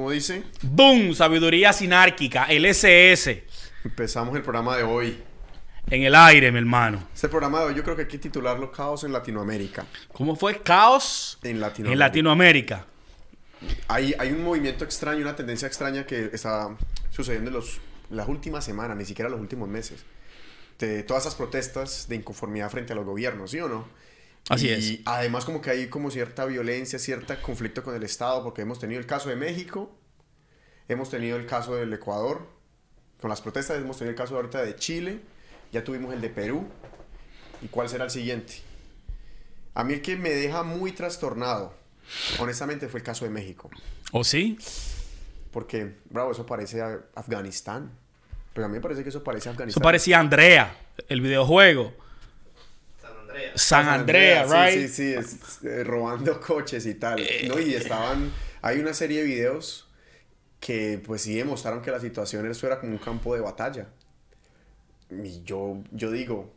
Como dice, ¡Boom! Sabiduría sinárquica, el SS. empezamos el programa de hoy. En el aire, mi hermano. Este programa de hoy yo creo que hay que titularlo Caos en Latinoamérica. ¿Cómo fue? Caos En Latinoamérica. en Latinoamérica. Hay, hay un movimiento extraño, una tendencia extraña que está sucediendo en los, las últimas semanas, ni siquiera los últimos meses. De todas esas protestas de inconformidad frente a los gobiernos, ¿sí o no? Así y es. además como que hay como cierta violencia, cierto conflicto con el Estado, porque hemos tenido el caso de México, hemos tenido el caso del Ecuador, con las protestas hemos tenido el caso ahorita de Chile, ya tuvimos el de Perú, ¿y cuál será el siguiente? A mí el que me deja muy trastornado, honestamente, fue el caso de México. ¿O sí? Porque, bravo, eso parece a Afganistán. Pero a mí me parece que eso parece a Eso Afganistán. parecía Andrea, el videojuego. San. San Andrea, sí, right? Sí, sí, es, eh, robando coches y tal. ¿no? Y estaban... Hay una serie de videos que, pues sí, demostraron que la situación eso era como un campo de batalla. Y yo, yo digo,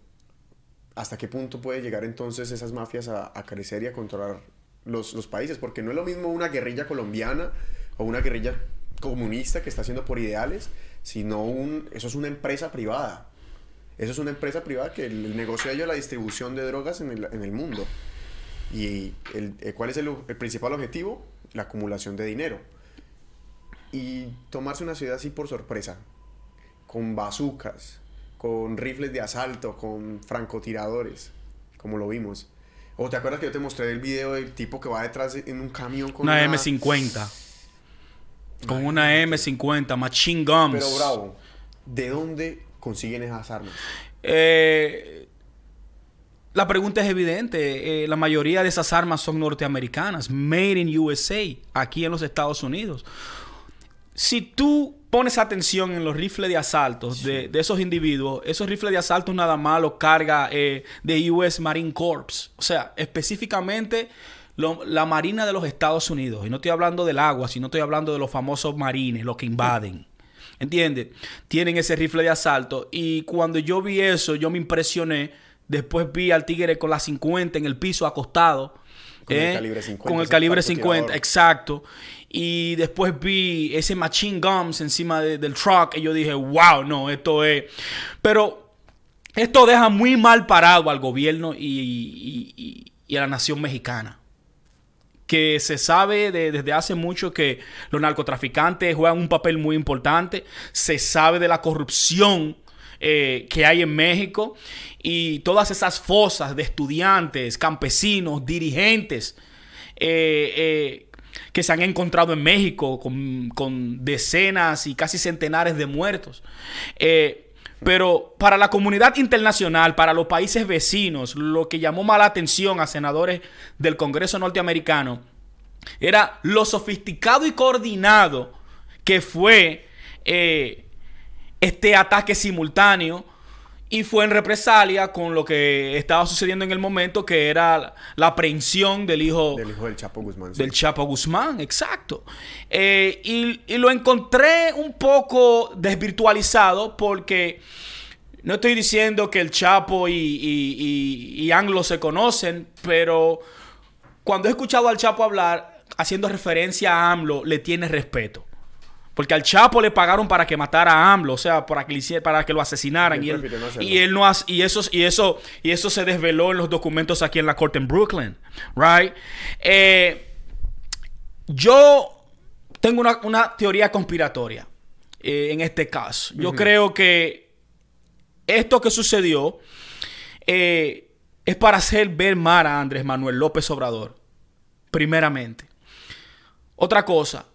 ¿hasta qué punto puede llegar entonces esas mafias a, a crecer y a controlar los, los países? Porque no es lo mismo una guerrilla colombiana o una guerrilla comunista que está haciendo por ideales, sino un, eso es una empresa privada. Eso es una empresa privada que el, el negocio de ellos es la distribución de drogas en el, en el mundo. ¿Y el, eh, cuál es el, el principal objetivo? La acumulación de dinero. Y tomarse una ciudad así por sorpresa, con bazucas, con rifles de asalto, con francotiradores, como lo vimos. ¿O te acuerdas que yo te mostré el video del tipo que va detrás en un camión con Una M50. Con una M50, Machine Guns. Pero bravo, ¿de dónde consiguen esas armas? Eh, la pregunta es evidente. Eh, la mayoría de esas armas son norteamericanas. Made in USA. Aquí en los Estados Unidos. Si tú pones atención en los rifles de asaltos de, de esos individuos, esos rifles de asalto nada más los carga eh, de US Marine Corps. O sea, específicamente lo- la Marina de los Estados Unidos. Y no estoy hablando del agua, sino estoy hablando de los famosos marines, los que invaden. ¿Entiendes? Tienen ese rifle de asalto. Y cuando yo vi eso, yo me impresioné. Después vi al tigre con la 50 en el piso acostado. Con el ¿eh? calibre 50, Con el calibre francotirador. 50, exacto. Y después vi ese machine guns encima de- del truck. Y yo dije, wow, no, esto es. Pero esto deja muy mal parado al gobierno y, y- y- y a la nación mexicana que se sabe de- desde hace mucho que los narcotraficantes juegan un papel muy importante. Se sabe de la corrupción eh, que hay en México y todas esas fosas de estudiantes, campesinos, dirigentes eh, eh, que se han encontrado en México con, decenas y casi centenares de muertos. Pero para la comunidad internacional, para los países vecinos, lo que llamó más la atención a senadores del Congreso norteamericano era lo sofisticado y coordinado que fue eh, este ataque simultáneo y fue en represalia con lo que estaba sucediendo en el momento, que era la aprehensión del hijo Del hijo del Chapo Guzmán. sí. del Chapo Guzmán, exacto. Eh, y, y lo encontré un poco desvirtualizado porque no estoy diciendo que el Chapo y, y, y- y Anglo se conocen, pero cuando he escuchado al Chapo hablar haciendo referencia a AMLO, le tiene respeto. Porque al Chapo le pagaron para que matara a AMLO, o sea, para que, le para que lo asesinaran. Y él, no y él no hace- y eso, y eso, y eso se desveló en los documentos aquí en la corte en Brooklyn, right? Eh, yo tengo una, una teoría conspiratoria eh, en este caso. Yo creo que esto que sucedió eh, es para hacer ver mal a Andrés Manuel López Obrador, primeramente. Otra cosa,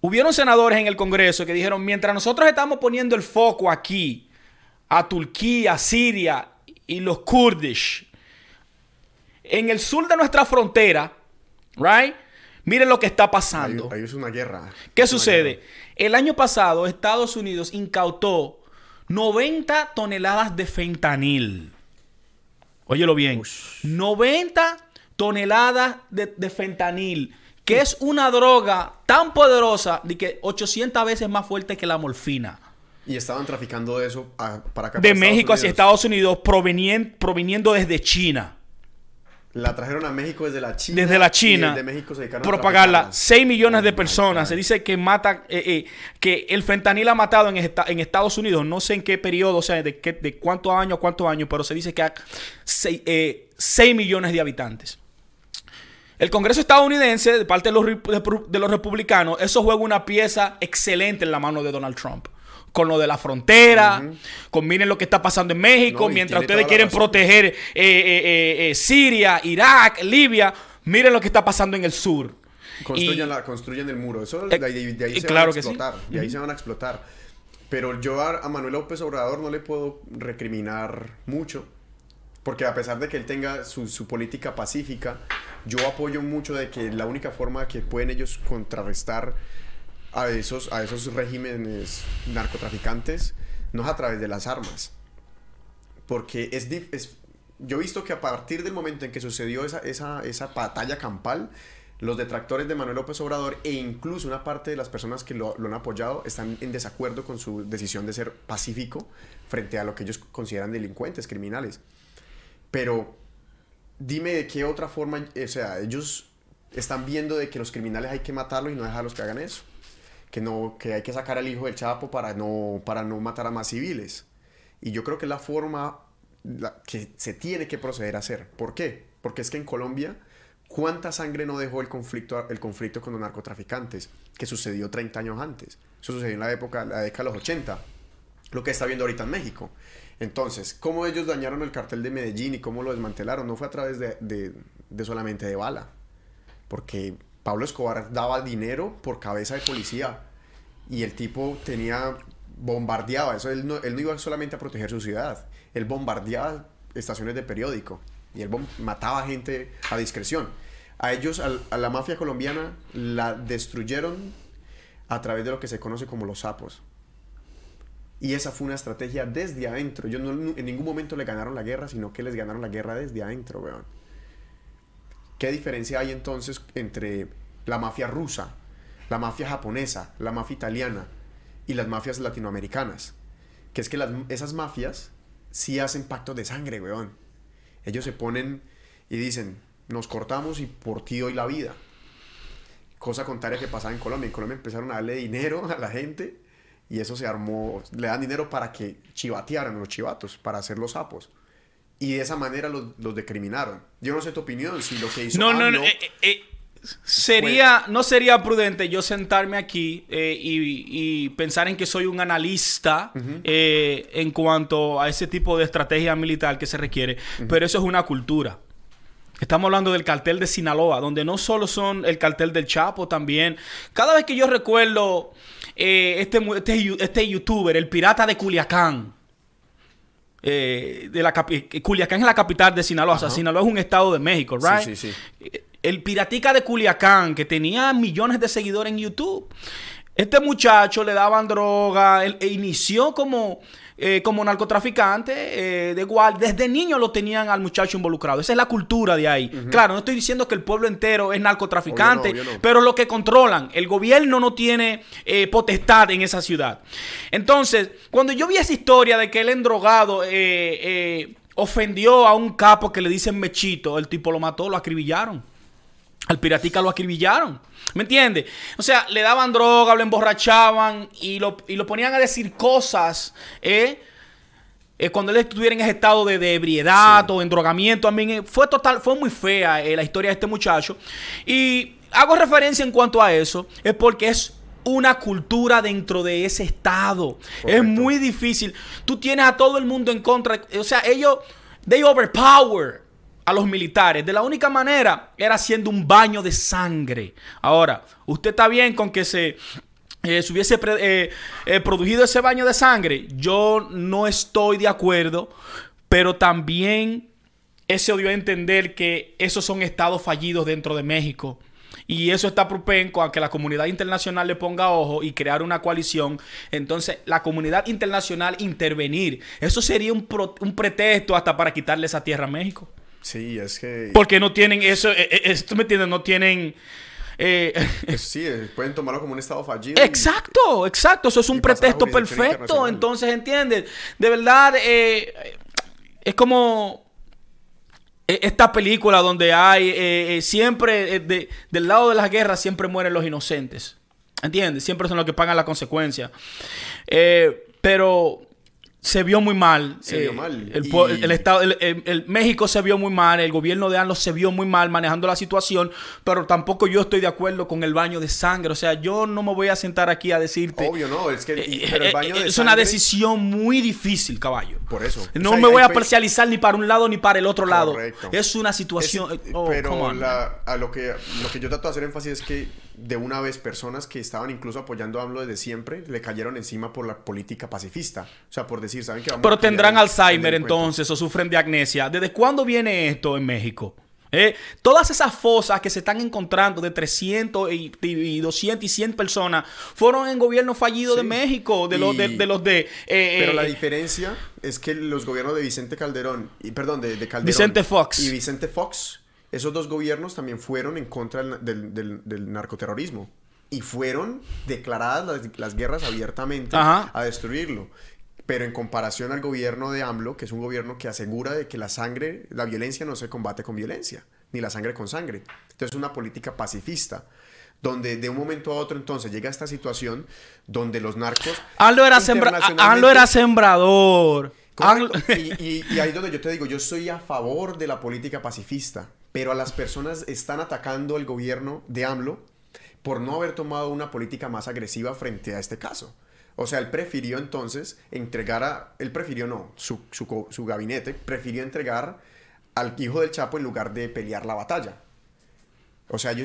hubieron senadores en el Congreso que dijeron, mientras nosotros estamos poniendo el foco aquí, a Turquía, Siria y los kurdish, en el sur de nuestra frontera, right? Miren lo que está pasando. ahí es una guerra. ¿Qué Es sucede? guerra. El año pasado Estados Unidos incautó 90 toneladas de fentanil. Óyelo bien. 90 toneladas de, de fentanil, que es una droga tan poderosa de que 800 veces más fuerte que la morfina. Y estaban traficando de eso a- para acá. De para México hacia. Estados Unidos provenien- proviniendo desde China. La trajeron a México desde la China. Desde la China. Desde México se dedicaron a propagarla. traficarla. 6 millones de personas. Se dice que mata, eh, eh, que el fentanil ha matado en, esta- en Estados Unidos, no sé en qué periodo, o sea, de, qué, de cuántos años a cuántos años, pero se dice que hay 6 millones de habitantes. El Congreso estadounidense, de parte de los, rep- de los republicanos, eso juega una pieza excelente en la mano de Donald Trump. Con lo de la frontera, con miren lo que está pasando en México, No, mientras ustedes quieren proteger eh, eh, eh, Siria, Irak, Libia, miren lo que está pasando en el sur. Construyen, Y- la, construyen el muro. Eso, de ahí, de ahí se claro van a sí. explotar. De ahí se van a explotar. Pero yo a, a Manuel López Obrador no le puedo recriminar mucho. Porque a pesar de que él tenga su, su política pacífica, yo apoyo mucho de que la única forma que pueden ellos contrarrestar a esos, a esos regímenes narcotraficantes no es a través de las armas. Porque es, yo he visto que a partir del momento en que sucedió esa, esa, esa batalla campal, los detractores de Manuel López Obrador e incluso una parte de las personas que lo, lo han apoyado están en desacuerdo con su decisión de ser pacífico frente a lo que ellos consideran delincuentes, criminales. Pero dime de qué otra forma, o sea, ellos están viendo de que los criminales hay que matarlos y no dejarlos que hagan eso. Que, no, que hay que sacar al hijo del Chapo para no, para no matar a más civiles. Y yo creo que es la forma que se tiene que proceder a hacer. ¿Por qué? Porque es que en Colombia, ¿cuánta sangre no dejó el conflicto, el conflicto con los narcotraficantes? Que sucedió 30 años antes. Eso sucedió en la época, la década de los 80. Lo que está viendo ahorita en México. Entonces, ¿cómo ellos dañaron el cartel de Medellín y cómo lo desmantelaron? No fue a través de, solamente de bala. Porque Pablo Escobar daba dinero por cabeza de policía. Y el tipo tenía, bombardeaba. Eso, él, no, iba solamente a proteger su ciudad. Él bombardeaba estaciones de periódico. Y él mataba gente a discreción. A ellos, a, la mafia colombiana, la destruyeron a través de lo que se conoce como los sapos. Y esa fue una estrategia desde adentro. Ellos no, en ningún momento le ganaron la guerra, sino que les ganaron la guerra desde adentro, weón. ¿Qué diferencia hay entonces entre la mafia rusa, la mafia japonesa, la mafia italiana y las mafias latinoamericanas? Que es que las- esas mafias sí hacen pactos de sangre, weón. Ellos se ponen y dicen, nos cortamos y por ti doy la vida. Cosa contraria que pasaba en Colombia. En Colombia empezaron a darle dinero a la gente y eso se armó. Le dan dinero para que chivatearan los chivatos, para hacer los sapos. Y de esa manera los, los decriminaron. Yo no sé tu opinión, si lo que hizo No, no, no. eh, eh, eh, sería, no sería prudente yo sentarme aquí eh, y, y pensar en que soy un analista en cuanto a ese tipo de estrategia militar que se requiere, pero eso es una cultura. Estamos hablando del cartel de Sinaloa, donde no solo son el cartel del Chapo, también. Cada vez que yo recuerdo eh, este, este, este youtuber, el pirata de Culiacán, eh, de la Culiacán es la capital de Sinaloa. O sea. Sinaloa es un estado de México, ¿right? Sí, sí, sí. Eh, El piratica de Culiacán, que tenía millones de seguidores en YouTube. Este muchacho le daban droga, él, e inició como, eh, como narcotraficante, eh, de igual, desde niño lo tenían al muchacho involucrado. Esa es la cultura de ahí. Claro, no estoy diciendo que el pueblo entero es narcotraficante, Obvio no, obvio no. pero lo que controlan, el gobierno no tiene eh, potestad en esa ciudad. Entonces, cuando yo vi esa historia de que el endrogado eh, eh, ofendió a un capo que le dicen mechito, el tipo lo mató, lo acribillaron. Al piratica lo acribillaron. ¿Me entiendes? O sea, le daban droga, lo emborrachaban y lo, y lo ponían a decir cosas, ¿eh? Eh, cuando él estuviera en ese estado de, de ebriedad o endrogamiento, también eh, fue total, fue muy fea eh, la historia de este muchacho. Y hago referencia en cuanto a eso, es porque es una cultura dentro de ese estado. Es muy difícil. Tú tienes a todo el mundo en contra. O sea, ellos, they overpower a los militares. De la única manera era haciendo un baño de sangre. Ahora, usted está bien con que se, eh, se hubiese eh, eh, producido ese baño de sangre. Yo no estoy de acuerdo, pero también ese dio a entender que esos son estados fallidos dentro de México. Y eso está propenso a que la comunidad internacional le ponga ojo y crear una coalición. Entonces, la comunidad internacional intervenir. Eso sería un, pro- un pretexto hasta para quitarle esa tierra a México. Sí, es que... Porque no tienen eso, eh, eh, esto me entiendes, no tienen... eh, sí, eh, pueden tomarlo como un estado fallido. y- exacto, exacto, eso es un pretexto perfecto. Entonces, ¿entiendes? De verdad, eh, es como... esta película donde hay eh, eh, siempre, eh, de- del lado de las guerras, siempre mueren los inocentes. ¿Entiendes? Siempre son los que pagan la consecuencia. Eh, pero se vio muy mal. Se vio mal. El, Y- el estado, el, el- el México se vio muy mal. El gobierno de ANLO se vio muy mal manejando la situación. Pero tampoco yo estoy de acuerdo con el baño de sangre. O sea, yo no me voy a sentar aquí a decirte. Obvio, no, es que y- Eh, pero el eh, baño de es una decisión muy difícil, caballo. Por eso. No O sea, me voy a parcializar ni para un lado ni para el otro lado. Correcto. Es una situación. Es- oh, pero la- a lo que, lo que yo trato de hacer énfasis es que de una vez personas que estaban incluso apoyando a AMLO desde siempre le cayeron encima por la política pacifista. O sea, por decir, ¿saben que vamos Pero a tendrán Alzheimer entonces o sufren de amnesia. ¿Desde cuándo viene esto en México? Eh, Todas esas fosas que se están encontrando de 300 y, y 200 y 100 personas fueron en gobierno fallido de. México, de, los de, los de... eh, Pero la eh, diferencia es que los gobiernos de Vicente Calderón, y perdón, de, de Calderón Vicente Fox. y Vicente Fox, esos dos gobiernos también fueron en contra del, del- del- del narcoterrorismo. Y fueron declaradas las, las guerras abiertamente Ajá. a destruirlo. Pero en comparación al gobierno de AMLO, que es un gobierno que asegura de que la sangre, la violencia no se combate con violencia, ni la sangre con sangre. Entonces es una política pacifista, donde de un momento a otro entonces llega esta situación donde los narcos... AMLO era, sembra- sembrador. Y, y- y ahí es donde yo te digo, yo estoy a favor de la política pacifista, pero a las personas están atacando el gobierno de AMLO por no haber tomado una política más agresiva frente a este caso. O sea, él prefirió entonces entregar a... Él prefirió, no, su, su, su gabinete prefirió entregar al hijo del Chapo en lugar de pelear la batalla. O sea, yo,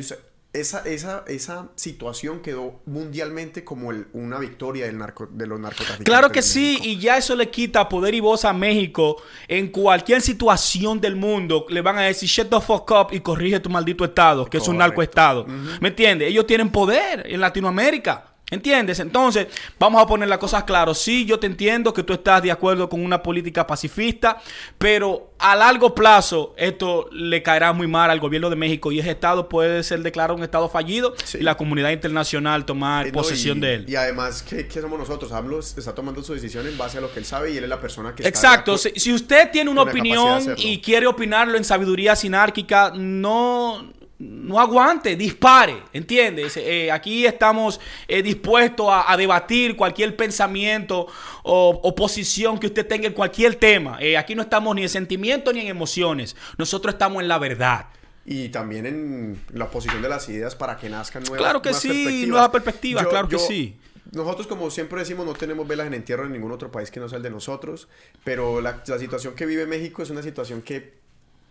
esa, esa, esa situación quedó mundialmente como el- una victoria del narco, de los narcotraficantes. Claro que sí, y ya eso le quita poder y voz a México. En cualquier situación del mundo le van a decir shut the fuck up y corrige tu maldito estado, que es un narcoestado. ¿Me entiendes? Ellos tienen poder en Latinoamérica. ¿Entiendes? Entonces, vamos a poner las cosas claras. Sí, yo te entiendo que tú estás de acuerdo con una política pacifista, pero a largo plazo esto le caerá muy mal al gobierno de México y ese estado puede ser declarado un estado fallido Sí. y la comunidad internacional tomar no, posesión y- de él. Y además, ¿qué, qué somos nosotros? AMLO está tomando su decisión en base a lo que él sabe y él es la persona que Exacto. Si, si usted tiene una opinión y quiere opinarlo en sabiduría sinárquica, no, no aguante, dispare, ¿entiendes? Eh, aquí estamos eh, dispuestos a, a debatir cualquier pensamiento o, o posición que usted tenga en cualquier tema. Eh, aquí no estamos ni en sentimientos ni en emociones. Nosotros estamos en la verdad. Y también en la oposición de las ideas para que nazcan nuevas Claro que nuevas sí, perspectivas. nuevas perspectivas, claro que sí. Nosotros, como siempre decimos, no tenemos velas en entierro en ningún otro país que no sea el de nosotros, pero la, la situación que vive México es una situación que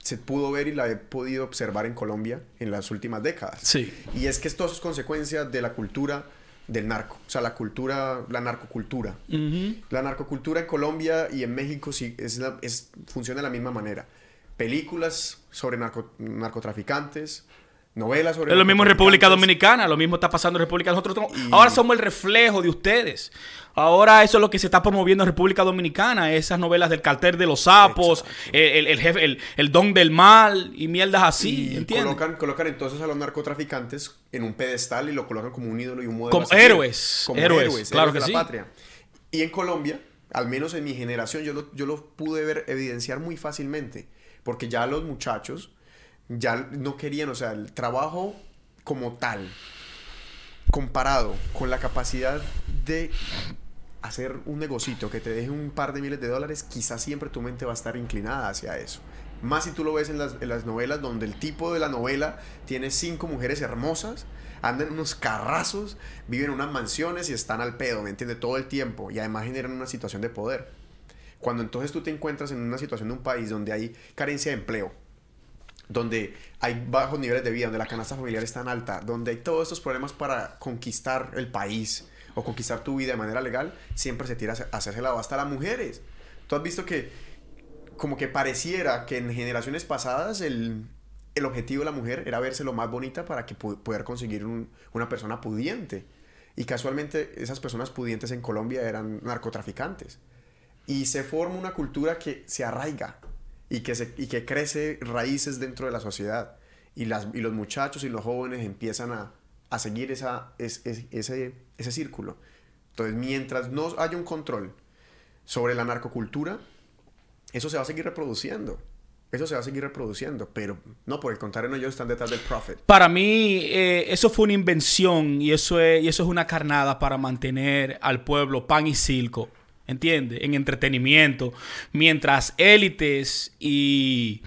se pudo ver y la he podido observar en Colombia en las últimas décadas. Sí. Y es que esto es consecuencia de la cultura del narco, o sea, la cultura, la narcocultura. La narcocultura en Colombia y en México sí es la- es- funciona de la misma manera. Películas sobre narco- narcotraficantes, novelas sobre Es lo mismo en República. Dominicana, lo mismo está pasando en República Nosotros Y- Ahora somos el reflejo de ustedes. Ahora eso es lo que se está promoviendo en República Dominicana, esas novelas del cartel de los sapos, el, el- el jefe, el, el don del mal y mierdas así, y ¿entiendes? colocan, colocan entonces a los narcotraficantes en un pedestal y lo colocan como un ídolo y un modelo. Como a seguir. héroes, héroes, claro de que la sí. patria. Y en Colombia, al menos en mi generación, yo lo, yo lo pude ver evidenciar muy fácilmente, porque ya los muchachos ya no querían, o sea, el trabajo como tal, comparado con la capacidad de hacer un negocito que te deje un par de miles de dólares, quizás siempre tu mente va a estar inclinada hacia eso. Más si tú lo ves en las, en las novelas donde el tipo de la novela tiene cinco mujeres hermosas, andan en unos carrazos, viven en unas mansiones y están al pedo, ¿me entiendes? Todo el tiempo y además generan una situación de poder. Cuando entonces tú te encuentras en una situación de un país donde hay carencia de empleo, donde hay bajos niveles de vida, donde la canasta familiar es tan alta, donde hay todos estos problemas para conquistar el país o conquistar tu vida de manera legal, siempre se tira a hacerse la hasta las mujeres. Tú has visto que como que pareciera que en generaciones pasadas el, el objetivo de la mujer era verse lo más bonita para que pu- poder conseguir un- una persona pudiente. Y casualmente esas personas pudientes en Colombia eran narcotraficantes. Y se forma una cultura que se arraiga y que, se, y que crece raíces dentro de la sociedad. Y, las, y los muchachos y los jóvenes empiezan a, a seguir esa, es- es- ese, ese círculo. Entonces, mientras no haya un control sobre la narcocultura, eso se va a seguir reproduciendo. eso se va a seguir reproduciendo, pero no, por el contrario, no, ellos están detrás del profit. Para mí, eh, eso fue una invención y eso, es, y eso es una carnada para mantener al pueblo pan y circo, ¿entiendes? En entretenimiento, mientras élites y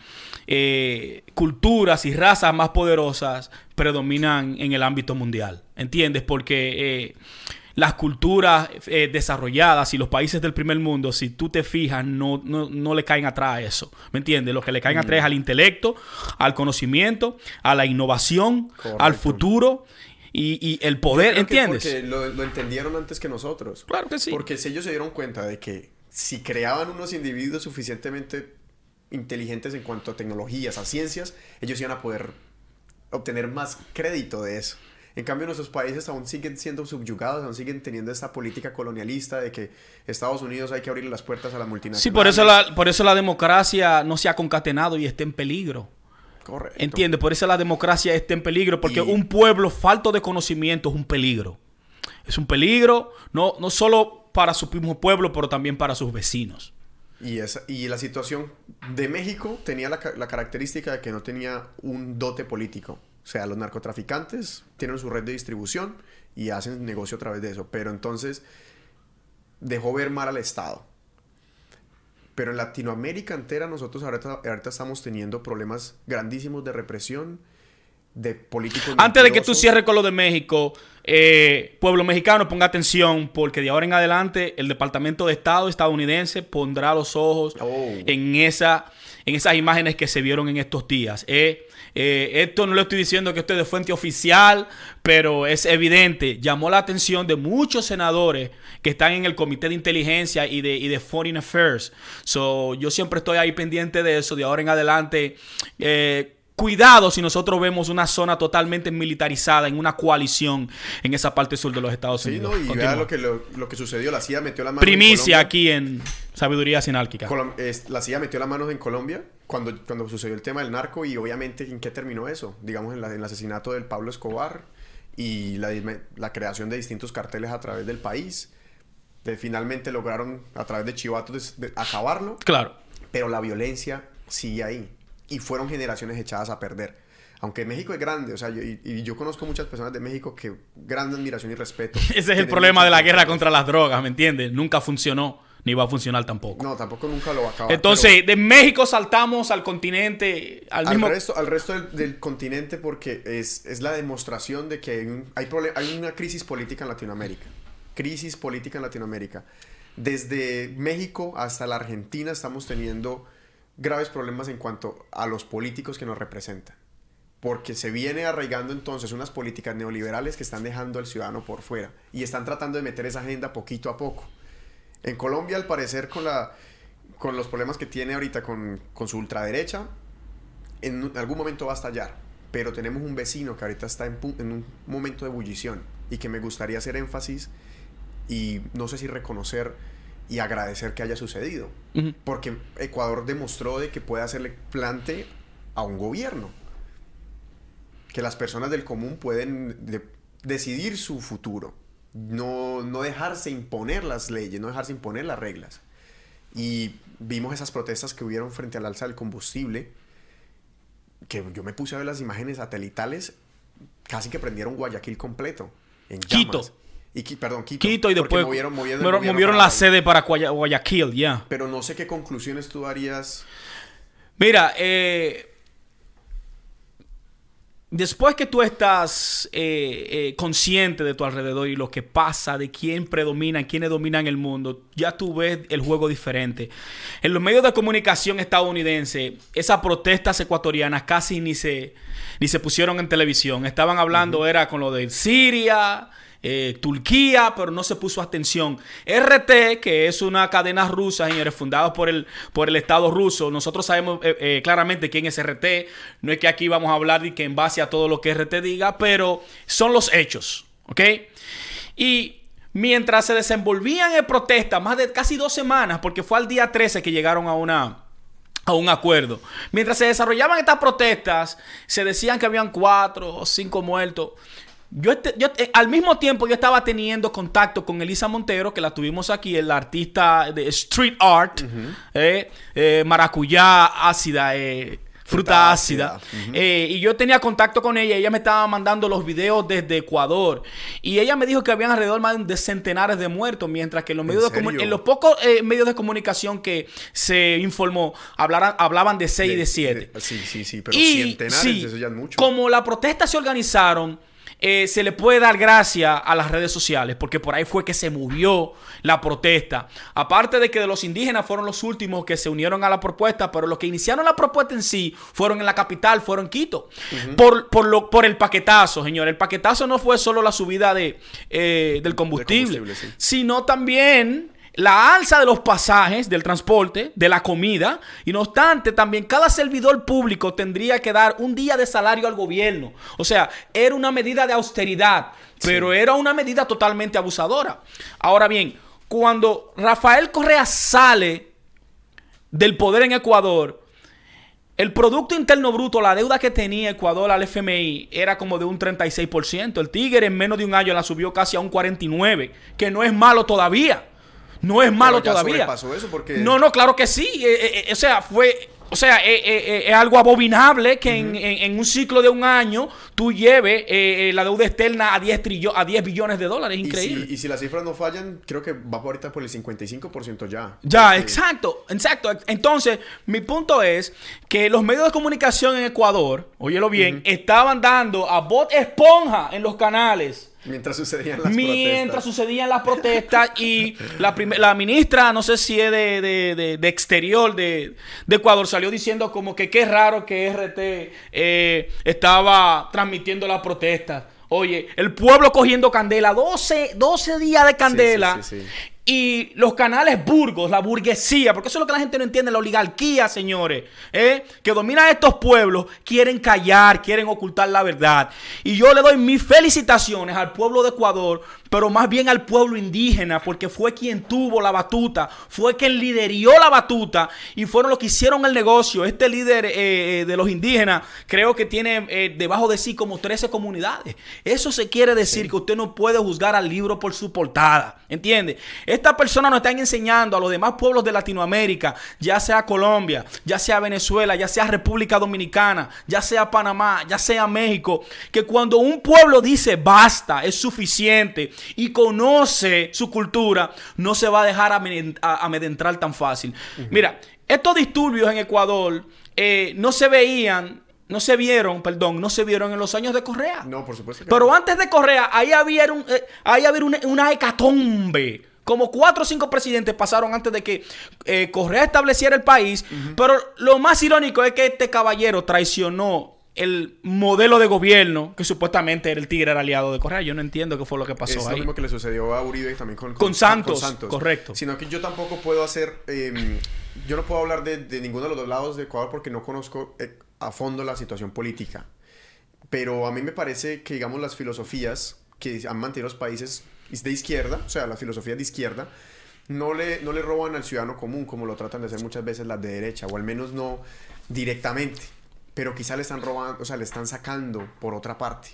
eh, culturas y razas más poderosas predominan en el ámbito mundial, ¿entiendes? Porque... Eh, las culturas eh, desarrolladas y los países del primer mundo, si tú te fijas, no, no, le caen atrás a eso. ¿Me entiendes? Lo que le caen atrás es al intelecto, al conocimiento, a la innovación, al futuro. Y, el poder, ¿entiendes? porque lo, lo, entendieron antes que nosotros. Claro que sí. Porque si ellos se dieron cuenta de que si creaban unos individuos suficientemente inteligentes en cuanto a tecnologías, a ciencias, ellos iban a poder obtener más crédito de eso. En cambio, nuestros países aún siguen siendo subyugados, aún siguen teniendo esta política colonialista de que Estados Unidos hay que abrirle las puertas a la multinacional. Sí, por eso la, por eso la democracia no se ha concatenado y está en peligro. Correcto. ¿Entiendes? Por eso la democracia está en peligro, porque un pueblo falto de conocimiento es un peligro. Es un peligro no, no solo para su mismo pueblo, pero también para sus vecinos. Y, esa, y la situación de México tenía la, la característica de que no tenía un dote político. O sea, los narcotraficantes tienen su red de distribución y hacen negocio a través de eso. Pero entonces dejó ver mal al Estado. Pero en Latinoamérica entera nosotros ahorita, estamos teniendo problemas grandísimos de represión, de políticos... Antes de que tú cierres con lo de México, eh, pueblo mexicano, ponga atención, porque de ahora en adelante el Departamento de Estado estadounidense pondrá los ojos oh. en, esa, en esas imágenes que se vieron en estos días. Eh, eh, esto no lo estoy diciendo que esto es de fuente oficial, pero es evidente. Llamó la atención de muchos senadores que están en el Comité de Inteligencia y de, y de Foreign Affairs. So, yo siempre estoy ahí pendiente de eso. De ahora en adelante, eh, Cuidado si nosotros vemos una zona totalmente militarizada en una coalición en esa parte sur de los Estados Unidos. Sí, no, y vea lo que, lo, que sucedió. La CIA metió la mano Primicia aquí en Sabiduría Sinálquica. la CIA metió la mano en Colombia cuando, cuando sucedió el tema del narco y obviamente en qué terminó eso. Digamos en, el asesinato del Pablo Escobar y la, la, creación de distintos carteles a través del país. De, finalmente lograron a través de chivatos acabarlo. Claro. Pero la violencia sigue ahí y fueron generaciones echadas a perder. Aunque México es grande, o sea, y, yo conozco muchas personas de México que gran admiración y respeto. Ese es el problema de la guerra contra las drogas, ¿me entiendes? Nunca funcionó ni va a funcionar tampoco. No, tampoco nunca lo va a acabar. Entonces, de México saltamos al continente, al, mismo... Resto, al resto del, continente porque es, es, la demostración de que hay, hay, hay una crisis política en Latinoamérica. Crisis política en Latinoamérica. Desde México hasta la Argentina estamos teniendo graves problemas en cuanto a los políticos que nos representan. Porque se viene arraigando entonces unas políticas neoliberales que están dejando al ciudadano por fuera y están tratando de meter esa agenda poquito a poco. En Colombia, al parecer, con, la, con los problemas que tiene ahorita con, con su ultraderecha, en algún momento va a estallar. Pero tenemos un vecino que ahorita está en, en un momento de ebullición y que me gustaría hacer énfasis y no sé si reconocer y agradecer que haya sucedido. Porque Ecuador demostró de que puede hacerle plante a un gobierno. Que las personas del común pueden decidir su futuro no, no dejarse imponer las leyes, no dejarse imponer las reglas. Y vimos esas protestas que hubieron frente al alza del combustible, que yo me puse a ver las imágenes satelitales, casi que prendieron Guayaquil completo. En Quito. Y, perdón, Quito. Quito y después movieron, movieron, la sede para Guayaquil, ya. Pero no sé qué conclusiones tú harías. Mira, eh, Después que tú estás eh, eh, consciente de tu alrededor y lo que pasa, de quién predomina, quiénes dominan el mundo, ya tú ves el juego diferente. En los medios de comunicación estadounidenses, esas protestas ecuatorianas casi ni se, ni se pusieron en televisión. Estaban hablando, era con lo de Siria, eh, Turquía, pero no se puso atención. RT, que es una cadena rusa, señores, fundada por el, por el Estado ruso. Nosotros sabemos eh, eh, claramente quién es RT. No es que aquí vamos a hablar de que en base a todo lo que RT diga, pero son los hechos, ¿ok? Y mientras se desenvolvían en protesta, más de casi dos semanas, porque fue al día 13 que llegaron a una a un acuerdo. Mientras se desarrollaban estas protestas, se decían que habían cuatro o cinco muertos. Yo, este- yo, eh, al mismo tiempo yo estaba teniendo contacto con Elisa Montero, que la tuvimos aquí, el artista de street art, eh, eh, maracuyá ácida, eh, fruta, ácida. y yo tenía contacto con ella, ella me estaba mandando los videos desde Ecuador. Y ella me dijo que habían alrededor más de centenares de muertos, mientras que en los, ¿En medios de en los pocos medios de comunicación que se informó hablaran- hablaban de 6 y de 7. de- sí, sí, sí, pero Y, centenares, sí, eso ya es mucho. Como las protestas se organizaron, eh, se le puede dar gracia a las redes sociales, porque por ahí fue que se murió la protesta. Aparte de que de los indígenas fueron los últimos que se unieron a la propuesta, pero los que iniciaron la propuesta en sí fueron en la capital, fueron Quito. por, por, lo, por el paquetazo, señor. El paquetazo no fue solo la subida de, eh, del combustible, combustible, sí. sino también la alza de los pasajes, del transporte, de la comida, y no obstante, también cada servidor público tendría que dar un día de salario al gobierno. O sea, era una medida de austeridad, pero era una medida totalmente abusadora. Ahora bien, cuando Rafael Correa sale del poder en Ecuador, el Producto Interno Bruto, la deuda que tenía Ecuador al FMI era como de un 36%. El Tigre en menos de un año la subió casi a un 49%, que no es malo todavía. No es malo ya todavía. sobrepasó eso porque- No, no, claro que sí. Eh, eh, eh, o sea, fue... O sea, es algo abominable que en, en- en un ciclo de un año tú lleves la deuda externa a 10, trillo- a 10 billones de dólares. Y Increíble. si, y si las cifras no fallan, creo que va ahorita por el 55% ya. Ya, Porque- exacto, exacto. Entonces, mi punto es que los medios de comunicación en Ecuador, óyelo bien, estaban dando a bot esponja en los canales. Mientras sucedían las Mientras protestas. sucedían las protestas y la, la ministra, no sé si es de, de- de- de exterior de, de Ecuador, salió diciendo como que qué raro que RT eh, estaba transmitiendo las protestas. Oye, el pueblo cogiendo candela, 12, 12 días de candela. sí, sí. Y los canales burgos, la burguesía, porque eso es lo que la gente no entiende, la oligarquía, señores, ¿eh? que domina estos pueblos, quieren callar, quieren ocultar la verdad. Y yo le doy mis felicitaciones al pueblo de Ecuador, pero más bien al pueblo indígena, porque fue quien tuvo la batuta, fue quien liderió la batuta y fueron los que hicieron el negocio. Este líder eh, eh, de los indígenas creo que tiene eh, debajo de sí como 13 comunidades. Eso se quiere decir que usted no puede juzgar al libro por su portada, ¿entiende? Estas personas nos están enseñando a los demás pueblos de Latinoamérica, ya sea Colombia, ya sea Venezuela, ya sea República Dominicana, ya sea Panamá, ya sea México, que cuando un pueblo dice basta, es suficiente y conoce su cultura, no se va a dejar amedrentar tan fácil. Mira, estos disturbios en Ecuador eh, no se veían, no se vieron, perdón, no se vieron en los años de Correa. No, por supuesto que Pero no. antes de Correa, ahí había, un, eh, ahí había una, una hecatombe. Como cuatro o cinco presidentes pasaron antes de que eh, Correa estableciera el país. Pero lo más irónico es que este caballero traicionó el modelo de gobierno que supuestamente era el tigre era aliado de Correa. Yo no entiendo qué fue lo que pasó es lo ahí. mismo que le sucedió a Uribe también con, Con Santos, correcto. Sino que yo tampoco puedo hacer, eh, yo no puedo hablar de, de ninguno de los dos lados de Ecuador porque no conozco eh, a fondo la situación política. Pero a mí me parece que, digamos, las filosofías que han mantenido los países de izquierda, o sea, las filosofías de izquierda, no le, no le roban al ciudadano común como lo tratan de hacer muchas veces las de derecha, o al menos no directamente. Pero quizá le están robando, o sea, le están sacando por otra parte.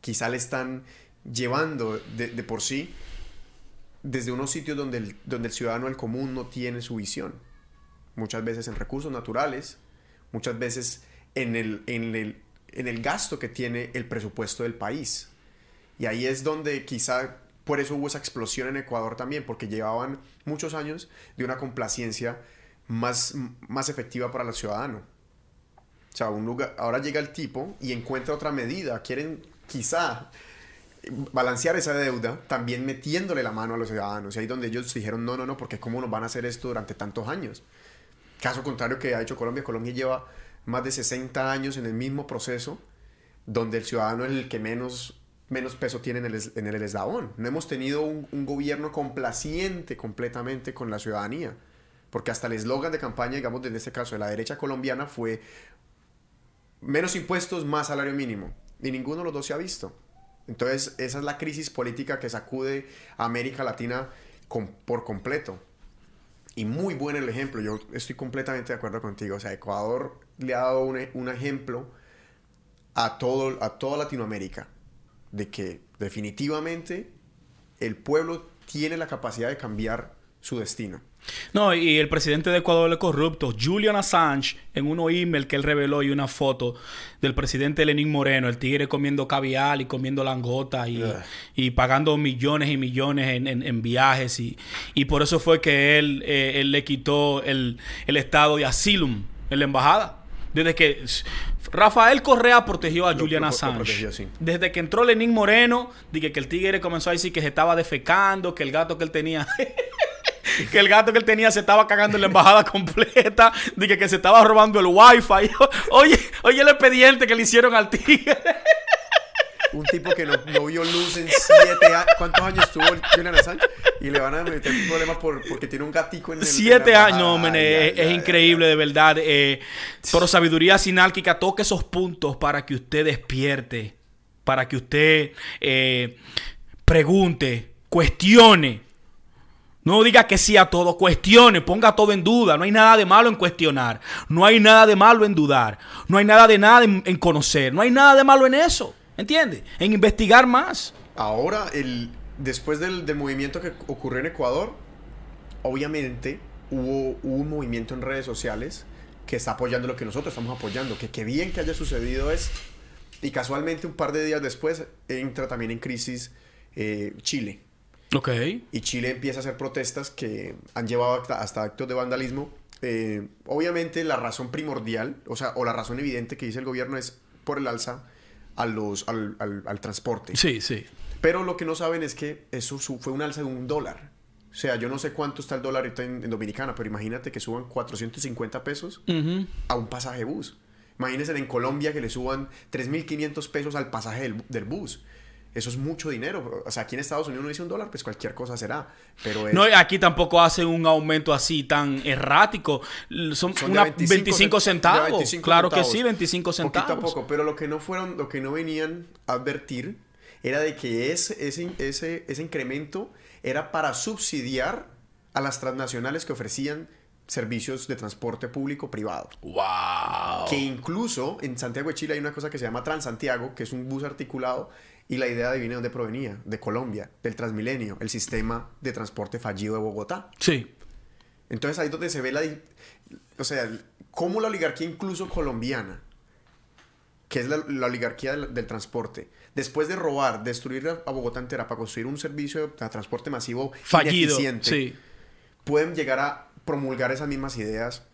Quizá le están llevando de, por sí desde unos sitios donde el, donde el ciudadano del común no tiene su visión. Muchas veces en recursos naturales, muchas veces en el, en el, en el gasto que tiene el presupuesto del país. Y ahí es donde quizá por eso hubo esa explosión en Ecuador también, porque llevaban muchos años de una complacencia más, más efectiva para el ciudadano. O sea, un lugar, ahora llega el tipo y encuentra otra medida. Quieren quizá balancear esa deuda también metiéndole la mano a los ciudadanos. Y ahí donde ellos dijeron, no, no, no, porque ¿cómo nos van a hacer esto durante tantos años? Caso contrario que ha hecho Colombia. Colombia lleva más de 60 años en el mismo proceso donde el ciudadano es el que menos, menos peso tiene en el, en el eslabón. No hemos tenido un, un gobierno complaciente completamente con la ciudadanía. Porque hasta el eslogan de campaña, digamos, en este caso de la derecha colombiana, fue menos impuestos, más salario mínimo. Y ninguno de los dos se ha visto. Entonces, esa es la crisis política que sacude a América Latina por completo. Y muy bueno el ejemplo, yo estoy completamente de acuerdo contigo. O sea, Ecuador le ha dado un, e- un ejemplo a, todo, a toda Latinoamérica de que definitivamente el pueblo tiene la capacidad de cambiar su destino. No, y el presidente de Ecuador es corrupto. Julian Assange, en unos email que él reveló y una foto del presidente Lenín Moreno, el tigre comiendo caviar y comiendo langota y, Ugh. y pagando millones y millones en, en- en viajes. Y, y por eso fue que él, eh, él le quitó el, el estado de asylum en la embajada. Desde que Rafael Correa protegió a Lo- Julian lo- lo Assange. protegió, sí. Desde que entró Lenín Moreno, dije que el tigre comenzó a decir que se estaba defecando, que el gato que él tenía que el gato que él tenía se estaba cagando en la embajada completa, dije que se estaba robando el wifi. Oye, oye el expediente que le hicieron al tigre. Un tipo que no, no vio luz en siete años. ¿Cuántos años tuvo Julian Assange? Y le van a meter un problema por, porque tiene un gatico en el. Siete años, no, embajada. men, Ay, es, ay, es ay, increíble de verdad. eh, pero sabiduría sinálquica toque esos puntos para que usted despierte, para que usted eh, pregunte, cuestione. No diga que sí a todo, cuestione, ponga todo en duda. No hay nada de malo en cuestionar. No hay nada de malo en dudar. No hay nada de nada en, conocer. No hay nada de malo en eso. ¿Entiende? En investigar más. Ahora, el, después del, del movimiento que ocurrió en Ecuador, obviamente hubo, hubo un movimiento en redes sociales que está apoyando lo que nosotros estamos apoyando. Que qué bien que haya sucedido esto. Y casualmente, un par de días después, entra también en crisis eh, Chile. Ok. y Chile empieza a hacer protestas que han llevado hasta, hasta actos de vandalismo. Eh, obviamente la razón primordial, o sea, o la razón evidente que dice el gobierno es por el alza a los, al, al- al transporte. Sí, sí. Pero lo que no saben es que eso fue un alza de un dólar. O sea, yo no sé cuánto está el dólar ahorita en, en Dominicana, pero imagínate que suban 450 pesos a un pasaje bus. Imagínense en Colombia que le suban 3.500 pesos al pasaje del, del bus. Eso es mucho dinero. O sea, aquí en Estados Unidos no dice un dólar, pues cualquier cosa será. Pero es, No, aquí tampoco hacen un aumento así tan errático. Son, una 25 25, cent- centavos. de 25 claro que sí, 25 centavos. Poquito a poco, pero lo que no fueron, lo que no venían a advertir era de que ese, ese, ese, ese incremento era para subsidiar a las transnacionales que ofrecían servicios de transporte público privado. Wow. Que incluso en Santiago de Chile hay una cosa que se llama Transantiago, que es un bus articulado, y la idea adivina de dónde provenía, de Colombia, del Transmilenio, el sistema de transporte fallido de Bogotá. Sí. Entonces ahí es donde se ve la... O sea, cómo la oligarquía incluso colombiana, que es la, la oligarquía del, del transporte, después de robar, destruir a, Bogotá entera para construir un servicio de transporte masivo Fallido. Sí. pueden llegar a promulgar esas mismas ideas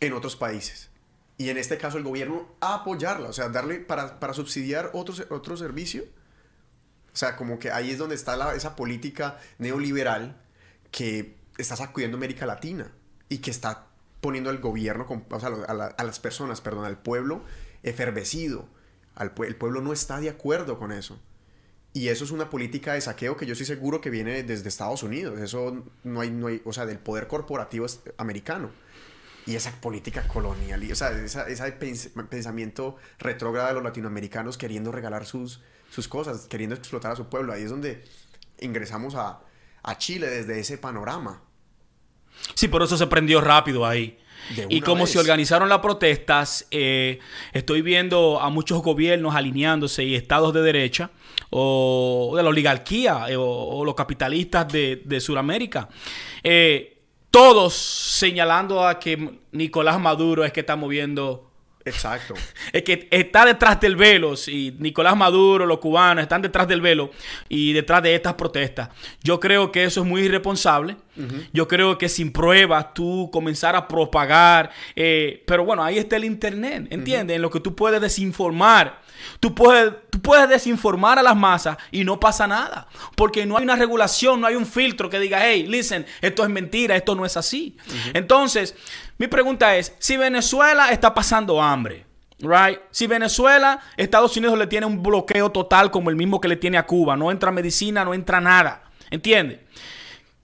en otros países. Y en este caso el gobierno a apoyarla, o sea, darle para, para subsidiar otro, otro servicio. O sea, como que ahí es donde está la- esa política neoliberal que está sacudiendo América Latina y que está poniendo al gobierno, o sea, a, la- a las personas, perdón, al pueblo efervecido. Al el pueblo no está de acuerdo con eso. Y eso es una política de saqueo que yo estoy seguro que viene desde Estados Unidos. Eso no hay, no hay, o sea, del poder corporativo americano. Y esa política colonial, y, o sea, ese pens- pensamiento retrógrado de los latinoamericanos queriendo regalar sus, sus cosas, queriendo explotar a su pueblo. Ahí es donde ingresamos a, a Chile desde ese panorama. Sí, por eso se prendió rápido ahí. Y como vez. se organizaron las protestas, eh, estoy viendo a muchos gobiernos alineándose y estados de derecha o de la oligarquía eh, o, o los capitalistas de, de Sudamérica. eh, todos señalando a que Nicolás Maduro es que está moviendo Exacto. es que está detrás del velo, y Nicolás Maduro, los cubanos están detrás del velo y detrás de estas protestas. Yo creo que eso es muy irresponsable. Yo creo que sin pruebas tú comenzar a propagar, eh, pero bueno, ahí está el Internet, ¿entiendes? En lo que tú puedes desinformar. Tú puedes, tú puedes desinformar a las masas y no pasa nada. Porque no hay una regulación, no hay un filtro que diga, hey, listen, esto es mentira, esto no es así. Entonces, mi pregunta es, si Venezuela está pasando hambre, right? Si Venezuela, Estados Unidos le tiene un bloqueo total como el mismo que le tiene a Cuba, no entra medicina, no entra nada, ¿entiendes?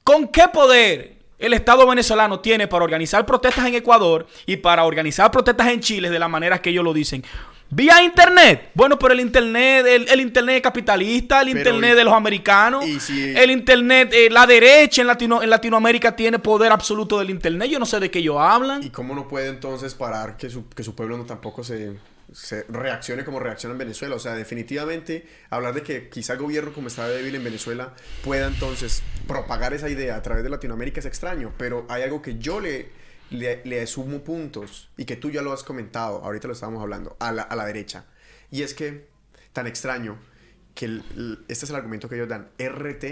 ¿Con qué poder el Estado venezolano tiene para organizar protestas en Ecuador y para organizar protestas en Chile de la manera que ellos lo dicen? Vía internet. Bueno, pero el internet, el, el internet capitalista, el Pero internet de los americanos, si- el internet, eh, la derecha en, Latino, en Latinoamérica tiene poder absoluto del internet. Yo no sé de qué ellos hablan. ¿Y cómo no puede entonces parar que su, que su pueblo no tampoco se, se reaccione como reacciona en Venezuela. O sea, definitivamente hablar de que quizá el gobierno como está débil en Venezuela pueda entonces propagar esa idea a través de Latinoamérica es extraño, pero hay algo que yo le, le, le sumo puntos y que tú ya lo has comentado, ahorita lo estábamos hablando, a la, a la derecha. Y es que tan extraño que este es el argumento que ellos dan. RT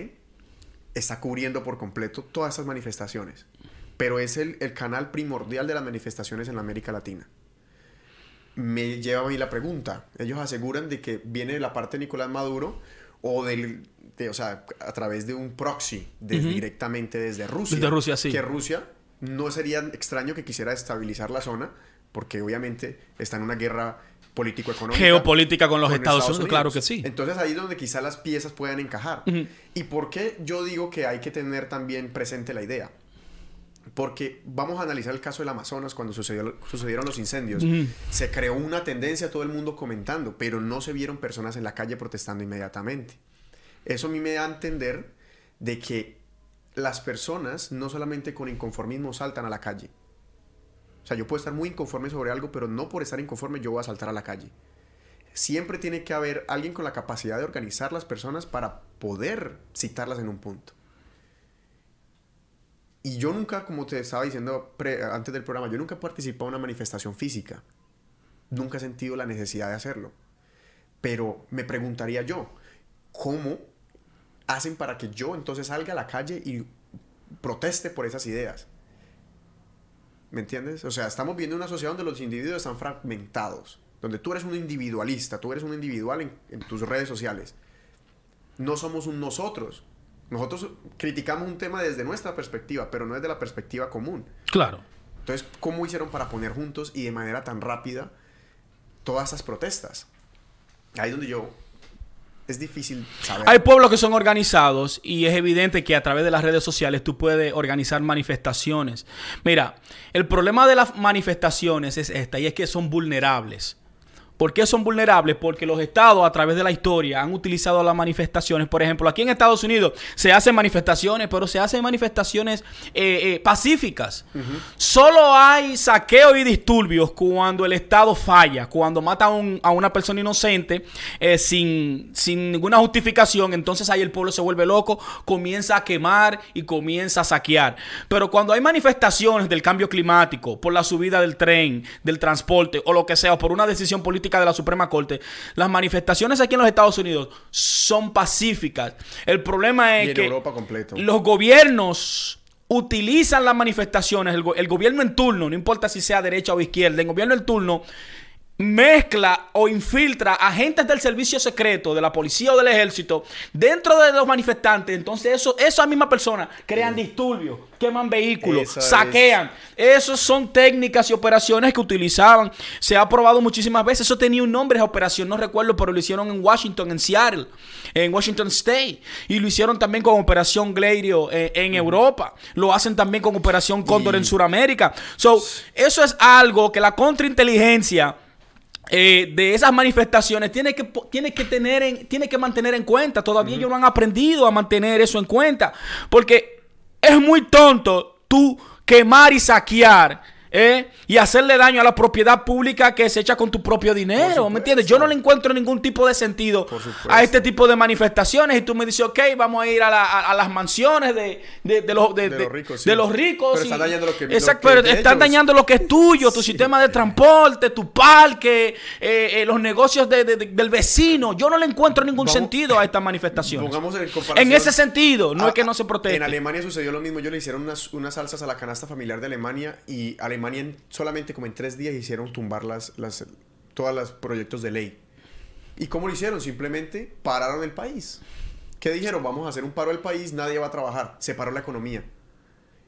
está cubriendo por completo todas esas manifestaciones, pero es el, el canal primordial de las manifestaciones en la América Latina. Me lleva a mí la pregunta. Ellos aseguran de que viene de la parte de Nicolás Maduro o del, de- o sea, a través de un proxy, de- directamente desde Rusia. Desde Rusia, sí. Que Rusia no sería extraño que quisiera estabilizar la zona, porque obviamente está en una guerra político-económica. Geopolítica con los Estados, Unidos, claro que sí. Entonces ahí es donde quizás las piezas puedan encajar. ¿Y por qué yo digo que hay que tener también presente la idea? Porque vamos a analizar el caso del Amazonas cuando sucedió- sucedieron los incendios. Se creó una tendencia, todo el mundo comentando, pero no se vieron personas en la calle protestando inmediatamente. Eso a mí me da a entender de que las personas no solamente con inconformismo saltan a la calle. O sea, yo puedo estar muy inconforme sobre algo, pero no por estar inconforme yo voy a saltar a la calle. Siempre tiene que haber alguien con la capacidad de organizar las personas para poder citarlas en un punto. Y yo nunca, como te estaba diciendo antes del programa, yo nunca he participado en una manifestación física. Nunca he sentido la necesidad de hacerlo. Pero me preguntaría yo, ¿cómo hacen para que yo entonces salga a la calle y proteste por esas ideas? ¿Me entiendes? O sea, estamos viendo una sociedad donde los individuos están fragmentados, donde tú eres un individualista, tú eres un individual en, en tus redes sociales. No somos un nosotros. Nosotros criticamos un tema desde nuestra perspectiva, pero no desde la perspectiva común. Claro. Entonces, ¿cómo hicieron para poner juntos y de manera tan rápida todas esas protestas? Ahí es donde yo... Es difícil saber. Hay pueblos que son organizados y es evidente que a través de las redes sociales tú puedes organizar manifestaciones. Mira, el problema de las manifestaciones es esta y es que son vulnerables. ¿Por qué son vulnerables? Porque los estados a través de la historia han utilizado las manifestaciones. Por ejemplo, aquí en Estados Unidos se hacen manifestaciones, pero se hacen manifestaciones eh, eh, pacíficas. Solo hay saqueo y disturbios cuando el estado falla, cuando mata a, un- a una persona inocente eh, sin, sin ninguna justificación. Entonces ahí el pueblo se vuelve loco, comienza a quemar y comienza a saquear. Pero cuando hay manifestaciones del cambio climático, por la subida del tren, del transporte o lo que sea, o por una decisión política de la Suprema Corte, las manifestaciones aquí en los Estados Unidos son pacíficas. El problema es que Europa los gobiernos utilizan las manifestaciones, el, el gobierno en turno, no importa si sea derecha o izquierda, el gobierno en turno mezcla o infiltra agentes del servicio secreto, de la policía o del ejército, dentro de los manifestantes. Entonces, eso, esas mismas personas crean disturbios, queman vehículos, Eso es. saquean. Esas son técnicas y operaciones que utilizaban. Se ha probado muchísimas veces. Eso tenía un nombre, esa operación, no recuerdo, pero lo hicieron en Washington, en Seattle, en Washington State. Y lo hicieron también con Operación Gladio eh, en Europa. Lo hacen también con Operación Cóndor Y- en Sudamérica. So, eso es algo que la contrainteligencia eh, de esas manifestaciones tiene que, tiene que tener en- tiene que mantener en cuenta. Todavía ellos no han aprendido a mantener eso en cuenta. Porque es muy tonto tú quemar y saquear. ¿Eh? Y hacerle daño a la propiedad pública que se echa con tu propio dinero. ¿Me entiendes? Yo no le encuentro ningún tipo de sentido a este tipo de manifestaciones. Y tú me dices, ok, vamos a ir a, la- a- a las mansiones de, de- de los, de, los ricos, de los ricos. Pero y- están dañando lo que- lo Exacto, que pero están dañando lo que es tuyo, tu Sí. sistema de transporte, tu parque, eh, eh, los negocios de- de- de- del vecino. Yo no le encuentro ningún Vamos- sentido a estas manifestaciones. En. En ese sentido, no es que no se protege. En Alemania sucedió lo mismo. Yo le hicieron unas, unas salsas a la canasta familiar de Alemania y Alemania en- solamente como en tres días hicieron tumbar las, las, todos los proyectos de ley. ¿Y cómo lo hicieron? Simplemente pararon el país. ¿Qué dijeron? Vamos a hacer un paro del país, nadie va a trabajar. Se paró la economía.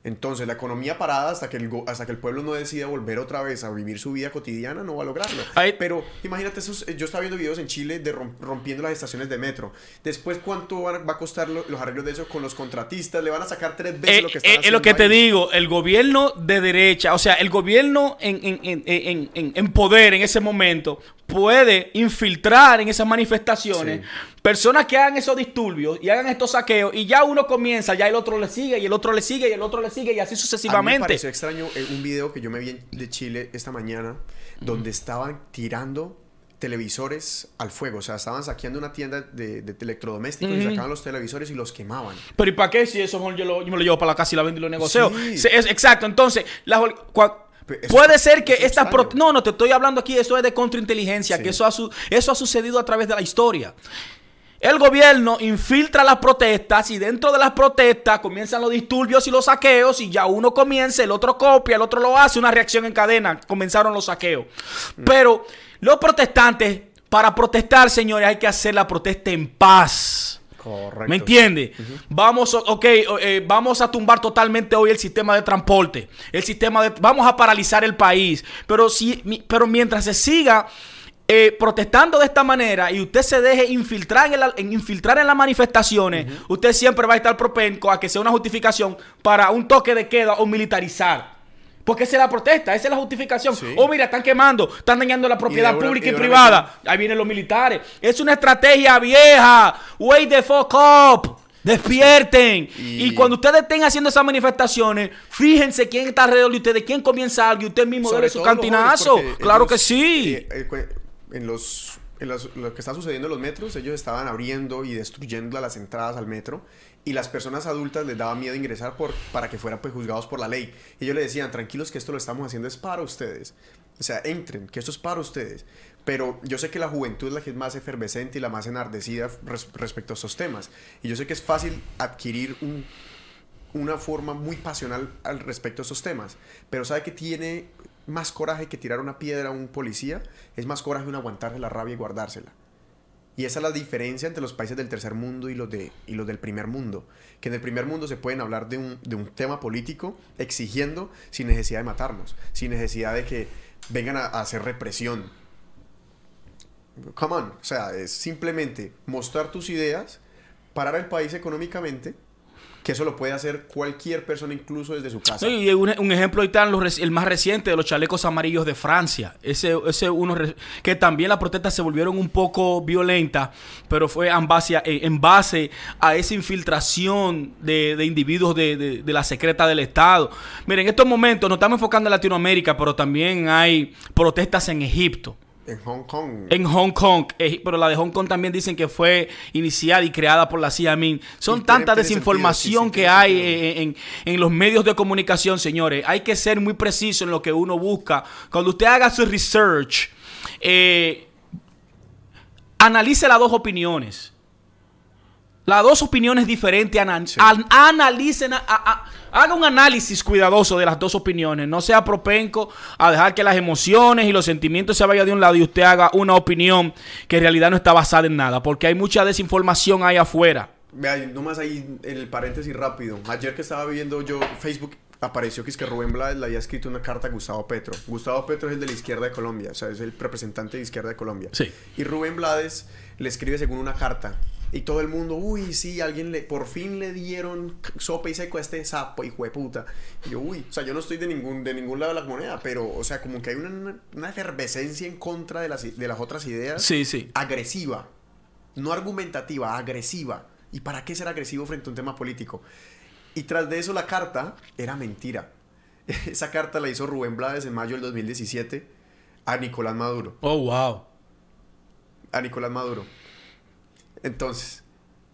Entonces, la economía parada hasta que, el, hasta que el pueblo no decida volver otra vez a vivir su vida cotidiana, no va a lograrlo. Ahí- Pero imagínate, esos, yo estaba viendo videos en Chile de rom- rompiendo las estaciones de metro. Después, ¿cuánto va a costar lo- los arreglos de eso con los contratistas? Le van a sacar tres veces Eh, lo que están eh, es lo que te haciendo digo, el gobierno de derecha, o sea, el gobierno en, en- en- en- en- en poder en ese momento, puede infiltrar en esas manifestaciones personas que hagan esos disturbios y hagan estos saqueos y ya uno comienza, ya el otro le sigue y el otro le sigue y el otro le sigue y así A mí me sucesivamente. pareció extraño eh, un video que yo me vi de Chile esta mañana donde estaban tirando televisores al fuego. O sea, estaban saqueando una tienda de, de electrodomésticos y sacaban los televisores y los quemaban. Pero ¿y para qué si eso yo, lo- yo me lo llevo para la casa y la vendo y lo negocio? Sí. Se- es- exacto, entonces, cua- Pero eso- puede ser que es estas... No, no, te estoy hablando aquí, eso es de contrainteligencia, Sí. que eso ha, su- eso ha sucedido a través de la historia. El gobierno infiltra las protestas y dentro de las protestas comienzan los disturbios y los saqueos y ya uno comienza, el otro copia, el otro lo hace, una reacción en cadena, comenzaron los saqueos. Pero los protestantes, para protestar, señores, hay que hacer la protesta en paz. Correcto. ¿Me entiende? Vamos, ok, eh, vamos a tumbar totalmente hoy el sistema de transporte. El sistema de, vamos a paralizar el país. Pero si, pero mientras se siga eh, protestando de esta manera y usted se deje infiltrar en, la- en infiltrar en las manifestaciones, usted siempre va a estar propenso a que sea una justificación para un toque de queda o militarizar. Porque esa es la protesta, esa es la justificación. Sí. Oh, mira, están quemando, están dañando la propiedad pública y privada. Ahí vienen los militares. Es una estrategia vieja. Wake the fuck up. Despierten. Y, Y- cuando ustedes estén haciendo esas manifestaciones, fíjense quién está alrededor de ustedes, quién comienza algo y usted mismo dele su cantinazo. Claro ellos, que sí. eh, eh, en los, en los- lo que está sucediendo en los metros, ellos estaban abriendo y destruyendo las entradas al metro y las personas adultas les daba miedo ingresar por, para que fueran pues, juzgados por la ley. Y ellos le decían, tranquilos que esto lo estamos haciendo es para ustedes. O sea, entren, que esto es para ustedes. Pero yo sé que la juventud es la que es más efervescente y la más enardecida res- respecto a estos temas. Y yo sé que es fácil adquirir un, una forma muy pasional al respecto a estos temas. Pero sabe que tiene más coraje que tirar una piedra a un policía, es más coraje un aguantarse la rabia y guardársela. Y esa es la diferencia entre los países del tercer mundo y los, de, y los del primer mundo. Que en el primer mundo se pueden hablar de un, de un tema político exigiendo sin necesidad de matarnos, sin necesidad de que vengan a, a hacer represión. Come on, o sea, es simplemente mostrar tus ideas, parar el país económicamente, que eso lo puede hacer cualquier persona incluso desde su casa. No, y un, ejemplo ahí está el más reciente de los chalecos amarillos de Francia. Ese, ese uno que también las protestas se volvieron un poco violentas, pero fue en base a, esa infiltración de, individuos de, de- de la secreta del Estado. Miren, en estos momentos nos estamos enfocando en Latinoamérica, pero también hay protestas en Egipto. En Hong Kong. En Hong Kong, eh, pero la de Hong Kong también dicen que fue iniciada y creada por la CIA. Min. Son tanta desinformación sentido, sí, sí, que hay eh, en, en los medios de comunicación, señores. Hay que ser muy preciso en lo que uno busca. Cuando usted haga su research, eh, analice las dos opiniones. Las dos opiniones diferentes, ana- Sí. an- analicen, a- a- haga un análisis cuidadoso de las dos opiniones. No sea propenco a dejar que las emociones y los sentimientos se vayan de un lado y usted haga una opinión que en realidad no está basada en nada, porque hay mucha desinformación ahí afuera. Vea, nomás ahí el paréntesis rápido. Ayer que estaba viendo yo Facebook, apareció que es que Rubén Blades le había escrito una carta a Gustavo Petro. Gustavo Petro es el de la izquierda de Colombia, o sea, es el representante de izquierda de Colombia. Sí. Y Rubén Blades le escribe según una carta. Y todo el mundo, uy, sí, alguien le, por fin le dieron sopa y seco a este sapo, hijo de puta. Y yo, uy, o sea, yo no estoy de ningún, de ningún lado de la moneda, pero, o sea, como que hay una, una efervescencia en contra de las, de las otras ideas Sí, sí. agresiva, no argumentativa, agresiva. ¿Y para qué ser agresivo frente a un tema político? Y tras de eso la carta era mentira. Esa carta la hizo Rubén Blades en mayo del 2017 a Nicolás Maduro. Oh, wow. A Nicolás Maduro. Entonces,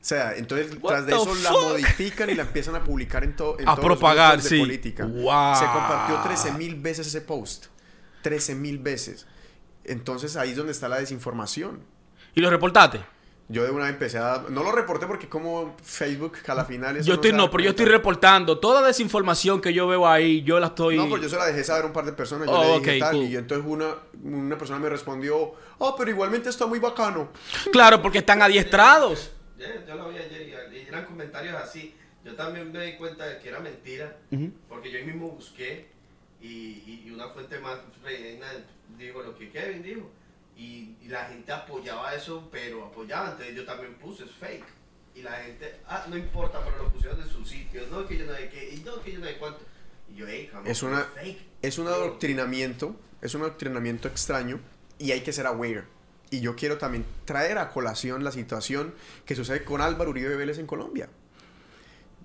o sea, entonces What tras de the eso la modifican y la empiezan a publicar en, to- en A todos los propagar, grupos de sí. política. Wow. Se compartió 13 mil veces ese post. 13 mil veces. Entonces ahí es donde está la desinformación. ¿Y lo reportaste? Yo de una vez empecé a... No lo reporté porque como Facebook a la final... eso Yo estoy, no, pero yo estoy reportando. Toda desinformación que yo veo ahí, yo la estoy... No, pero yo se la dejé saber a un par de personas. Yo Oh, le dije ok, tal. cool. Y entonces una, una persona me respondió... Oh, pero igualmente está muy bacano. Claro, porque están adiestrados. Yo, yo lo vi ayer y, eran comentarios así. Yo también me di cuenta de que era mentira, porque yo mismo busqué y, y- y una fuente más reina, digo lo que Kevin dijo, y, y la gente apoyaba eso, pero apoyaba, entonces yo también puse, es fake. Y la gente, ah, no importa, pero lo pusieron de sus sitios, no que yo no sé qué, y no que yo no sé cuánto. Y yo, hey, Es una- fake. Es un adoctrinamiento. Es un adoctrinamiento extraño y hay que ser aware. Y yo quiero también traer a colación la situación que sucede con Álvaro Uribe Vélez en Colombia.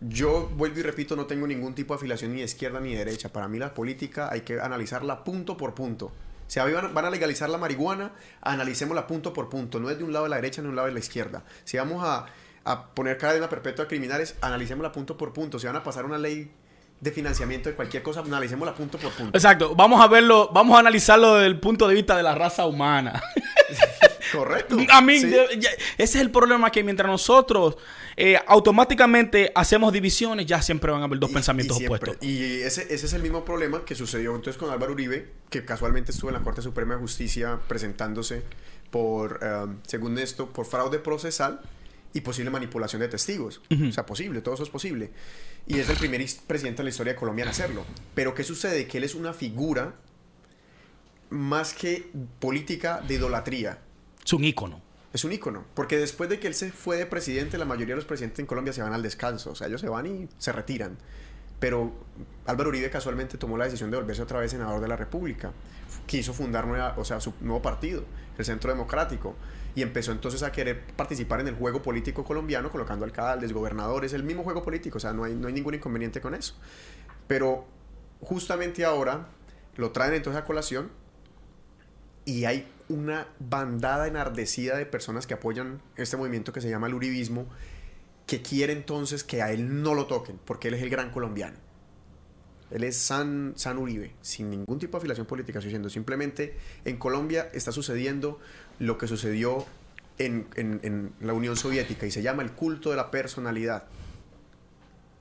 Yo vuelvo y repito, no tengo ningún tipo de afiliación ni de izquierda ni de derecha. Para mí la política hay que analizarla punto por punto. Si van a legalizar la marihuana, analicémosla punto por punto. No es de un lado de la derecha ni de un lado de la izquierda. Si vamos a, a poner cadena perpetua a criminales, analicémosla punto por punto. Si van a pasar una ley de financiamiento de cualquier cosa, analicémosla punto por punto. Exacto, vamos a verlo, vamos a analizarlo desde el punto de vista de la raza humana. Correcto. A mí, ese es el problema que mientras nosotros eh, automáticamente hacemos divisiones, ya siempre van a haber dos pensamientos opuestos. Y ese, ese, es el mismo problema que sucedió entonces con Álvaro Uribe, que casualmente estuvo en la Corte Suprema de Justicia presentándose por, um, según esto, por fraude procesal y posible manipulación de testigos. O sea, posible, todo eso es posible. Y es el primer presidente en la historia de Colombia en hacerlo. Pero ¿qué sucede? Que él es una figura más que política de idolatría. Es un ícono. Es un ícono. Porque después de que él se fue de presidente, la mayoría de los presidentes en Colombia se van al descanso. O sea, ellos se van y se retiran. Pero Álvaro Uribe casualmente tomó la decisión de volverse otra vez senador de la República. Quiso fundar nueva, o sea, su nuevo partido, el Centro Democrático. Y empezó entonces a querer participar en el juego político colombiano, colocando alcaldes, gobernadores, el mismo juego político. O sea, no hay, no hay ningún inconveniente con eso. Pero justamente ahora lo traen entonces a colación y hay una bandada enardecida de personas que apoyan este movimiento que se llama el uribismo, que quiere entonces que a él no lo toquen, porque él es el gran colombiano. Él es San, San Uribe, sin ningún tipo de afiliación política, estoy diciendo. Simplemente en Colombia está sucediendo lo que sucedió en, en, la Unión Soviética y se llama el culto de la personalidad.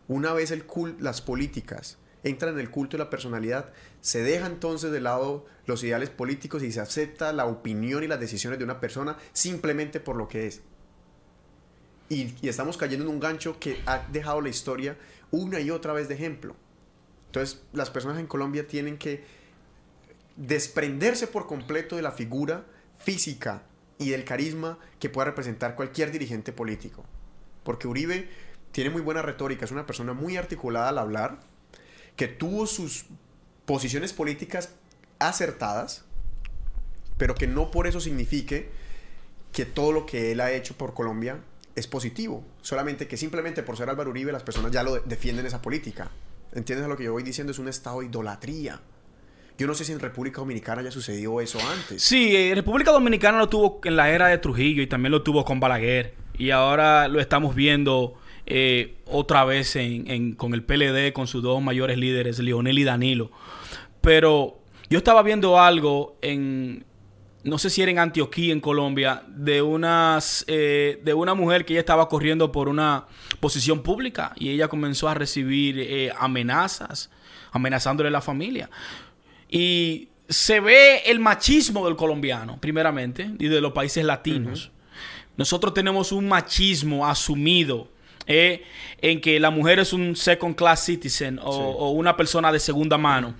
Una vez el cult, las políticas entran en el culto de la personalidad, se deja entonces de lado los ideales políticos y se acepta la opinión y las decisiones de una persona simplemente por lo que es. Y, estamos cayendo en un gancho que ha dejado la historia una y otra vez de ejemplo. Entonces las personas en Colombia tienen que desprenderse por completo de la figura física y del carisma que pueda representar cualquier dirigente político. Porque Uribe tiene muy buena retórica, es una persona muy articulada al hablar, que tuvo sus posiciones políticas acertadas, pero que no por eso signifique que todo lo que él ha hecho por Colombia es positivo. Solamente que simplemente por ser Álvaro Uribe las personas ya lo defienden esa política. ¿Entiendes lo que yo voy diciendo? Es un estado de idolatría. Yo no sé si en República Dominicana ya sucedió eso antes. Sí, en República Dominicana lo tuvo en la era de Trujillo y también lo tuvo con Balaguer. Y ahora lo estamos viendo eh, otra vez con el PLD, con sus dos mayores líderes, Lionel y Danilo. Pero yo estaba viendo algo en, no sé si era en Antioquía, en Colombia, de, unas, eh, de una mujer que ella estaba corriendo por una posición pública y ella comenzó a recibir eh, amenazas, amenazándole a la familia. Y se ve el machismo del colombiano, primeramente, y de los países latinos. Nosotros tenemos un machismo asumido eh, en que la mujer es un second class citizen o, una persona de segunda mano.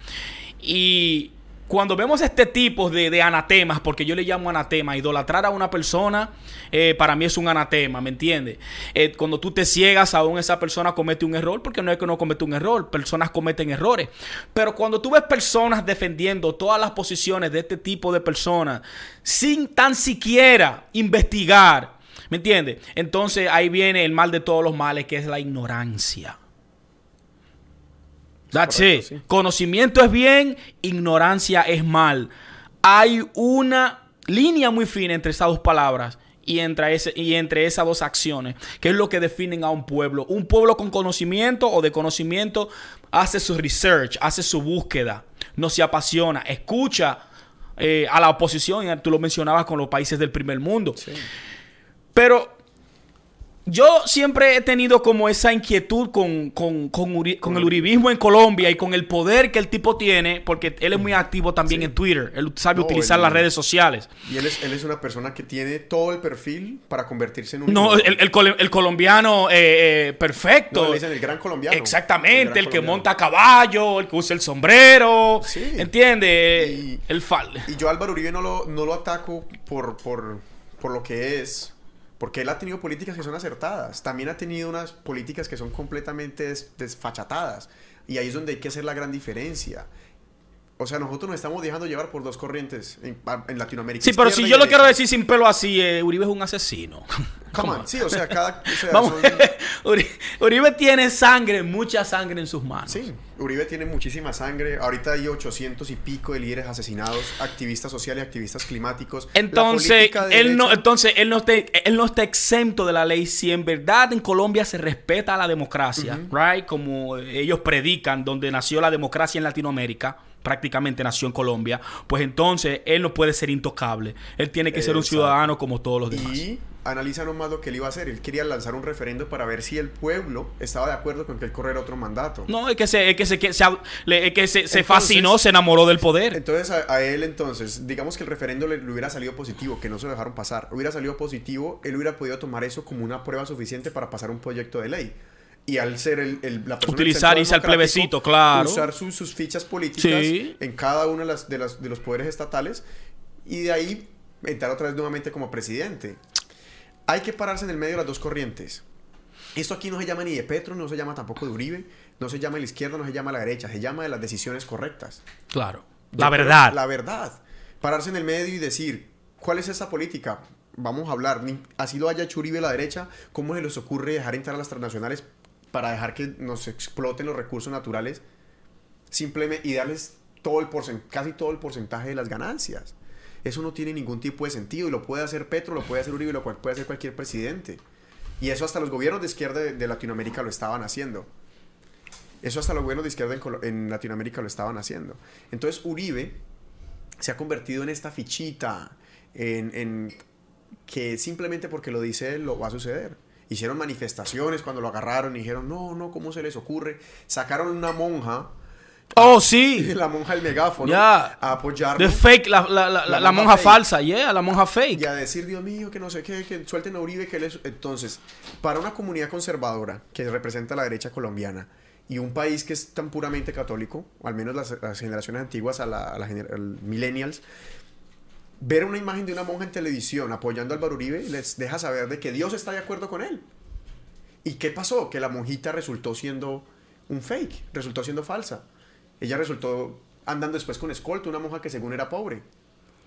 Y cuando vemos este tipo de, anatemas, porque yo le llamo anatema, idolatrar a una persona, eh, para mí es un anatema, ¿me entiendes? Eh, cuando tú te ciegas, aún esa persona comete un error, porque no es que no comete un error, personas cometen errores. Pero cuando tú ves personas defendiendo todas las posiciones de este tipo de personas, sin tan siquiera investigar, ¿Me entiendes? Entonces ahí viene el mal de todos los males, que es la ignorancia. That's it. Conocimiento es bien, ignorancia es mal. Hay una línea muy fina entre esas dos palabras y entre, ese, y entre esas dos acciones, que es lo que definen a un pueblo. Un pueblo con conocimiento o de conocimiento hace su research, hace su búsqueda, no se apasiona, escucha eh, a la oposición, tú lo mencionabas con los países del primer mundo. Sí. Pero yo siempre he tenido como esa inquietud con, el uribismo en Colombia y con el poder que el tipo tiene, porque él es muy activo también en Twitter. Él sabe utilizar las redes sociales. Y él es, él es una persona que tiene todo el perfil para convertirse en un... No, el, colombiano eh, eh, perfecto. No, el gran colombiano. Exactamente, el, que monta a caballo, el que usa el sombrero. Sí. ¿Entiendes? Y, el fal. Y yo Álvaro Uribe no lo, no lo ataco por, por, por lo que es porque él ha tenido políticas que son acertadas, también ha tenido unas políticas que son completamente desfachatadas. Y ahí es donde hay que hacer la gran diferencia. O sea, nosotros nos estamos dejando llevar por dos corrientes en, en Latinoamérica. Sí, pero si yo lo quiero decir sin pelo así, eh, Uribe es un asesino. Come on. Sí, o sea, cada... O sea, Vamos, son- Uribe tiene sangre, mucha sangre en sus manos. Sí, Uribe tiene muchísima sangre. Ahorita hay 800 y pico de líderes asesinados, activistas sociales, activistas climáticos. Entonces él, no, entonces, él no, está, él no está exento de la ley. Si en verdad en Colombia se respeta la democracia, right? Como ellos predican, donde nació la democracia en Latinoamérica, prácticamente nació en Colombia, pues entonces él no puede ser intocable. Él tiene que ser un Exacto. ciudadano como todos los demás. Y analiza nomás lo que él iba a hacer. Él quería lanzar un referendo para ver si el pueblo estaba de acuerdo con que él corriera otro mandato. No, es que se, es que se, que se, es que se, se Entonces- fascinó, se enamoró del poder. Entonces a, a él entonces, digamos que el referendo le, le hubiera salido positivo, que no se lo dejaron pasar, hubiera salido positivo, él hubiera podido tomar eso como una prueba suficiente para pasar un proyecto de ley. Y al ser el, el- la persona Utilizar, irse al plebiscito, claro. Usar sus- sus fichas políticas Sí. en cada uno de, las, de, las- de los poderes estatales y de ahí entrar otra vez nuevamente como presidente. Hay que pararse en el medio de las dos corrientes. Esto aquí no se llama ni de Petro, no se llama tampoco de Uribe, no se llama de la izquierda, no se llama de la derecha, se llama de las decisiones correctas. Claro. La verdad. La verdad. Pararse en el medio y decir, ¿cuál es esa política? Vamos a hablar. Así lo haya hecho Uribe la derecha, ¿cómo se les ocurre dejar entrar a las transnacionales para dejar que nos exploten los recursos naturales? Simplemente y darles todo el casi todo el porcentaje de las ganancias. Eso no tiene ningún tipo de sentido y lo puede hacer Petro, lo puede hacer Uribe, lo puede hacer cualquier presidente. Y eso hasta los gobiernos de izquierda de, Latinoamérica lo estaban haciendo. Eso hasta los gobiernos de izquierda en, Latinoamérica lo estaban haciendo. Entonces Uribe se ha convertido en esta fichita, en, que simplemente porque lo dice lo va a suceder. Hicieron manifestaciones cuando lo agarraron y dijeron, no, no, ¿cómo se les ocurre? Sacaron una monja, Oh, sí. la monja del megáfono, Ya. a apoyarlo. The fake, la, la, la, La monja falsa, yeah, la monja fake. y a decir, Dios mío, que no sé qué, que suelten a Uribe, que él es... Entonces, para una comunidad conservadora que representa a la derecha colombiana y un país que es tan puramente católico, o al menos las, las generaciones antiguas, a a millennials, ver una imagen de una monja en televisión apoyando a Álvaro Uribe les deja saber de que Dios está de acuerdo con él. ¿Y qué pasó? Que la monjita resultó siendo un fake, resultó siendo falsa. Ella resultó andando después con escolta, una monja que según era pobre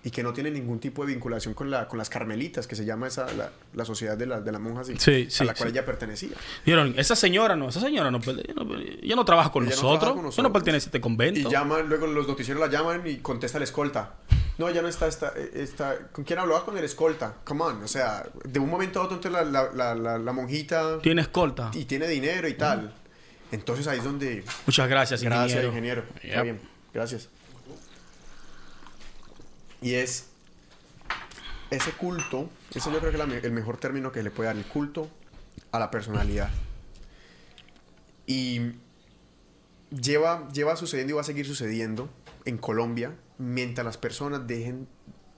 y que no tiene ningún tipo de vinculación con, la, con las carmelitas, que se llama esa, la, la sociedad de, la- de las monjas y- Sí, sí, a la cual sí. ella pertenecía. Vieron, esa señora no, esa señora no, ella no, ella no trabaja con Ella no nosotros. trabaja con Ella no nosotros. pertenece a este convento. Y llaman, luego los noticieros la llaman y contesta el escolta. No, ya no está, está, está ¿con quién hablaba? Con el escolta. Come on, o sea, de un momento a otro entonces la, la, la, la- monjita Tiene escolta. y tiene dinero y tal. Entonces ahí es donde... Muchas gracias, Gracias, ingeniero. ingeniero. Está Yep. bien, gracias. Y es ese culto, ese yo creo que es el mejor término que le puede dar, el culto a la personalidad. Y lleva, lleva sucediendo y va a seguir sucediendo en Colombia mientras las personas dejen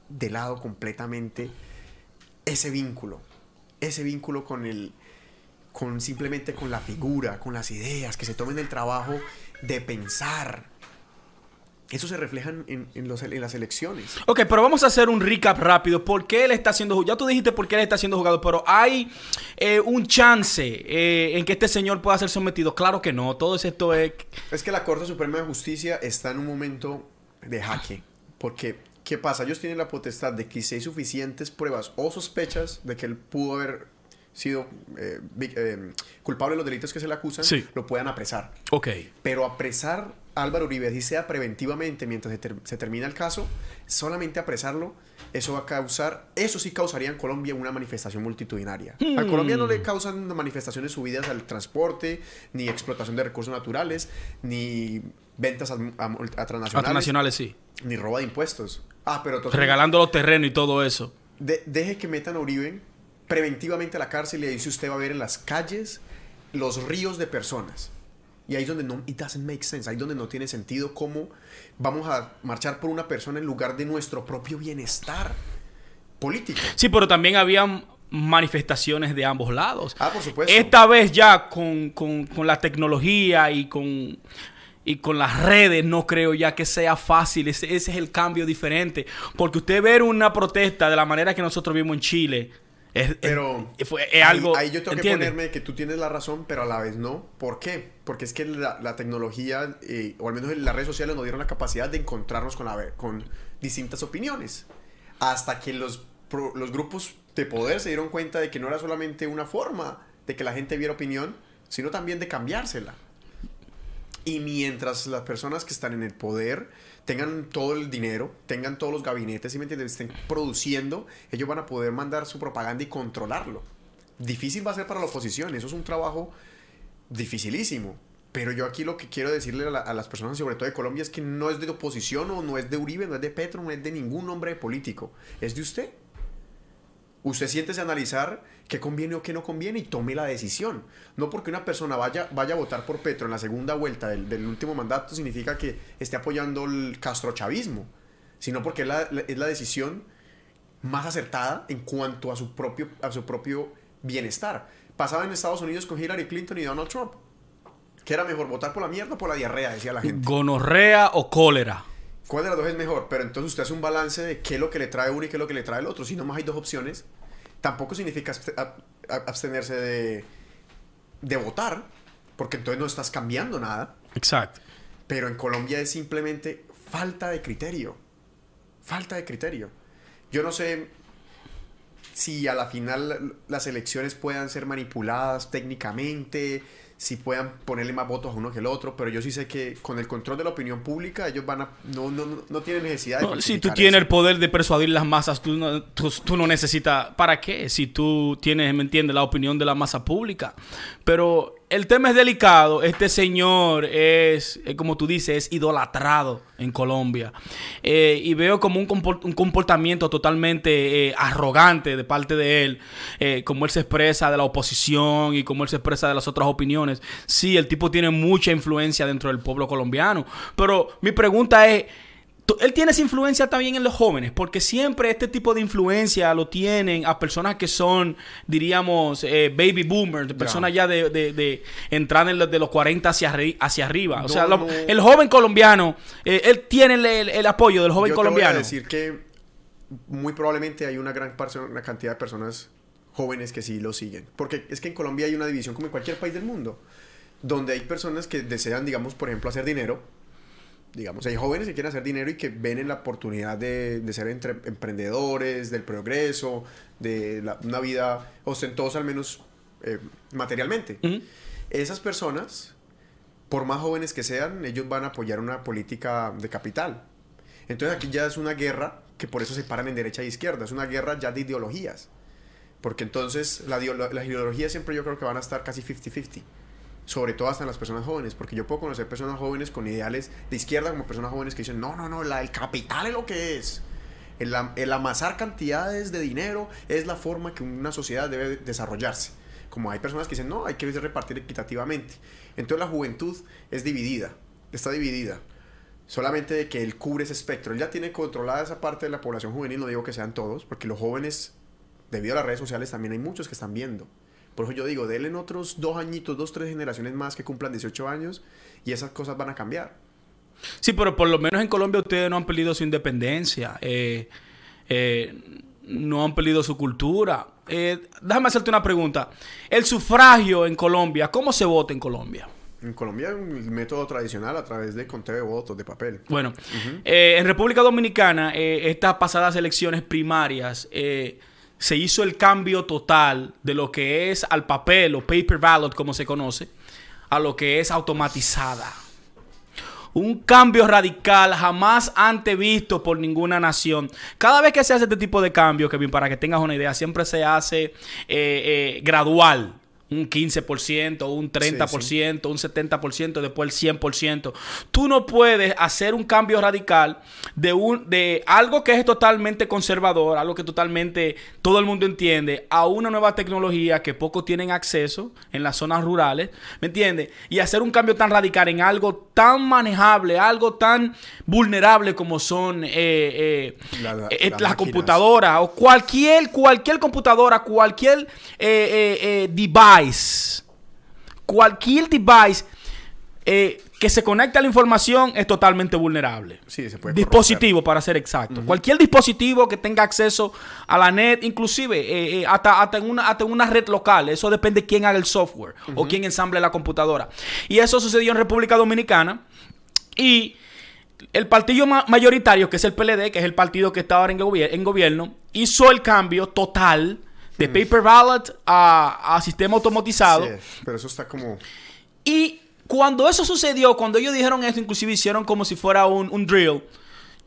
de lado completamente ese vínculo, ese vínculo con el, con simplemente con la figura, con las ideas, que se tomen el trabajo de pensar. Eso se refleja en, en los- en las elecciones. Ok, pero vamos a hacer un recap rápido. ¿Por qué él está siendo jugado? Ya tú dijiste por qué él está siendo jugado, pero hay eh, un chance eh, en que este señor pueda ser sometido. Claro que no. Todo esto es. Es que la Corte Suprema de Justicia está en un momento de jaque. Porque, ¿qué pasa? Ellos tienen la potestad de que si hay suficientes pruebas o sospechas de que él pudo haber sido eh, eh, culpable de los delitos que se le acusan, Sí. lo puedan apresar. Ok. Pero apresar a Álvaro Uribe, así sea preventivamente mientras se, ter- se termina el caso, solamente apresarlo, eso va a causar, eso sí causaría en Colombia una manifestación multitudinaria. Al Colombia no le causan manifestaciones subidas al transporte, ni explotación de recursos naturales, ni ventas a, a- a transnacionales, sí. ni roba de impuestos. Ah, pero entonces, Regalando los terrenos y todo eso. de- deje que metan a Uribe preventivamente a la cárcel y ahí usted va a ver en las calles los ríos de personas. Y ahí es donde no, it doesn't make sense, ahí es donde no tiene sentido cómo vamos a marchar por una persona en lugar de nuestro propio bienestar político. Sí, pero también había manifestaciones de ambos lados. Ah, por supuesto. Esta vez ya con, con- con la tecnología y con, y con las redes no creo ya que sea fácil. Ese, ese es el cambio diferente. Porque usted ver una protesta de la manera que nosotros vimos en Chile, Es, Pero es, algo. Ahí, ahí yo tengo que ponerme que tú tienes la razón, pero a la vez no. ¿Por qué? Porque es que la, la tecnología, eh, o al menos las redes sociales, nos dieron la capacidad de encontrarnos con, la, con distintas opiniones. Hasta que los, pro- los grupos de poder se dieron cuenta de que no era solamente una forma de que la gente viera opinión, sino también de cambiársela. Y mientras las personas que están en el poder tengan todo el dinero, tengan todos los gabinetes, ¿sí me entiendes? Estén produciendo, ellos van a poder mandar su propaganda y controlarlo. Difícil va a ser para la oposición, eso es un trabajo dificilísimo. Pero yo aquí lo que quiero decirle a, a las personas, sobre todo de Colombia, es que no es de oposición o no es de Uribe, no es de Petro, no es de ningún hombre político, es de usted. Usted siéntese a analizar qué conviene o qué no conviene y tome la decisión. No porque una persona vaya, vaya a votar por Petro en la segunda vuelta del, último mandato significa que esté apoyando el castrochavismo, sino porque es la, es la decisión más acertada en cuanto a su propio, a su propio bienestar. Pasaba en Estados Unidos con Hillary Clinton y Donald Trump. ¿Qué era mejor, votar por la mierda o por la diarrea? Decía la gente. Gonorrea o cólera. ¿Cuál de las dos es mejor? Pero entonces usted hace un balance de qué es lo que le trae uno y qué es lo que le trae el otro. Si no más hay dos opciones, tampoco significa abst- ab- ab- abstenerse de, de votar, porque entonces no estás cambiando nada. Exacto. Pero en Colombia es simplemente falta de criterio. Falta de criterio. Yo no sé si a la final las elecciones puedan ser manipuladas técnicamente, si puedan ponerle más votos a uno que el otro, pero yo sí sé que con el control de la opinión pública ellos van a no no, no- tienen necesidad de No, si tú tienes eso. el poder de persuadir las masas, tú no, tú, tú no necesitas. ¿Para qué? Si tú tienes, ¿me entiendes?, la opinión de la masa pública. Pero el tema es delicado. Este señor es, eh, como tú dices, es idolatrado en Colombia. Eh, y veo como un, compor- un comportamiento totalmente eh, arrogante de parte de él, eh, como él se expresa de la oposición y como él se expresa de las otras opiniones. Sí, el tipo tiene mucha influencia dentro del pueblo colombiano. Pero mi pregunta es. Él tiene esa influencia también en los jóvenes, porque siempre este tipo de influencia lo tienen a personas que son, diríamos, eh, baby boomers, personas ya de, de, de entrar en los, de los 40 hacia, arri- hacia arriba. o sea, lo- no. el joven colombiano, eh, él tiene el, el- el apoyo del joven Yo te voy a colombiano. decir que muy probablemente hay una gran una cantidad de personas jóvenes que sí lo siguen. Porque es que en Colombia hay una división como en cualquier país del mundo, donde hay personas que desean, digamos, por ejemplo, hacer dinero. Digamos, hay jóvenes que quieren hacer dinero y que ven en la oportunidad de, de ser entre- emprendedores, del progreso, de la- una vida ostentosa, al menos eh, materialmente. Esas personas, por más jóvenes que sean, ellos van a apoyar una política de capital. Entonces aquí ya es una guerra que por eso se paran en derecha e izquierda, es una guerra ya de ideologías. Porque entonces la, las ideologías siempre yo creo que van a estar casi 50-50. Sobre todo hasta en las personas jóvenes, porque yo puedo conocer personas jóvenes con ideales de izquierda como personas jóvenes que dicen, no, no, no, la, el capital es lo que es. El, el amasar cantidades de dinero es la forma que una sociedad debe desarrollarse. Como hay personas que dicen, no, hay que repartir equitativamente. Entonces la juventud es dividida, está dividida. Solamente de que él cubre ese espectro. Él ya tiene controlada esa parte de la población juvenil, no digo que sean todos, porque los jóvenes, debido a las redes sociales, también hay muchos que están viendo. Por eso yo digo, denle en otros dos añitos, dos, tres generaciones más que cumplan 18 años y esas cosas van a cambiar. Sí, pero por lo menos en Colombia ustedes no han perdido su independencia, eh, eh, no han perdido su cultura. Eh, déjame hacerte una pregunta. El sufragio en Colombia, ¿cómo se vota en Colombia? En Colombia el método tradicional a través de conteo de votos de papel. Bueno, en República Dominicana, estas pasadas elecciones primarias, se hizo el cambio total de lo que es al papel o paper ballot, como se conoce, a lo que es automatizada. Un cambio radical jamás antes visto por ninguna nación. Cada vez que se hace este tipo de cambio, Kevin, para que tengas una idea, siempre se hace eh, eh, gradual. Un 15%, un 30%, un 70%, después el 100%. Tú no puedes hacer un cambio radical de, un, de algo que es totalmente conservador, algo que totalmente todo el mundo entiende, a una nueva tecnología que pocos tienen acceso en las zonas rurales, ¿me entiendes? Y hacer un cambio tan radical en algo tan manejable, algo tan vulnerable como son eh, eh, La- la- eh, las computadoras o cualquier, cualquier computadora, cualquier eh, device, cualquier device eh, que se conecta a la información es totalmente vulnerable. Sí, se puede Dispositivo, para ser exacto. Cualquier dispositivo que tenga acceso a la net, inclusive eh, eh, hasta, hasta, en una, hasta en una red local. Eso depende de quién haga el software o quién ensamble la computadora. Y eso sucedió en República Dominicana. Y el partido mayoritario, que es el PLD, que es el partido que está ahora en, en gobierno, hizo el cambio total de paper ballot a, a sistema automatizado. Sí, pero eso está como... Y cuando eso sucedió, cuando ellos dijeron esto, inclusive hicieron como si fuera un, drill.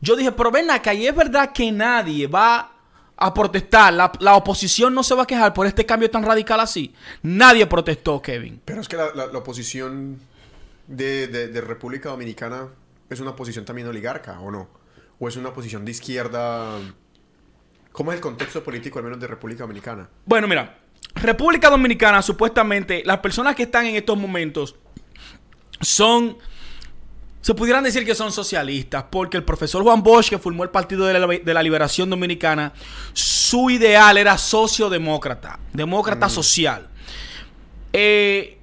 Yo dije, pero ven acá, y es verdad que nadie va a protestar. La, oposición no se va a quejar por este cambio tan radical así. Nadie protestó, Kevin. Pero es que la, oposición de, República Dominicana es una oposición también oligarca, ¿o no? ¿O es una oposición de izquierda? ¿Cómo es el contexto político, al menos de República Dominicana? Bueno, mira, República Dominicana, supuestamente, las personas que están en estos momentos son, se pudieran decir que son socialistas, porque el profesor Juan Bosch, que formó el Partido de la, Liberación Dominicana, su ideal era sociodemócrata, demócrata mm. social. Eh,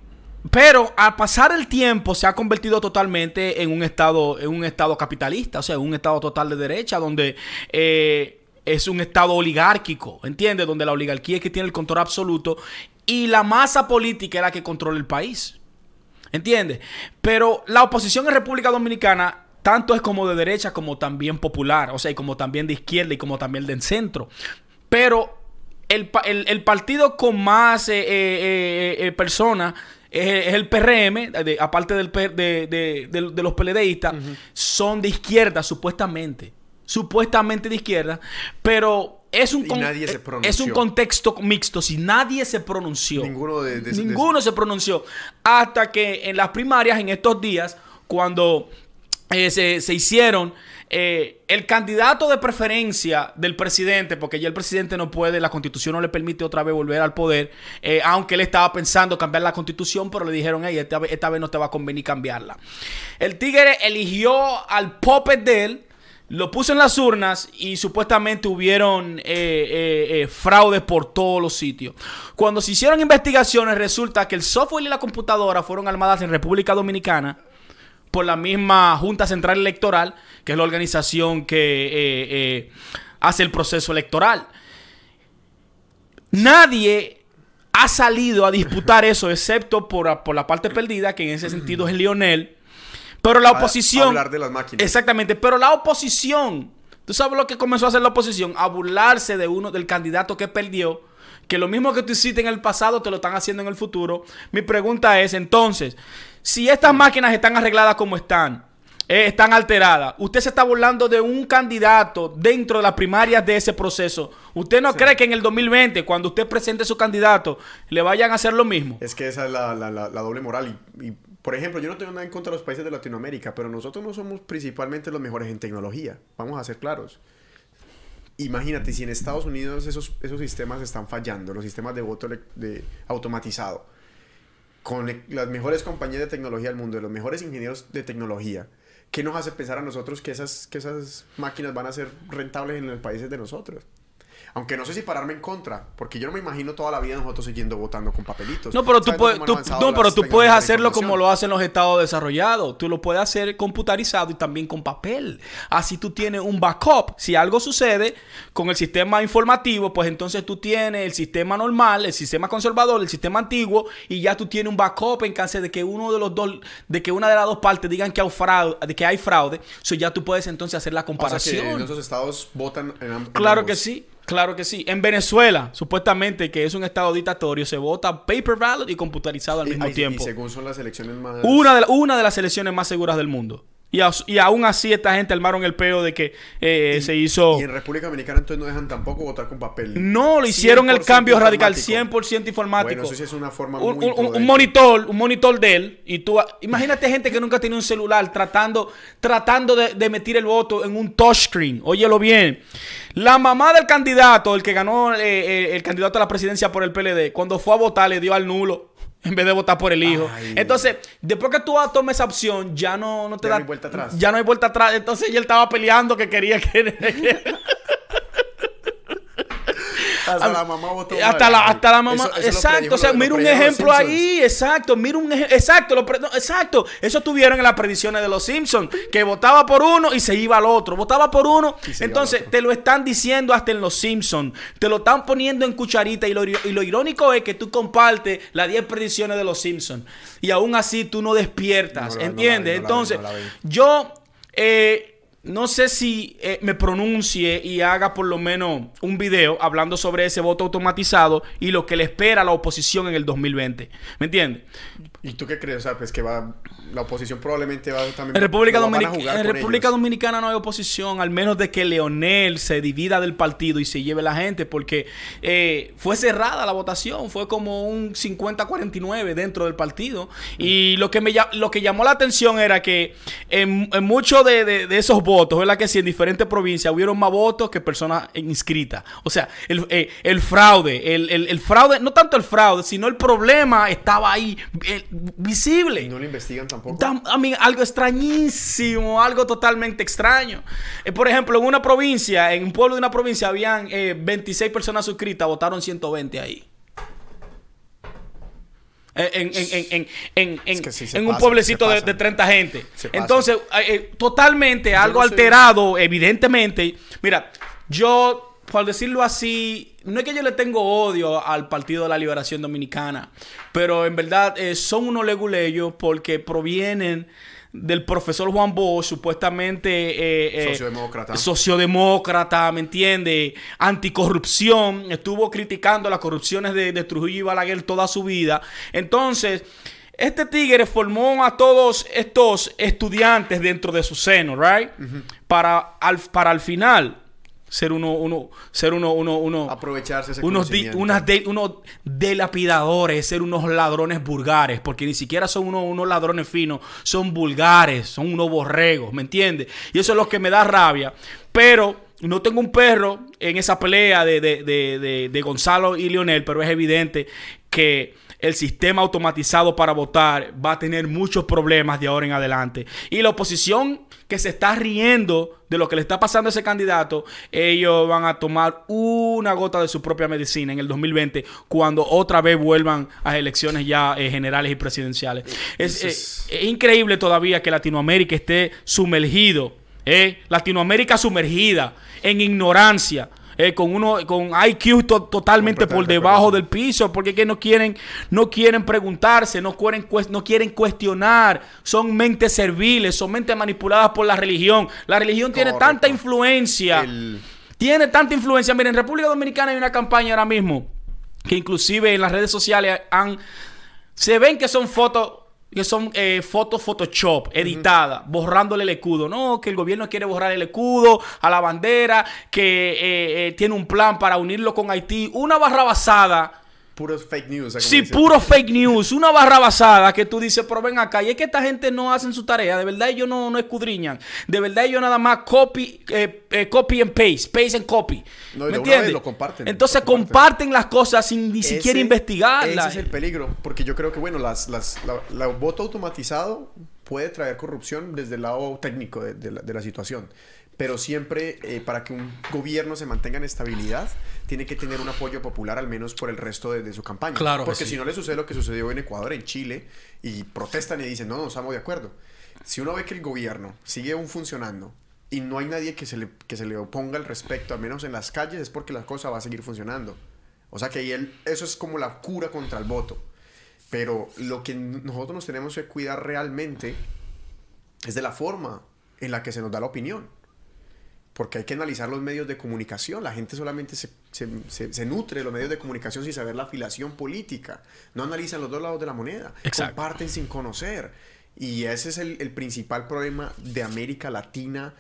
pero al pasar el tiempo se ha convertido totalmente en un estado, en un estado capitalista, o sea, un estado total de derecha, donde eh, es un estado oligárquico, ¿entiendes? Donde la oligarquía es que tiene el control absoluto y la masa política es la que controla el país. ¿Entiendes? Pero la oposición en República Dominicana tanto es como de derecha como también popular, o sea, y como también de izquierda y como también del centro. Pero el, partido con más eh, eh, eh, personas es, el PRM, aparte del, de, los PLDistas, son de izquierda, supuestamente. Supuestamente de izquierda, pero es un, es un contexto mixto. Si nadie se pronunció. Ninguno, de, ninguno se pronunció. Hasta que en las primarias, en estos días, cuando eh, se, hicieron, eh, el candidato de preferencia del presidente, porque ya el presidente no puede, la constitución no le permite otra vez volver al poder, eh, aunque él estaba pensando cambiar la constitución, pero le dijeron, hey, esta, esta vez no te va a convenir cambiarla. El tigre eligió al puppet de él lo puso en las urnas y supuestamente hubieron eh, eh, eh, por todos los sitios. Cuando se hicieron investigaciones, resulta que el software y la computadora fueron armadas en República Dominicana por la misma Junta Central Electoral, que es la organización que hace el proceso electoral. Nadie ha salido a disputar eso, excepto por, por la parte perdida, que en ese sentido es Lionel pero la oposición. hablar de las máquinas. Exactamente. Pero la oposición. ¿Tú sabes lo que comenzó a hacer la oposición? A burlarse de uno, del candidato que perdió. Que lo mismo que tú hiciste en el pasado te lo están haciendo en el futuro. Mi pregunta es, entonces, si estas máquinas están arregladas como están, eh, están alteradas, usted se está burlando de un candidato dentro de las primarias de ese proceso. ¿Usted no cree que en el 2020, cuando usted presente su candidato, le vayan a hacer lo mismo? Es que esa es la, doble moral. y por ejemplo, yo no tengo nada en contra de los países de Latinoamérica, pero nosotros no somos principalmente los mejores en tecnología. Vamos a ser claros. Imagínate, si en Estados Unidos esos, esos sistemas están fallando, los sistemas de voto de, automatizado, con las mejores compañías de tecnología del mundo, los mejores ingenieros de tecnología, ¿qué nos hace pensar a nosotros que esas, que esas máquinas van a ser rentables en los países de nosotros? Aunque no sé si pararme en contra, porque yo no me imagino toda la vida nosotros siguiendo votando con papelitos. No, pero tú, puedes, no, pero tú puedes hacerlo como lo hacen los estados desarrollados. Tú lo puedes hacer computarizado y también con papel. Así tú tienes un backup. Si algo sucede con el sistema informativo, pues entonces tú tienes el sistema normal, el sistema conservador, el sistema antiguo, y ya tú tienes un backup en caso de que uno de los dos, de que una de las dos partes digan que hay fraude, de que hay fraude. So ya tú puedes entonces hacer la comparación. en esos estados votan en, Claro que sí. Claro que sí. En Venezuela, supuestamente, que es un estado dictatorio, se vota paper ballot y computarizado al mismo tiempo. Y según son las elecciones más... Una de, una de las elecciones más seguras del mundo. Y, aún así esta gente armaron el peo de que eh, se hizo... Y en República Dominicana entonces no dejan tampoco votar con papel. No, lo hicieron el cambio radical, 100% informático. Bueno, eso sí es una forma un, muy un, monitor, un monitor de él. Y tú, imagínate gente que nunca tiene un celular tratando, tratando de, de meter el voto en un touchscreen. Óyelo bien. La mamá del candidato, el que ganó eh, eh, el candidato a la presidencia por el PLD, cuando fue a votar le dio al nulo en vez de votar por el hijo. Entonces, después que tú tomes esa opción, ya no, no te ya da. No hay vuelta atrás. Ya no hay vuelta atrás. Entonces, él estaba peleando que quería que. Hasta la mamá votó Hasta la, hasta la mamá. Eso- eso lo exacto. o sea, mira un ejemplo ahí. Exacto. Mira un Exacto. lo pre- no, exacto. Eso tuvieron en las predicciones de los Simpsons. Que votaba por uno y se iba al otro. Votaba por uno. Entonces, te lo están diciendo hasta en los Simpsons. Te lo están poniendo en cucharita. Y lo, y lo irónico es que tú compartes las 10 predicciones de los Simpsons. Y aún así tú no despiertas. No, no, no la ¿Entiendes? vi, no la vi, Entonces, yo. eh, no sé si eh, me pronuncie y haga por lo menos un video hablando sobre ese voto automatizado y lo que le espera a la oposición en el 2020. ¿Me entiendes? ¿Y tú qué crees? O sea, pues que va... La oposición probablemente va también... En República, Dominic- en República ellos. Dominicana no hay oposición, al menos de que Leonel se divida del partido y se lleve la gente, porque eh, fue cerrada la votación, fue como un 50-49 dentro del partido. Y lo que, me, lo que llamó la atención era que en, en muchos de, de- de esos votos, ¿verdad? Que sí, en diferentes provincias hubieron más votos que personas inscritas. O sea, el, eh, el fraude, el, el- el fraude, no tanto el fraude, sino el problema estaba ahí eh, visible. Y no lo investigan tampoco. Tam- a mí, algo extrañísimo, algo totalmente extraño. Eh, por ejemplo, en una provincia, en un pueblo de una provincia, habían eh, 26 personas suscritas, votaron 120 ahí. Eh, En, en- en- en- en- en- que sí un pueblecito de, de 30 gente. Entonces, eh, eh, totalmente algo no sé. alterado, evidentemente. Mira, yo, por decirlo así, no es que yo le tengo odio al Partido de la Liberación Dominicana, pero en verdad eh, son unos leguleyos porque provienen del profesor Juan Bosch, supuestamente eh, eh, Sociodemócrata. sociodemócrata, ¿me entiende? Anticorrupción, estuvo criticando las corrupciones de, de Trujillo y Balaguer toda su vida. Entonces, este tigre formó a todos estos estudiantes dentro de su seno, ¿right? para, al, para al final ser uno, uno, ser uno, uno, uno, Aprovecharse ese unos, di- conocimiento. unas de- unos delapidadores, ser unos ladrones vulgares, porque ni siquiera son unos, unos ladrones finos, son vulgares, son unos borregos, ¿me entiendes? Y eso es lo que me da rabia. Pero no tengo un perro en esa pelea de, de- de- de- Gonzalo y Leonel, pero es evidente que el sistema automatizado para votar va a tener muchos problemas de ahora en adelante. Y la oposición que se está riendo de lo que le está pasando a ese candidato, ellos van a tomar una gota de su propia medicina en el 2020 cuando otra vez vuelvan a elecciones ya eh, generales y presidenciales. Es, eh, es increíble todavía que Latinoamérica esté sumergido, eh, Latinoamérica sumergida en ignorancia. Eh, con uno con IQ to- totalmente por debajo del piso porque que no quieren no quieren preguntarse no quieren no quieren cuestionar. Son mentes serviles son mentes manipuladas por la religión. La religión tiene tanta influencia. El- tiene tanta influencia. Miren en República Dominicana hay una campaña ahora mismo que inclusive en las redes sociales han se ven que son fotos que son eh, fotos Photoshop editadas, borrándole el escudo. No, que el gobierno quiere borrar el escudo a la bandera, que eh, eh, tiene un plan para unirlo con Haití. Una barra basada. Puros fake news. Sí, puro fake news, una barra basada que tú dices, pero ven acá, y es que esta gente no hacen su tarea, de verdad ellos no, no escudriñan, de verdad ellos nada más copy, eh, eh, copy and paste, paste and copy. No, ¿Me entiendes? lo comparten, Entonces lo comparten. comparten las cosas sin ni siquiera investigarlas. Ese es el peligro, porque yo creo que, bueno, las, las, la, la voto automatizado puede traer corrupción desde el lado técnico de, de la, de la situación, pero siempre eh, para que un gobierno se mantenga en estabilidad, tiene que tener un apoyo popular al menos por el resto de, de su campaña. Claro que Porque sí. si no le sucede lo que sucedió en Ecuador, en Chile, y protestan y dicen, no, no estamos de acuerdo. Si uno ve que el gobierno sigue aún funcionando y no hay nadie que se le, que se le oponga al respecto, al menos en las calles, es porque la cosa va a seguir funcionando. O sea que ahí el- eso es como la cura contra el voto. Pero lo que nosotros nos tenemos que cuidar realmente es de la forma en la que se nos da la opinión. Porque hay que analizar los medios de comunicación. La gente solamente se, se- se- se nutre de los medios de comunicación sin saber la afiliación política. No analizan los dos lados de la moneda. Exacto. Comparten sin conocer. Y ese es el, el principal problema de América Latina.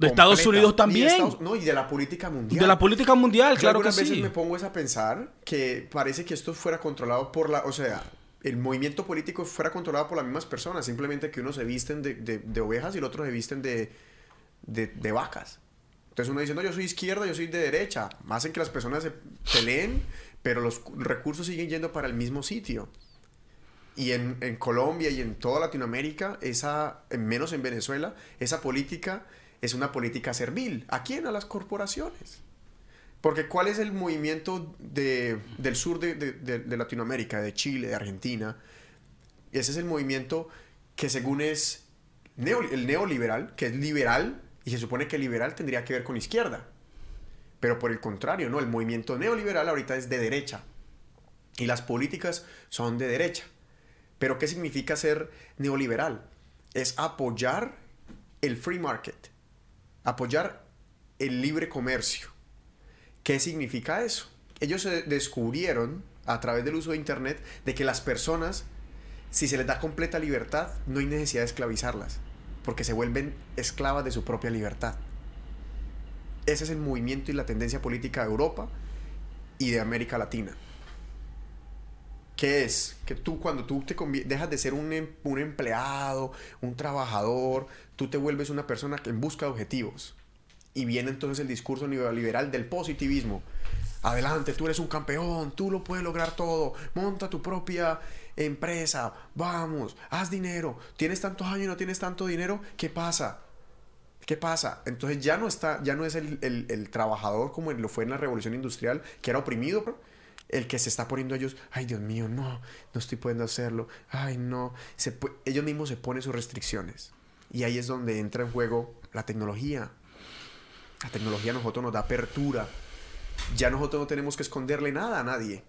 De Estados. Unidos también. Estados- no, y de la política mundial. De la política mundial, Yo claro que algunas veces sí. me pongo es a pensar que parece que esto fuera controlado por la, o sea, el movimiento político fuera controlado por las mismas personas, simplemente que unos se visten de, de- de ovejas y el otro se visten de, de, vacas. Entonces uno dice, no, yo soy izquierda, yo soy de derecha. Hacen que las personas se peleen, pero los cu- recursos siguen yendo para el mismo sitio. Y en, en Colombia y en toda Latinoamérica, esa, en menos en Venezuela, esa política es una política servil. ¿A quién? A las corporaciones. Porque ¿cuál es el movimiento de, del sur de- de- de Latinoamérica, de Chile, de Argentina? Ese es el movimiento que según es neo- el neoliberal, que es liberal, y se supone que liberal tendría que ver con izquierda. Pero por el contrario, no, el movimiento neoliberal ahorita es de derecha. Y las políticas son de derecha. Pero ¿qué significa ser neoliberal? Es apoyar el free market, apoyar el libre comercio. ¿Qué significa eso? Ellos se descubrieron a través del uso de Internet de que las personas, si se les da completa libertad, no hay necesidad de esclavizarlas, porque se vuelven esclavas de su propia libertad. Ese es el movimiento y la tendencia política de Europa y de América Latina. ¿Qué es? Que tú cuando tú te dejas de ser un, em- un empleado, un trabajador, tú te vuelves una persona que en busca de objetivos. Y viene entonces el discurso neoliberal del positivismo. Adelante, tú eres un campeón, tú lo puedes lograr todo, monta tu propia empresa, vamos, haz dinero, tienes tantos años y no tienes tanto dinero, ¿qué pasa? ¿Qué pasa? Entonces ya no está, ya no es el, el- trabajador como lo fue en la revolución industrial, que era oprimido, el que se está poniendo a ellos, ay Dios mío, no, no estoy pudiendo hacerlo, ay no, se ellos mismos se ponen sus restricciones. Y ahí es donde entra en juego la tecnología. La tecnología nosotros nos da apertura. Ya nosotros no tenemos que esconderle nada a nadie.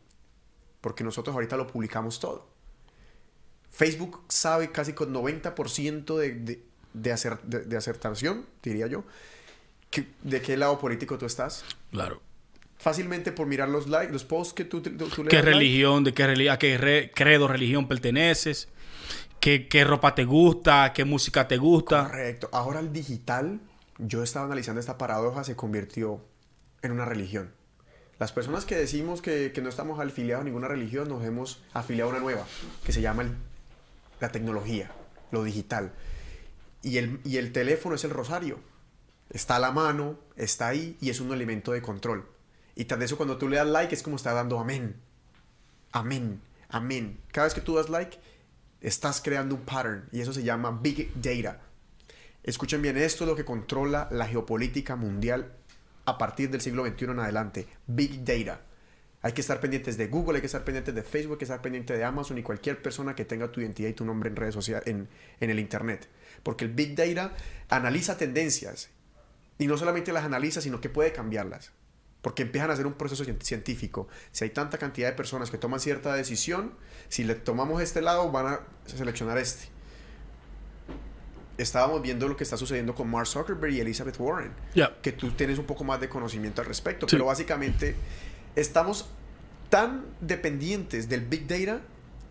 Porque nosotros ahorita lo publicamos todo. Facebook sabe casi con 90% de, de, de, acer- de- de acertación, diría yo, que- de qué lado político tú estás. Claro. Fácilmente por mirar los likes, los posts que tú, tú, tú le ¿Qué das like. religión, de qué, reli- a qué re- credo, religión perteneces? ¿Qué, ¿Qué ropa te gusta? ¿Qué música te gusta? Correcto. Ahora el digital, yo estaba analizando esta paradoja, se convirtió en una religión. Las personas que decimos que, que no estamos afiliados a ninguna religión, nos hemos afiliado a una nueva, que se llama el- la tecnología, lo digital. Y el, y el teléfono es el rosario. Está a la mano, está ahí y es un elemento de control. Y tras de eso, cuando tú le das like, es como está dando amén. Amén, amén. Cada vez que tú das like, estás creando un pattern y eso se llama Big Data. Escuchen bien, esto es lo que controla la geopolítica mundial a partir del siglo XXI en adelante. Big Data. Hay que estar pendientes de Google, hay que estar pendientes de Facebook, hay que estar pendiente de Amazon y cualquier persona que tenga tu identidad y tu nombre en redes sociales, en, en el Internet. Porque el Big Data analiza tendencias y no solamente las analiza, sino que puede cambiarlas. Porque empiezan a hacer un proceso cien- científico. Si hay tanta cantidad de personas que toman cierta decisión, si le tomamos este lado, van a seleccionar este. Estábamos viendo lo que está sucediendo con Mark Zuckerberg y Elizabeth Warren. Ya. Que tú tienes un poco más de conocimiento al respecto. Sí. Pero básicamente estamos tan dependientes del Big Data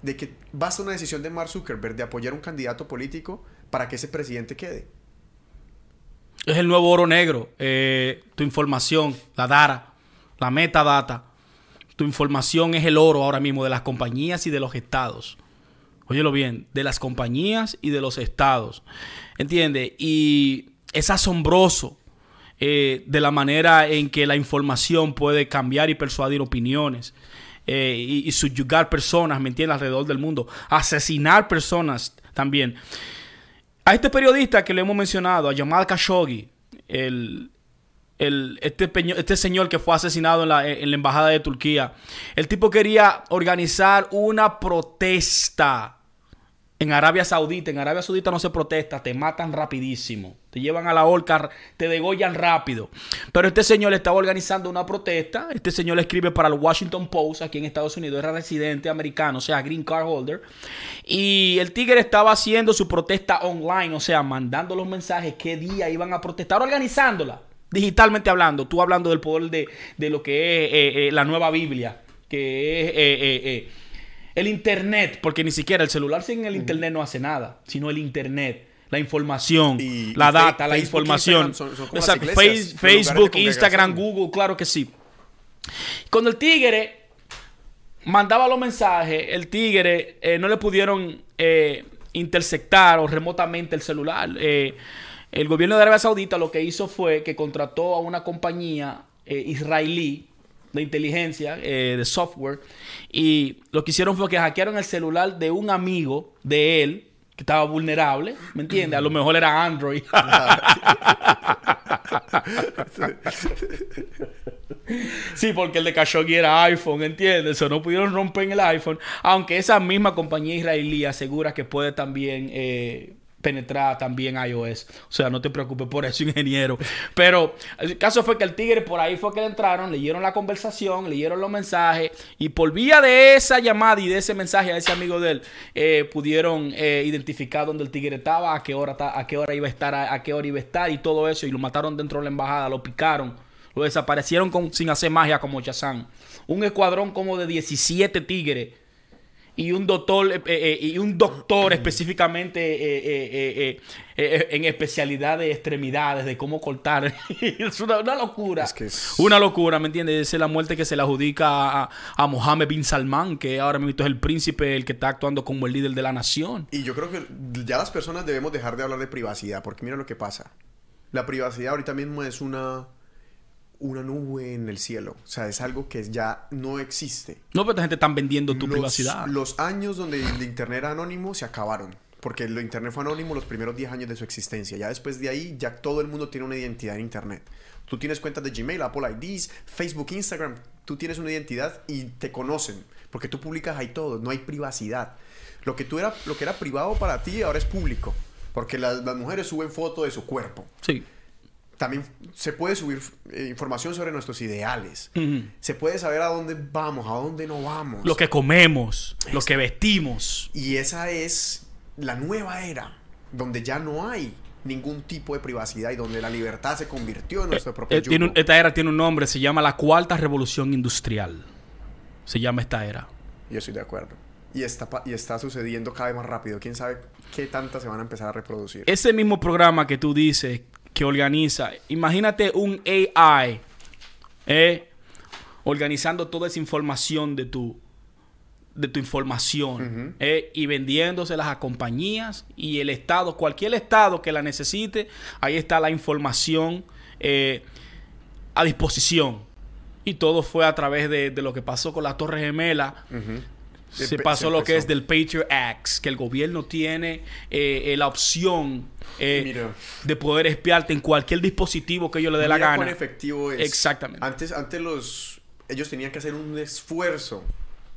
de que basta una decisión de Mark Zuckerberg de apoyar un candidato político para que ese presidente quede. Es el nuevo oro negro. Eh, tu información, la data, la metadata. Tu información es el oro ahora mismo de las compañías y de los estados. Óyelo bien, de las compañías y de los estados. ¿Entiendes? Y es asombroso eh, de la manera en que la información puede cambiar y persuadir opiniones. eh, y, y subyugar personas, ¿me entiendes? Alrededor del mundo. Asesinar personas también. A este periodista que le hemos mencionado, a Jamal Khashoggi, el, el- este, este señor que fue asesinado en la, en la embajada de Turquía, el tipo quería organizar una protesta en Arabia Saudita. En Arabia Saudita no se protesta, te matan rapidísimo. Te llevan a la horca, te degollan rápido. Pero este señor estaba organizando una protesta. Este señor escribe para el Washington Post aquí en Estados Unidos. Era residente americano, o sea, green card holder. Y el tigre estaba haciendo su protesta online, o sea, mandando los mensajes qué día iban a protestar, organizándola. Digitalmente hablando, tú hablando del poder de, de lo que es eh, eh, la nueva Biblia, que es... eh, el internet, porque ni siquiera el celular sin el internet no hace nada, sino el internet, la información, Y- la y data, la Facebook, información. Son- son Exacto, iglesias, Facebook. Instagram, Google, claro que sí. Cuando el tigre mandaba los mensajes, el tigre eh, no le pudieron eh, interceptar o remotamente el celular. Eh, el gobierno de Arabia Saudita lo que hizo fue que contrató a una compañía israelí de inteligencia, eh, de software, y lo que hicieron fue que hackearon el celular de un amigo de él, que estaba vulnerable, ¿me entiendes? A lo mejor era Android. sí, porque el de Khashoggi era iPhone, ¿entiendes? O no pudieron romper el iPhone. Aunque esa misma compañía israelí asegura que puede también eh, penetrar también iOS. O sea, no te preocupes por eso, ingeniero. Pero el caso fue que el tigre por ahí fue que entraron, leyeron la conversación, leyeron los mensajes y por vía de esa llamada y de ese mensaje a ese amigo de él, eh, pudieron eh, identificar dónde el tigre estaba, a qué hora, a qué hora iba a estar, a, qué hora iba a estar y todo eso y lo mataron dentro de la embajada, lo picaron. Lo desaparecieron con, sin hacer magia como Chazán. Un escuadrón como de 17 tigres y un doctor eh, eh, y un doctor específicamente eh, en especialidad de extremidades, de cómo cortar. es una, locura. Es Una locura, ¿me entiendes? Es la muerte que se le adjudica a, a, Mohammed bin Salman, que ahora mismo es el príncipe, el que está actuando como el líder de la nación. Y yo creo que ya las personas debemos dejar de hablar de privacidad, porque mira lo que pasa. La privacidad ahorita mismo es una una nube en el cielo. O sea, es algo que ya no existe. No, pero la gente está vendiendo tu privacidad. Los años donde el Internet era anónimo se acabaron. Porque el Internet fue anónimo los primeros 10 años de su existencia. Ya después de ahí, ya todo el mundo tiene una identidad en Internet. Tú tienes cuentas de Gmail, Apple IDs, Facebook, Instagram. Tú tienes una identidad y te conocen. Porque tú publicas ahí todo. No hay privacidad. Lo que, tú era, lo que era privado para ti ahora es público. Porque las, las mujeres suben fotos de su cuerpo. Sí también se puede subir eh, información sobre nuestros ideales. Se puede saber a dónde vamos, a dónde no vamos. Lo que comemos, lo que vestimos. Y esa es la nueva era, donde ya no hay ningún tipo de privacidad y donde la libertad se convirtió en nuestro propio eh, Esta era tiene un nombre, se llama la Cuarta Revolución Industrial. Se llama esta era. Yo estoy de acuerdo. Y está, y está sucediendo cada vez más rápido. ¿Quién sabe qué tantas se van a empezar a reproducir? Ese mismo programa que tú dices que organiza. Imagínate un AI eh, organizando toda esa información de tu, de tu información eh, y vendiéndoselas a compañías y el Estado, cualquier Estado que la necesite, ahí está la información eh, a disposición. Y todo fue a través de, lo que pasó con la Torre Gemela, se pasó lo que es del Patriot Act, que el gobierno tiene la opción eh, de poder espiarte en cualquier dispositivo que ellos le dé la gana. efectivo es. Exactamente. Antes, antes los, ellos tenían que hacer un esfuerzo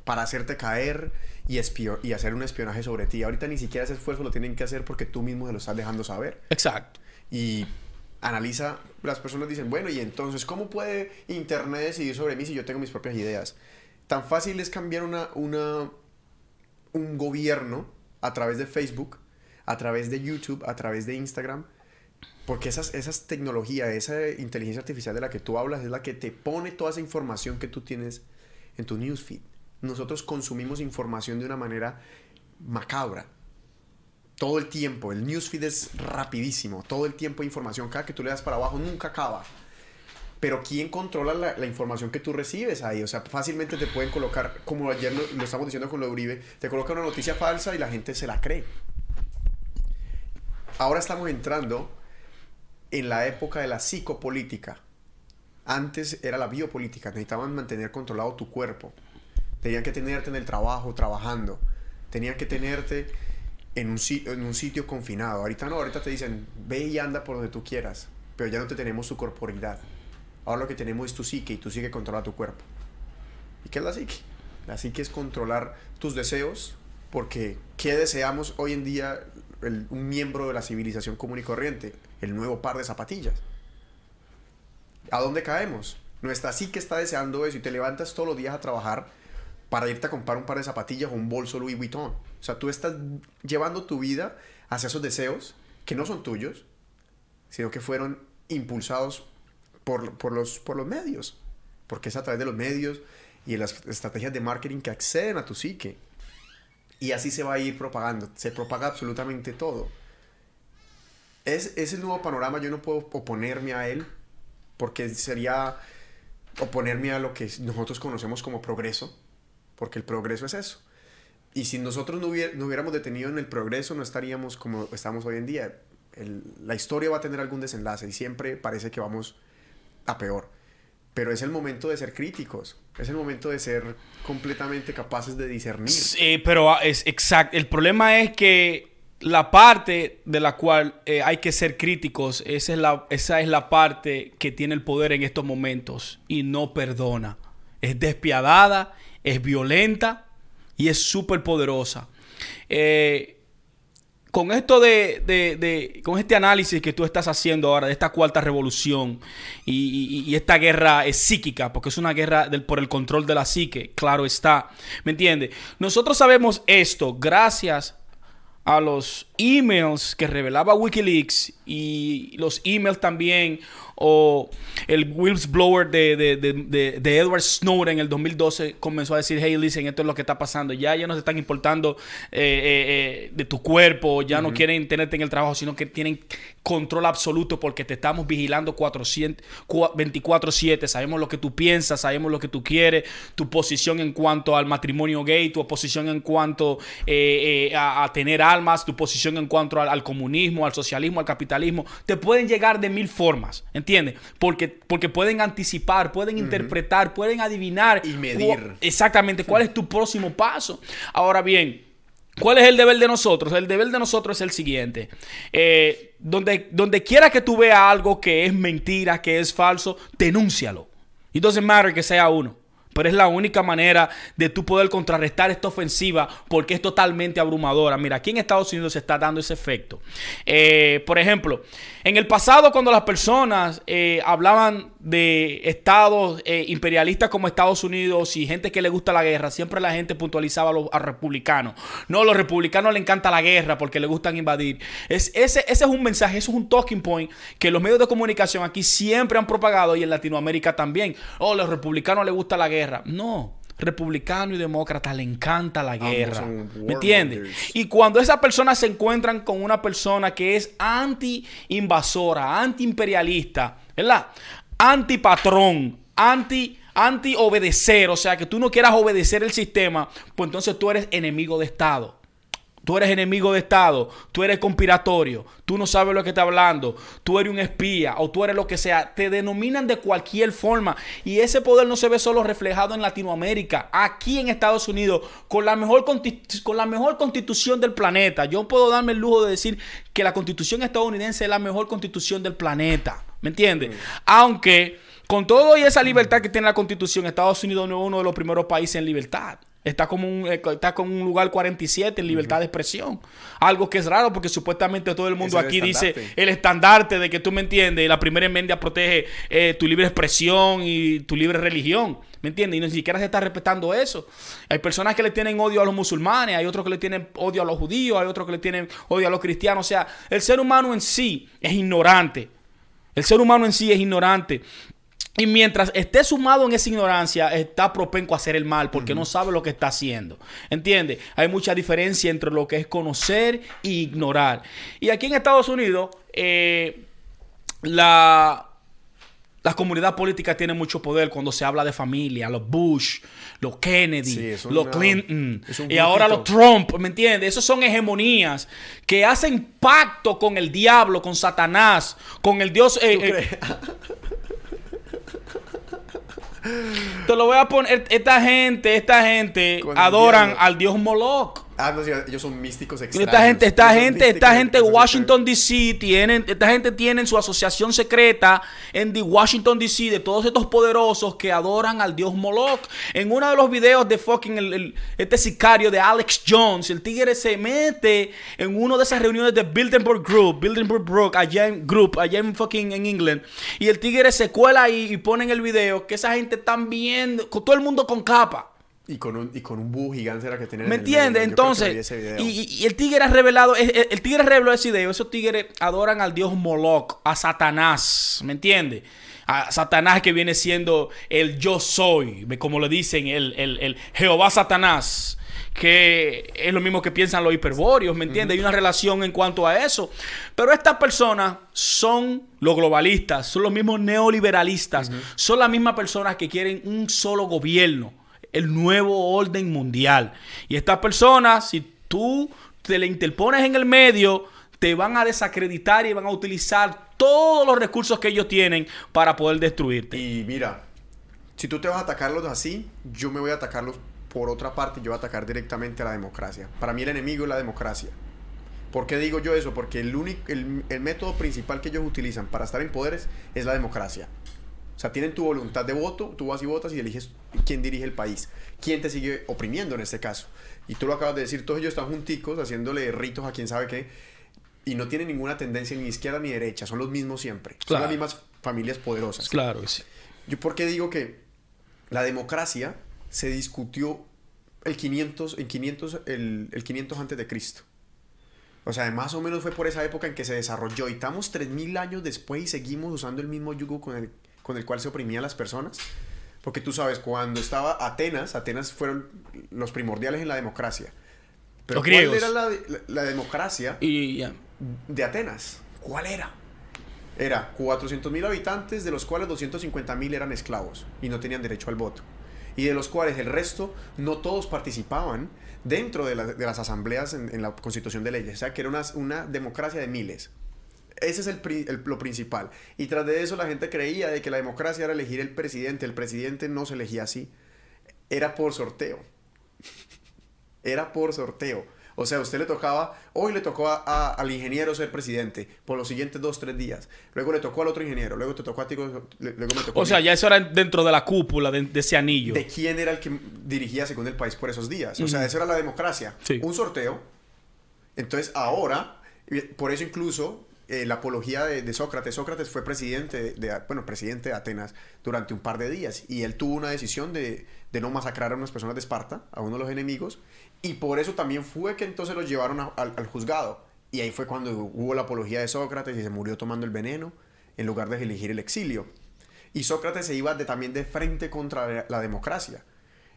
para hacerte caer y, y hacer un espionaje sobre ti. Ahorita ni siquiera ese esfuerzo lo tienen que hacer porque tú mismo se lo estás dejando saber. Exacto. Y analiza, las personas dicen, bueno, y entonces, ¿cómo puede Internet decidir sobre mí si yo tengo mis propias ideas? tan fácil es cambiar una, una, un gobierno a través de Facebook, a través de YouTube, a través de Instagram, porque esas, esas tecnologías, esa inteligencia artificial de la que tú hablas es la que te pone toda esa información que tú tienes en tu newsfeed. Nosotros consumimos información de una manera macabra. Todo el tiempo, el newsfeed es rapidísimo, todo el tiempo información, cada que tú le das para abajo nunca acaba pero ¿quién controla la, información que tú recibes ahí? O sea, fácilmente te pueden colocar, como ayer lo, estamos diciendo con lo de Uribe, te colocan una noticia falsa y la gente se la cree. Ahora estamos entrando en la época de la psicopolítica. Antes era la biopolítica, necesitaban mantener controlado tu cuerpo. Tenían que tenerte en el trabajo, trabajando. Tenían que tenerte en un, en un sitio confinado. Ahorita no, ahorita te dicen, ve y anda por donde tú quieras, pero ya no te tenemos tu corporidad. Ahora lo que tenemos es tu psique y tu psique controla tu cuerpo. ¿Y qué es la psique? La psique es controlar tus deseos, porque ¿qué deseamos hoy en día un miembro de la civilización común y corriente? El nuevo par de zapatillas. ¿A dónde caemos? Nuestra psique está deseando eso y te levantas todos los días a trabajar para irte a comprar un par de zapatillas o un bolso Louis Vuitton. O sea, tú estás llevando tu vida hacia esos deseos que no son tuyos, sino que fueron impulsados por, los, medios, porque es a través de los medios y las estrategias de marketing que acceden a tu psique. Y así se va a ir propagando, se propaga absolutamente todo. Es, es el nuevo panorama, yo no puedo oponerme a él, porque sería oponerme a lo que nosotros conocemos como progreso, porque el progreso es eso. Y si nosotros no, hubiéramos detenido en el progreso, no estaríamos como estamos hoy en día. la historia va a tener algún desenlace y siempre parece que vamos a peor. Pero es el momento de ser críticos. Es el momento de ser completamente capaces de discernir. Sí, pero ah, es exacto. El problema es que la parte de la cual eh, hay que ser críticos, esa es, la, esa es la parte que tiene el poder en estos momentos y no perdona. Es despiadada, es violenta y es súper poderosa. Eh, con esto de, con este análisis que tú estás haciendo ahora de esta cuarta revolución y, esta guerra es psíquica, porque es una guerra del, por el control de la psique, claro está, ¿me entiendes? Nosotros sabemos esto gracias a los emails que revelaba Wikileaks y los emails también o el whistleblower de, de, de, de, Edward Snowden en el 2012 comenzó a decir, hey, listen, esto es lo que está pasando. Ya, ya no se están importando eh, eh, eh, de tu cuerpo, ya no quieren tenerte en el trabajo, sino que tienen control absoluto porque te estamos vigilando 24/7. Sabemos lo que tú piensas, sabemos lo que tú quieres, tu posición en cuanto al matrimonio gay, tu posición en cuanto a, tener almas, tu posición en cuanto al, comunismo, al socialismo, al capitalismo. Te pueden llegar de mil formas. ¿Entiendes? Porque, porque pueden anticipar, pueden interpretar, pueden adivinar. Y medir. exactamente cuál es tu próximo paso. Ahora bien, ¿cuál es el deber de nosotros? El deber de nosotros es el siguiente. Eh, donde, donde quiera que tú veas algo que es mentira, que es falso, denúncialo. It doesn't matter que sea uno. Pero es la única manera de tú poder contrarrestar esta ofensiva porque es totalmente abrumadora. Mira, aquí en Estados Unidos se está dando ese efecto. Eh, por ejemplo, en el pasado cuando las personas eh, hablaban de estados eh, imperialistas como Estados Unidos y gente que le gusta la guerra, siempre la gente puntualizaba a los republicanos. No, a los republicanos les encanta la guerra porque les gustan invadir. Es, ese, ese es un mensaje, ese es un talking point que los medios de comunicación aquí siempre han propagado y en Latinoamérica también. Oh, a los republicanos les gusta la guerra. No, republicano y demócrata le encanta la guerra. ¿Me entiendes? Y cuando esas personas se encuentran con una persona que es anti-invasora, anti-imperialista, ¿verdad? Anti-patrón, anti anti obedecer, o sea, que tú no quieras obedecer el sistema, pues entonces tú eres enemigo de Estado. Tú eres enemigo de Estado, tú eres conspiratorio, tú no sabes lo que está hablando, tú eres un espía o tú eres lo que sea. Te denominan de cualquier forma y ese poder no se ve solo reflejado en Latinoamérica, aquí en Estados Unidos, con la mejor, con la mejor constitución del planeta. Yo puedo darme el lujo de decir que la constitución estadounidense es la mejor constitución del planeta. ¿Me entiendes? Aunque con todo y esa libertad que tiene la constitución, Estados Unidos no es uno de los primeros países en libertad. Está como un, eh, está con un lugar 47 en libertad de expresión. Algo que es raro porque supuestamente todo el mundo aquí dice el estandarte de que tú me entiendes. La primera enmienda protege eh, tu libre expresión y tu libre religión. ¿Me entiendes? Y ni siquiera se está respetando eso. Hay personas que le tienen odio a los musulmanes, hay otros que le tienen odio a los judíos, hay otros que le tienen odio a los cristianos. O sea, el ser humano en sí es ignorante. El ser humano en sí es ignorante. Y mientras esté sumado en esa ignorancia, está propenso a hacer el mal porque no sabe lo que está haciendo. ¿Entiendes? Hay mucha diferencia entre lo que es conocer e ignorar. Y aquí en Estados Unidos, eh, la, la comunidad política tiene mucho poder cuando se habla de familia. Los Bush, los Kennedy, los Clinton y ahora los Trump. ¿Me entiendes? Esos son hegemonías que hacen pacto con el diablo, con Satanás, con el Dios. Eh, Te lo voy a poner. Esta gente, esta gente adoran al dios Moloch. Ah, no, ellos son místicos extraños. Esta gente, esta gente, esta gente Washington DC tienen, esta gente tiene su asociación secreta en the Washington DC de todos estos poderosos que adoran al dios Moloch. En uno de los videos de fucking el, este sicario de Alex Jones, el tigre se mete en uno de esas reuniones de Bilderberg Group, Bilderberg Group, allá en Group, allá en fucking en England, y el tigre se cuela ahí y pone en el video que esa gente están viendo, con todo el mundo con capa. Y con un, y con un búho gigante era que tenía. ¿Me entiendes? Entonces, y, el tigre ha revelado, el, tigre reveló ese video. Esos tigres adoran al dios Moloch, a Satanás. ¿Me entiendes? A Satanás que viene siendo el yo soy, como le dicen, el, el, Jehová Satanás. Que es lo mismo que piensan los hiperbóreos, ¿me entiendes? Hay una relación en cuanto a eso. Pero estas personas son los globalistas, son los mismos neoliberalistas, son las mismas personas que quieren un solo gobierno el nuevo orden mundial. Y estas personas, si tú te le interpones en el medio, te van a desacreditar y van a utilizar todos los recursos que ellos tienen para poder destruirte. Y mira, si tú te vas a atacarlos así, yo me voy a atacarlos por otra parte, yo voy a atacar directamente a la democracia. Para mí el enemigo es la democracia. ¿Por qué digo yo eso? Porque el, único, el, el método principal que ellos utilizan para estar en poderes es la democracia. O sea, tienen tu voluntad de voto, tú vas y votas y eliges quién dirige el país, quién te sigue oprimiendo en este caso. Y tú lo acabas de decir, todos ellos están junticos haciéndole ritos a quién sabe qué y no tienen ninguna tendencia ni izquierda ni derecha, son los mismos siempre. Son las mismas familias poderosas. Claro sí. Yo por qué digo que la democracia se discutió el 500, en 500, el, el 500 antes de Cristo. O sea, más o menos fue por esa época en que se desarrolló. Y estamos 3.000 años después y seguimos usando el mismo yugo con el, con el cual se oprimían las personas. Porque tú sabes, cuando estaba Atenas, Atenas fueron los primordiales en la democracia. Pero Los ¿cuál griegos. era la, la- la democracia Y de Atenas? ¿Cuál era? Era 400.000 habitantes, de los cuales 250.000 eran esclavos y no tenían derecho al voto. Y de los cuales el resto, no todos participaban dentro de, la- de las asambleas en, en la constitución de leyes. O sea, que era una, una democracia de miles. Ese es el, el- lo principal. Y tras de eso la gente creía de que la democracia era elegir el presidente. El presidente no se elegía así. Era por sorteo. Era por sorteo. O sea, a usted le tocaba, hoy le tocó a- a- al ingeniero ser presidente por los siguientes dos, tres días. Luego le tocó al otro ingeniero, luego te tocó a ti, luego me tocó a O sea, mí. ya eso era dentro de la cúpula de, de ese anillo. de quién era el que dirigía según el país por esos días. O sea, eso era la democracia. Sí. Un sorteo. Entonces, ahora, por eso incluso eh, la apología de, de Sócrates, Sócrates fue presidente de, bueno, presidente de Atenas durante un par de días y él tuvo una decisión de, de no masacrar a unas personas de Esparta, a uno de los enemigos, y por eso también fue que entonces los llevaron a- al, al juzgado. Y ahí fue cuando hubo la apología de Sócrates y se murió tomando el veneno en lugar de elegir el exilio. Y Sócrates se iba de, también de frente contra la, la democracia.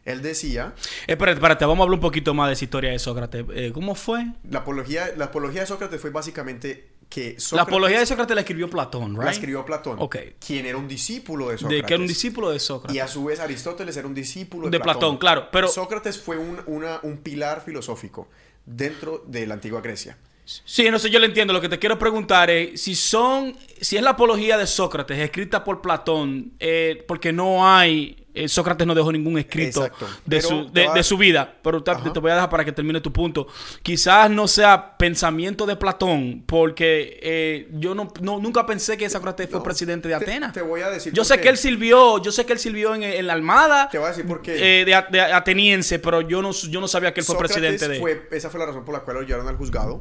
Él decía, Eh, espérate, espérate, vamos a hablar un poquito más de esa historia de Sócrates. Eh, ¿Cómo fue? la apología, la apología de Sócrates fue básicamente que Sócrates la apología de Sócrates la escribió Platón, ¿right? la escribió Platón, Ok. quien era un discípulo de Sócrates. De que era un discípulo de Sócrates. Y a su vez Aristóteles era un discípulo De de, Platón, claro, pero- Sócrates fue un, una- un pilar filosófico dentro de la antigua Grecia. Sí, no sé, yo le entiendo. Lo que te quiero preguntar es si son, si es la apología de Sócrates escrita por Platón, eh, porque no hay, eh, Sócrates no dejó ningún escrito de Pero su, de, su vida. Pero te, te voy a dejar para que termine tu punto. Quizás no sea pensamiento de Platón, porque eh, yo no, no- nunca pensé que Sócrates fue presidente de te- Atenas. te voy a decir Yo sé qué. que él sirvió, yo sé que él sirvió en, en la armada. Te voy a decir por qué. eh, de, a- de ateniense, pero yo no, yo no sabía que él fue Sócrates presidente de. fue- esa fue la razón por la cual lo llevaron al juzgado,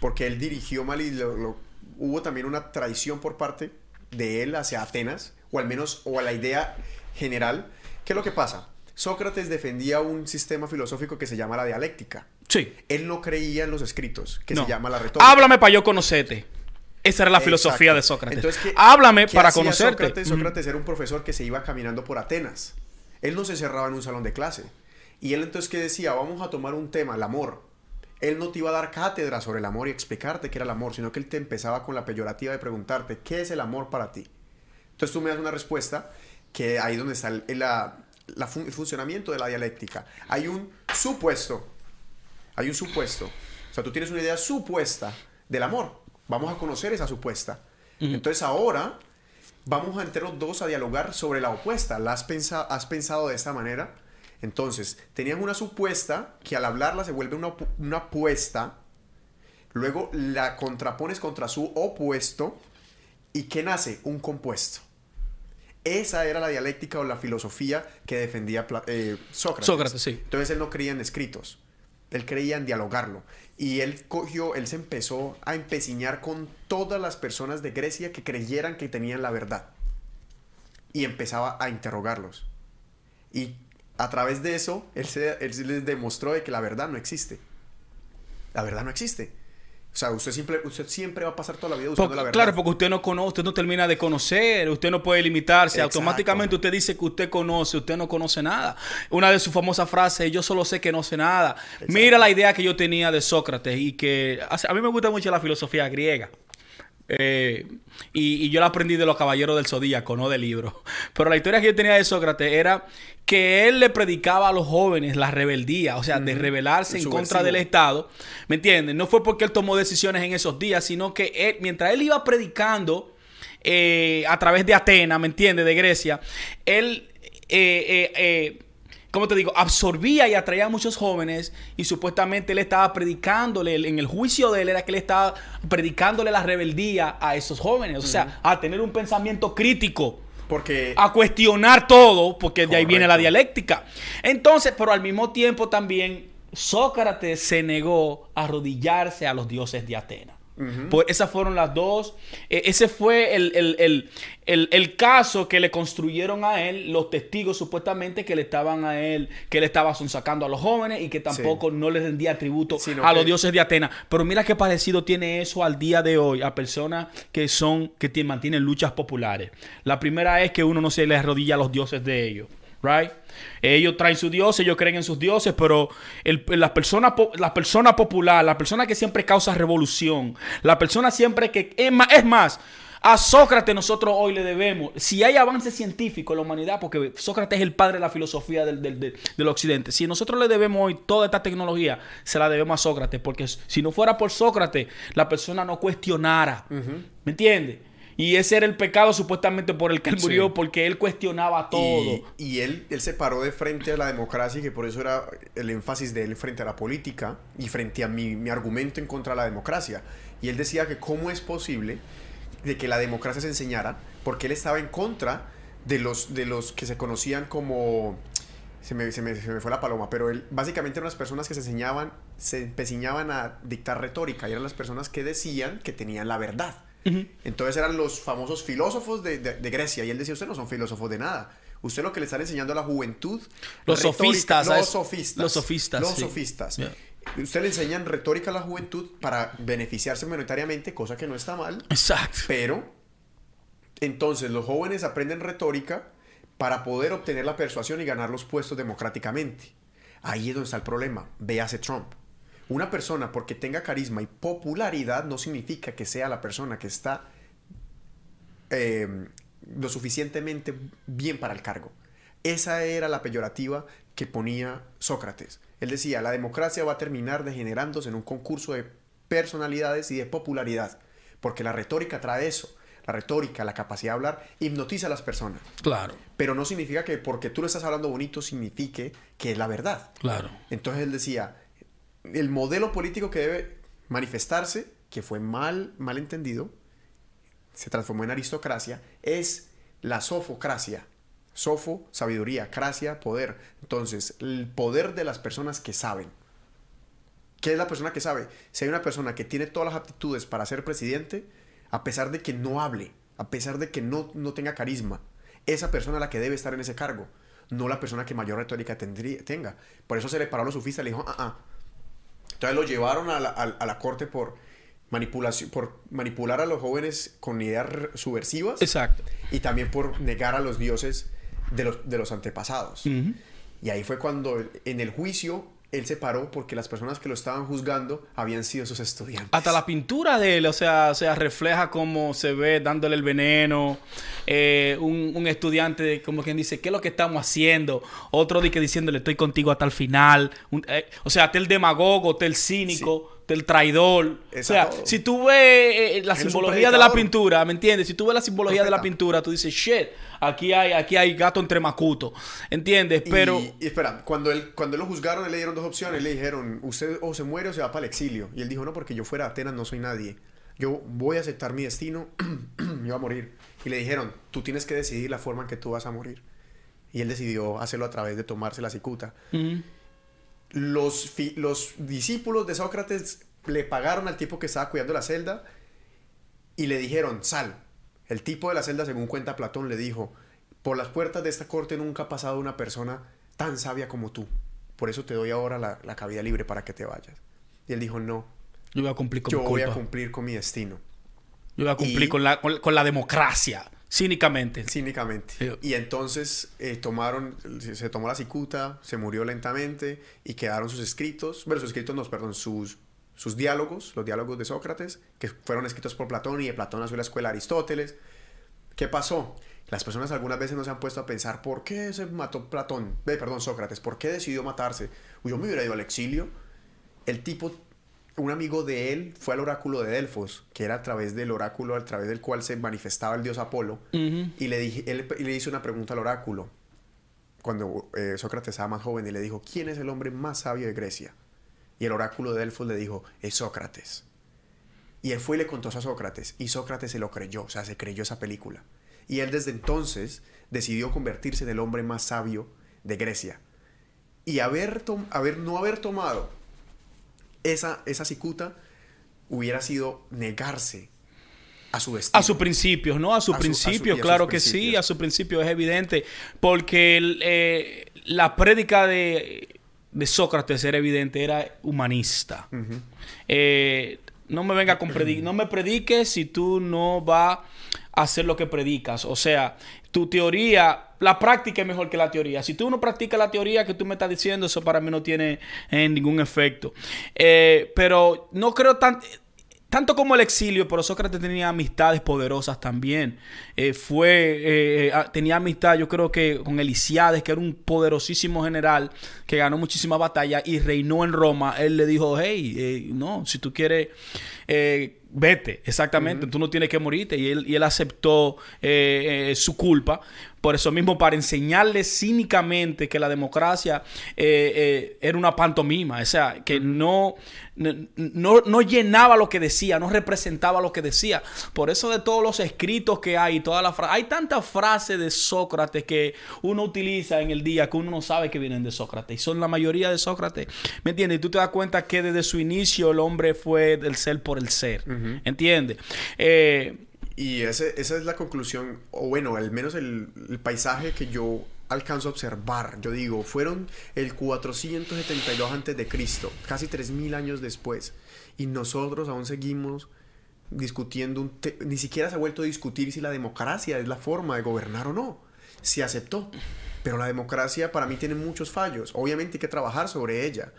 porque él dirigió mal y lo- lo- hubo también una traición por parte de él hacia Atenas, o al menos, o a la idea general. ¿Qué es lo que pasa? Sócrates defendía un sistema filosófico que se llama la dialéctica. Sí. Él no creía en los escritos, que No. se llama la retórica. Háblame para yo conocerte. Esa era la filosofía de Sócrates. Entonces, ¿qué- Háblame qué para hacía conocerte. Sócrates, Sócrates era un profesor que se iba caminando por Atenas. Él no se cerraba en un salón de clase. Y él entonces, ¿qué decía? Vamos a tomar un tema, el amor. Él no te iba a dar cátedra sobre el amor y explicarte qué era el amor, sino que él te empezaba con la peyorativa de preguntarte, ¿qué es el amor para ti? Entonces tú me das una respuesta que ahí donde está el, la- la fun- el funcionamiento de la dialéctica. Hay un supuesto. Hay un supuesto. O sea, tú tienes una idea supuesta del amor. Vamos a conocer esa supuesta. Entonces ahora vamos a entrar los dos a dialogar sobre la opuesta. ¿La has, pensa- has pensado de esta manera? Entonces, tenías una supuesta que al hablarla se vuelve una, una apuesta. Luego la contrapones contra su opuesto. ¿Y qué nace? Un compuesto. Esa era la dialéctica o la filosofía que defendía eh, Sócrates. Sócrates, sí. Entonces él no creía en escritos. Él creía en dialogarlo. Y él cogió, él se empezó a empeciñar con todas las personas de Grecia que creyeran que tenían la verdad. Y empezaba a interrogarlos. Y a través de eso, él, se, él se les demostró de que la verdad no existe. La verdad no existe. O sea, usted siempre, usted siempre va a pasar toda la vida buscando Porque- la verdad. claro, porque usted no conoce, usted no termina de conocer, usted no puede limitarse. Exacto. Automáticamente usted dice que usted conoce, usted no conoce nada. Una de sus famosas frases, yo solo sé que no sé nada. Mira la idea que yo tenía de Sócrates y que a mí me gusta mucho la filosofía griega. Eh, y, y yo la aprendí de los caballeros del Zodíaco, no de libros. Pero la historia que yo tenía de Sócrates era que él le predicaba a los jóvenes la rebeldía, o sea, de rebelarse en contra del Estado. ¿Me entiendes? No fue porque él tomó decisiones en esos días, sino que él- mientras él iba predicando eh, a través de Atenas, ¿me entiendes? De Grecia, él eh, ¿cómo te digo? Absorbía y atraía a muchos jóvenes y supuestamente él estaba predicándole, en el juicio de él era que él estaba predicándole la rebeldía a esos jóvenes, o sea, a tener un pensamiento crítico. Porque... A cuestionar todo, porque de ahí viene la dialéctica. Entonces, pero al mismo tiempo también Sócrates se negó a arrodillarse a los dioses de Atenas. Pues esas fueron las dos. E, ese fue el, caso que le construyeron a él los testigos supuestamente que le estaban a él, que le estaba sacando a los jóvenes y que tampoco no le rendía tributo a los dioses de Atenas. Pero mira qué parecido tiene eso al día de hoy a personas que son, que mantienen luchas populares. La primera es que uno no se le arrodilla a los dioses de ellos. Right? Ellos traen su dios, ellos creen en sus dioses, pero la, persona, la persona popular, la persona que siempre causa revolución, la persona siempre que... Es más, es más, a Sócrates nosotros hoy le debemos, si hay avance científico en la humanidad, porque Sócrates es el padre de la filosofía del, del, occidente, si nosotros le debemos hoy toda esta tecnología, se la debemos a Sócrates, porque si no fuera por Sócrates, la persona no cuestionara. ¿Me entiendes? Y ese era el pecado supuestamente por el que él murió, porque él cuestionaba todo. Y, él, él se paró de frente a la democracia, y que por eso era el énfasis de él frente a la política y frente a mi, mi argumento en contra de la democracia. Y él decía que cómo es posible de que la democracia se enseñara, porque él estaba en contra de los, de los que se conocían como... Se me, se, me, se me, fue la paloma, pero él, básicamente eran las personas que se enseñaban, se empecinaban a dictar retórica y eran las personas que decían que tenían la verdad. Entonces eran los famosos filósofos de, Grecia y él decía, ustedes no son filósofos de nada. Usted lo que le están enseñando a la juventud. Los sofistas. Los sofistas. Los sofistas. Los sofistas. Usted le enseñan retórica a la juventud para beneficiarse monetariamente, cosa que no está mal. Exacto. Pero, entonces los jóvenes aprenden retórica para poder obtener la persuasión y ganar los puestos democráticamente. Ahí es donde está el problema. Véase Trump. Una persona porque tenga carisma y popularidad no significa que sea la persona que está eh, lo suficientemente bien para el cargo. Esa era la peyorativa que ponía Sócrates. Él decía, la democracia va a terminar degenerándose en un concurso de personalidades y de popularidad, porque la retórica trae eso. La retórica, la capacidad de hablar, hipnotiza a las personas. Claro. Pero no significa que porque tú lo estás hablando bonito signifique que es la verdad. Claro. Entonces él decía, el modelo político que debe manifestarse, que fue mal, mal entendido, se transformó en aristocracia, es la sofocracia. Sofo, sabiduría, cracia, poder. Entonces, el poder de las personas que saben. ¿Qué es la persona que sabe? Si hay una persona que tiene todas las aptitudes para ser presidente, a pesar de que no hable, a pesar de que no, no tenga carisma, esa persona es la que debe estar en ese cargo, no la persona que mayor retórica tendría, tenga. Por eso se le paró a los sofistas y le dijo, ah, ah, entonces lo llevaron a la, corte por manipulación, por manipular a los jóvenes con ideas subversivas. Exacto. Y también por negar a los dioses de los, de los antepasados. Y ahí fue cuando en el juicio él se paró porque las personas que lo estaban juzgando habían sido sus estudiantes. Hasta la pintura de él, o sea, o sea refleja cómo se ve dándole el veneno. Eh, un, estudiante, como quien dice, ¿qué es lo que estamos haciendo? Otro que diciéndole, estoy contigo hasta el final. Eh, o sea, hasta el demagogo, hasta el cínico del traidor. o sea, si tú ves eh, la simbología de la pintura, ¿me entiendes? Si tú ves la simbología de la pintura, tú dices, shit, aquí hay, aquí hay gato entre macuto. ¿Entiendes? Pero. Y, espera, cuando él, cuando lo juzgaron, le dieron dos opciones. Le dijeron, usted o se muere o se va para el exilio. Y él dijo, no, porque yo fuera a Atenas no soy nadie. Yo voy a aceptar mi destino, me voy a morir. Y le dijeron, tú tienes que decidir la forma en que tú vas a morir. Y él decidió hacerlo a través de tomarse la cicuta los, los discípulos de Sócrates le pagaron al tipo que estaba cuidando la celda y le dijeron, sal. El tipo de la celda, según cuenta Platón, le dijo, por las puertas de esta corte nunca ha pasado una persona tan sabia como tú. Por eso te doy ahora la, la cabida libre para que te vayas. Y él dijo, no. Yo voy a cumplir con Yo voy a cumplir con mi destino. Yo voy a cumplir con, la, con la democracia. Cínicamente. Cínicamente. Y entonces eh, tomaron, se tomó la cicuta, se murió lentamente y quedaron sus escritos, bueno, sus escritos no, perdón, sus, sus diálogos, los diálogos de Sócrates, que fueron escritos por Platón y de Platón nació la escuela de Aristóteles. ¿Qué pasó? Las personas algunas veces no se han puesto a pensar, ¿por qué se mató Platón? Eh, perdón, Sócrates, ¿por qué decidió matarse? Yo me hubiera ido al exilio. El tipo un amigo de él fue al oráculo de Delfos, que era a través del oráculo, a través del cual se manifestaba el dios Apolo, y le, dije, él, le hizo una pregunta al oráculo. cuando eh, Sócrates estaba más joven y le dijo, ¿quién es el hombre más sabio de Grecia? Y el oráculo de Delfos le dijo, es Sócrates. Y él fue y le contó eso a Sócrates, y Sócrates se lo creyó, o sea, se creyó esa película. Y él desde entonces decidió convertirse en el hombre más sabio de Grecia. Y haber, haber no haber tomado esa, esa cicuta hubiera sido negarse a su destino. A sus principios, ¿no? A sus principios, claro que sí, a su principio es evidente. Porque eh, la prédica de, de, Sócrates era evidente, era humanista. Eh, no me venga con predicar, no me prediques si tú no vas a hacer lo que predicas. O sea, tu teoría, la práctica es mejor que la teoría. Si tú no practicas la teoría que tú me estás diciendo, eso para mí no tiene eh, ningún efecto. pero no creo tan tanto como el exilio, pero Sócrates tenía amistades poderosas también. Eh, fue, eh, eh, tenía amistad, yo creo que con Elisiades, que era un poderosísimo general que ganó muchísimas batallas y reinó en Roma. Él le dijo, hey, no, si tú quieres vete, exactamente, tú no tienes que morirte. Y él, y él aceptó su culpa. Por eso mismo, para enseñarle cínicamente que la democracia era una pantomima, o sea, que no, no, llenaba lo que decía, no representaba lo que decía. Por eso de todos los escritos que hay, todas las hay tantas frases de Sócrates que uno utiliza en el día que uno no sabe que vienen de Sócrates. Y son la mayoría de Sócrates. ¿Me entiendes? Y tú te das cuenta que desde su inicio el hombre fue del ser por el ser. ¿Entiendes? Eh, y ese, esa es la conclusión, o bueno, al menos el, el paisaje que yo alcanzo a observar. Yo digo, fueron el 472 antes de Cristo, casi 3000 años después, y nosotros aún seguimos discutiendo un ni siquiera se ha vuelto a discutir si la democracia es la forma de gobernar o no. Se aceptó, pero la democracia para mí tiene muchos fallos. Obviamente hay que trabajar sobre ella,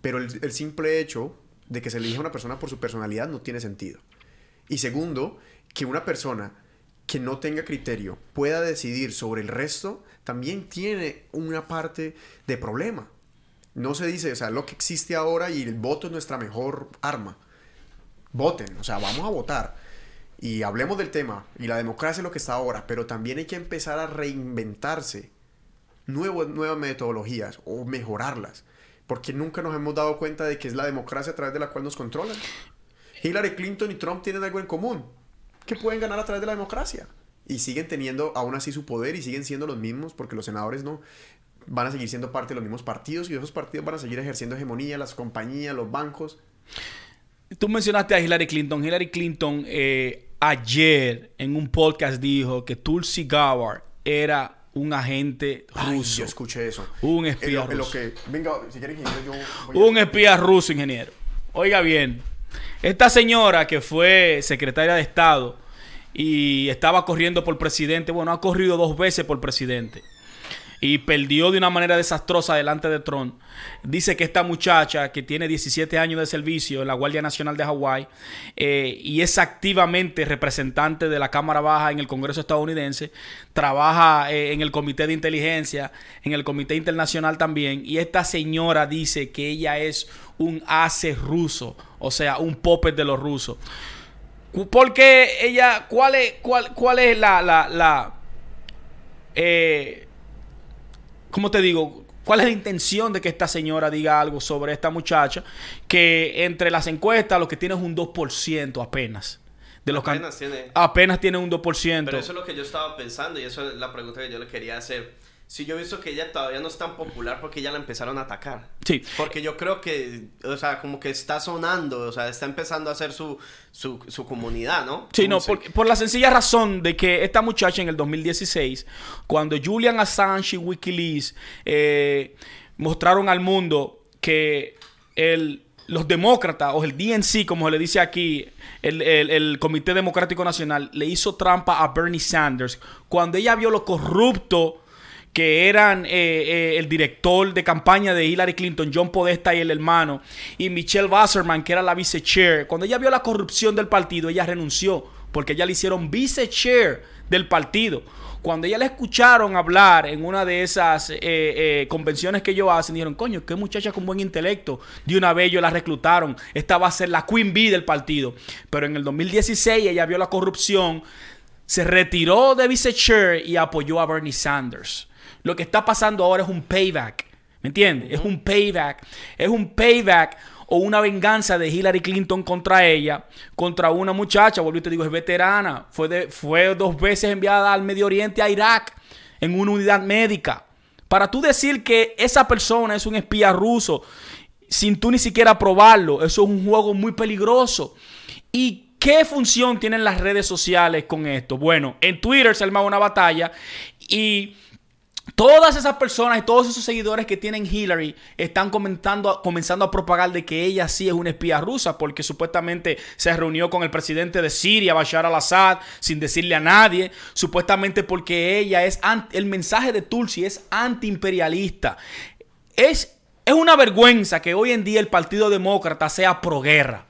pero el, el simple hecho de que se elija a una persona por su personalidad no tiene sentido. Y segundo, que una persona que no tenga criterio pueda decidir sobre el resto también tiene una parte de problema. No se dice, o sea, lo que existe ahora y el voto es nuestra mejor arma. Voten, o sea, vamos a votar. Y hablemos del tema. Y la democracia es lo que está ahora. Pero también hay que empezar a reinventarse nuevas metodologías o mejorarlas. Porque nunca nos hemos dado cuenta de que es la democracia a través de la cual nos controlan. Hillary Clinton y Trump tienen algo en común. Que pueden ganar a través de la democracia y siguen teniendo aún así su poder y siguen siendo los mismos porque los senadores no van a seguir siendo parte de los mismos partidos y esos partidos van a seguir ejerciendo hegemonía, las compañías, los bancos. Tú mencionaste a Hillary Clinton. Hillary Clinton eh, ayer en un podcast dijo que Tulsi Gabbard era un agente ruso. yo escuché eso. Un espía ruso. Un espía ruso, ingeniero. Oiga bien, esta señora que fue secretaria de Estado y estaba corriendo por presidente. Bueno, ha corrido dos veces por presidente. Y perdió de una manera desastrosa delante de Trump. Dice que esta muchacha, que tiene 17 años de servicio en la Guardia Nacional de Hawái eh, y es activamente representante de la Cámara Baja en el Congreso estadounidense, trabaja eh, en el Comité de Inteligencia, en el Comité Internacional también. Y esta señora dice que ella es un ace ruso, o sea, un popper de los rusos. Porque ella, ¿cuál es, cuál, cuál es la, la, la eh, ¿cómo te digo? ¿Cuál es la intención de que esta señora diga algo sobre esta muchacha? Que entre las encuestas lo que tiene es un 2% apenas. De los apenas, tiene, apenas tiene un 2%. Pero eso es lo que yo estaba pensando y eso es la pregunta que yo le quería hacer sí yo he visto que ella todavía no es tan popular porque ya la empezaron a atacar. Sí. Porque yo creo que, o sea, como que está sonando, o sea, está empezando a hacer su, su, comunidad, ¿no? Sí, no, por, la sencilla razón de que esta muchacha en el 2016, cuando Julian Assange y Wikileaks eh, mostraron al mundo que el, los demócratas, o el DNC, como se le dice aquí, el, el, Comité Democrático Nacional, le hizo trampa a Bernie Sanders, cuando ella vio lo corrupto que eran eh, eh, el director de campaña de Hillary Clinton, John Podesta y el hermano, y Michelle Wasserman, que era la vice chair. Cuando ella vio la corrupción del partido, ella renunció, porque ella le hicieron vice chair del partido. Cuando ella le escucharon hablar en una de esas eh, convenciones que ellos hacen, dijeron, coño, qué muchacha con buen intelecto. De una vez ellos la reclutaron. Esta va a ser la Queen Bee del partido. Pero en el 2016 ella vio la corrupción se retiró de vice-chair y apoyó a Bernie Sanders. Lo que está pasando ahora es un payback. ¿Me entiendes? Es un payback. Es un payback o una venganza de Hillary Clinton contra ella, contra una muchacha, vuelvo y te digo, es veterana, fue, fue dos veces enviada al Medio Oriente, a Irak, en una unidad médica. Para tú decir que esa persona es un espía ruso, sin tú ni siquiera probarlo, eso es un juego muy peligroso. ¿Y qué función tienen las redes sociales con esto? Bueno, en Twitter se arma una batalla y Todas esas personas y todos esos seguidores que tienen Hillary están comenzando a propagar de que ella sí es una espía rusa porque supuestamente se reunió con el presidente de Siria, Bashar al-Assad, sin decirle a nadie, supuestamente porque ella es el mensaje de Tulsi es antiimperialista. Es, es una vergüenza que hoy en día el Partido Demócrata sea pro guerra.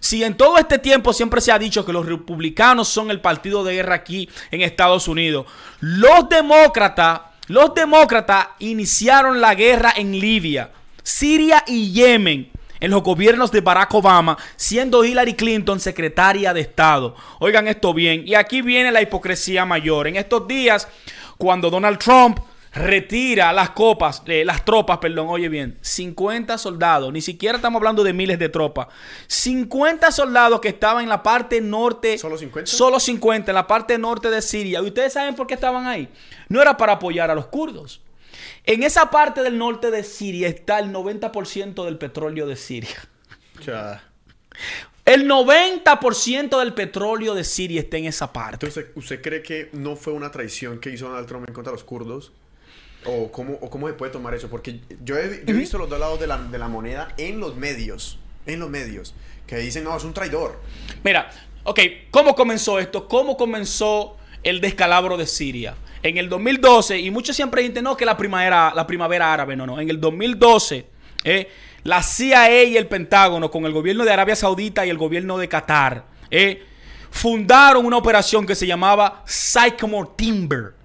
Si en todo este tiempo siempre se ha dicho que los republicanos son el partido de guerra aquí en Estados Unidos, los demócratas los demócratas iniciaron la guerra en Libia, Siria y Yemen en los gobiernos de Barack Obama, siendo Hillary Clinton secretaria de Estado. Oigan esto bien, y aquí viene la hipocresía mayor. En estos días, cuando Donald Trump retira las copas, eh, las tropas, perdón, oye bien, 50 soldados, ni siquiera estamos hablando de miles de tropas, 50 soldados que estaban en la parte norte, solo 50, solo 50 en la parte norte de Siria. ¿Y ustedes saben por qué estaban ahí? No era para apoyar a los kurdos. En esa parte del norte de Siria está el 90% del petróleo de Siria. El 90% del petróleo de Siria está en esa parte. Entonces, ¿usted cree que no fue una traición que hizo Donald Trump en contra de los kurdos? ¿O cómo, cómo se puede tomar eso? Porque yo he, visto los dos lados de la, de la, moneda en los medios. En los medios. Que dicen, no, es un traidor. Mira, ok, ¿cómo comenzó esto? ¿Cómo comenzó el descalabro de Siria? En el 2012, y muchos siempre dicen, no, que la primavera, la primavera árabe, no, no. En el 2012, eh, la CIA y el Pentágono, con el gobierno de Arabia Saudita y el gobierno de Qatar, eh, fundaron una operación que se llamaba Sycamore Timber.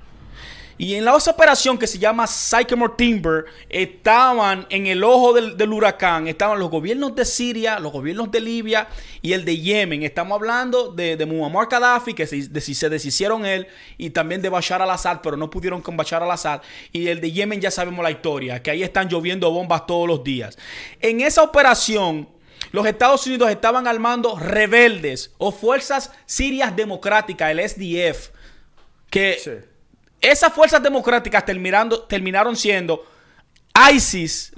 Y en la otra operación que se llama Sycamore Timber, estaban en el ojo del, huracán, estaban los gobiernos de Siria, los gobiernos de Libia y el de Yemen. Estamos hablando de, de Muammar Gaddafi, que se, se deshicieron él, y también de Bashar al-Assad, pero no pudieron con Bashar al-Assad. Y el de Yemen ya sabemos la historia, que ahí están lloviendo bombas todos los días. En esa operación, los Estados Unidos estaban armando rebeldes o fuerzas sirias democráticas, el SDF, que... Esas fuerzas democráticas terminaron siendo ISIS,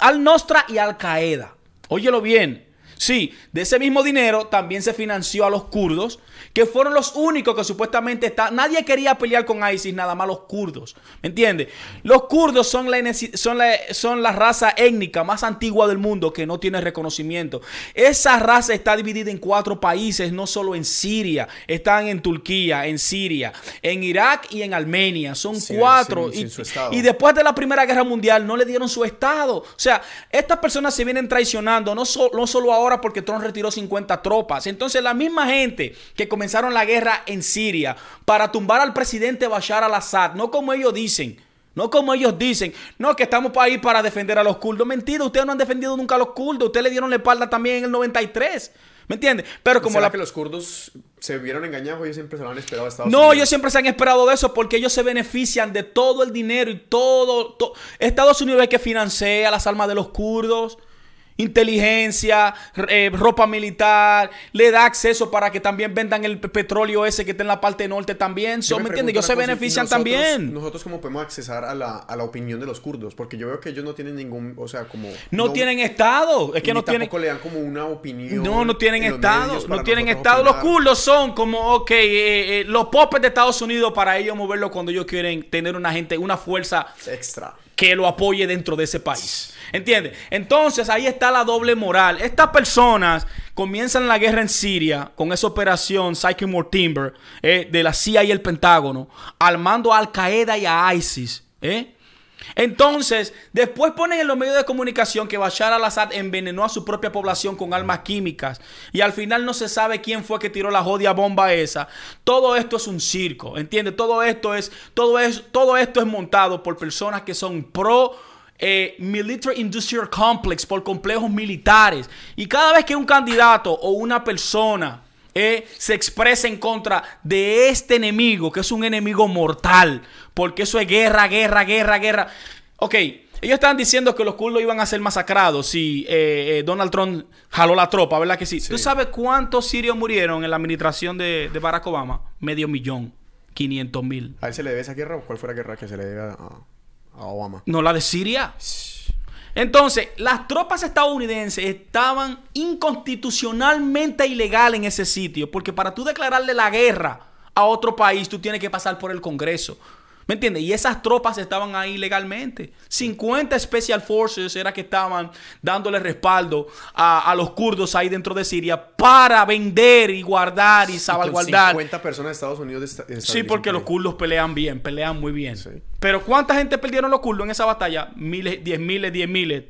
Al-Nostra y Al-Qaeda. Óyelo bien. Sí, de ese mismo dinero también se financió a los kurdos, que fueron los únicos que supuestamente está. Nadie quería pelear con ISIS, nada más los kurdos. ¿Me entiendes? Los kurdos son la, son, son la raza étnica más antigua del mundo que no tiene reconocimiento. Esa raza está dividida en cuatro países, no solo en Siria. Están en Turquía, en Siria, en Irak y en Armenia. Son cuatro. y, y, después de la Primera Guerra Mundial no le dieron su estado. O sea, estas personas se vienen traicionando, no, no solo ahora porque Trump retiró 50 tropas. Entonces la misma gente que comenzaron la guerra en Siria para tumbar al presidente Bashar al-Assad, no como ellos dicen, no como ellos dicen, no, que estamos ahí para defender a los kurdos. Mentira, ustedes no han defendido nunca a los kurdos. Ustedes le dieron la espalda también en el 93. ¿Me entiendes? Pero como la... que los kurdos se vieron engañados, ellos siempre se lo han esperado a Estados no, Unidos. ellos siempre se han esperado de eso porque ellos se benefician de todo el dinero y todo. Estados Unidos es que financia las almas de los kurdos inteligencia, eh, ropa militar, le da acceso para que también vendan el petróleo ese que está en la parte norte también. ¿Me entiendes? Ellos se benefician también. Nosotros cómo podemos accesar a la, a la, opinión de los kurdos, porque yo veo que ellos no tienen ningún, o sea, como... No, tienen estado, es que no tienen... le dan como una opinión. No, no tienen estado, no tienen estado. Los kurdos son como, ok, eh, eh, los popes de Estados Unidos para ellos moverlo cuando ellos quieren tener una gente, una fuerza... Extra. Que lo apoye dentro de ese país. ¿Entiendes? Entonces ahí está la doble moral. Estas personas comienzan la guerra en Siria con esa operación Sycamore Timber eh, de la CIA y el Pentágono, armando a Al Qaeda y a ISIS. ¿eh? Entonces, después ponen en los medios de comunicación que Bashar al-Assad envenenó a su propia población con armas químicas y al final no se sabe quién fue que tiró la jodia bomba esa. Todo esto es un circo, ¿entiendes? Todo esto es todo es todo esto es montado por personas que son pro eh, Military Industrial Complex, por complejos militares. Y cada vez que un candidato o una persona eh, se expresa en contra de este enemigo, que es un enemigo mortal, porque eso es guerra, guerra, guerra, guerra. Ok, ellos estaban diciendo que los kurdos iban a ser masacrados si eh, eh, Donald Trump jaló la tropa, ¿verdad que sí? ¿Tú sabes cuántos sirios murieron en la administración de, Barack Obama? Medio millón, 500 mil. ¿A él se le debe esa guerra o cuál fue la guerra que se le debe a, No, la de Siria. Entonces, las tropas estadounidenses estaban inconstitucionalmente ilegal en ese sitio, porque para tú declararle la guerra a otro país, tú tienes que pasar por el Congreso. ¿Me entiendes? Y esas tropas estaban ahí legalmente. 50 Special Forces era que estaban dándole respaldo a, los kurdos ahí dentro de Siria para vender y guardar y salvaguardar. 50 personas de Estados Unidos. sí, porque los kurdos pelean bien, pelean muy bien. Pero ¿cuánta gente perdieron los kurdos en esa batalla? Miles, diez miles, diez miles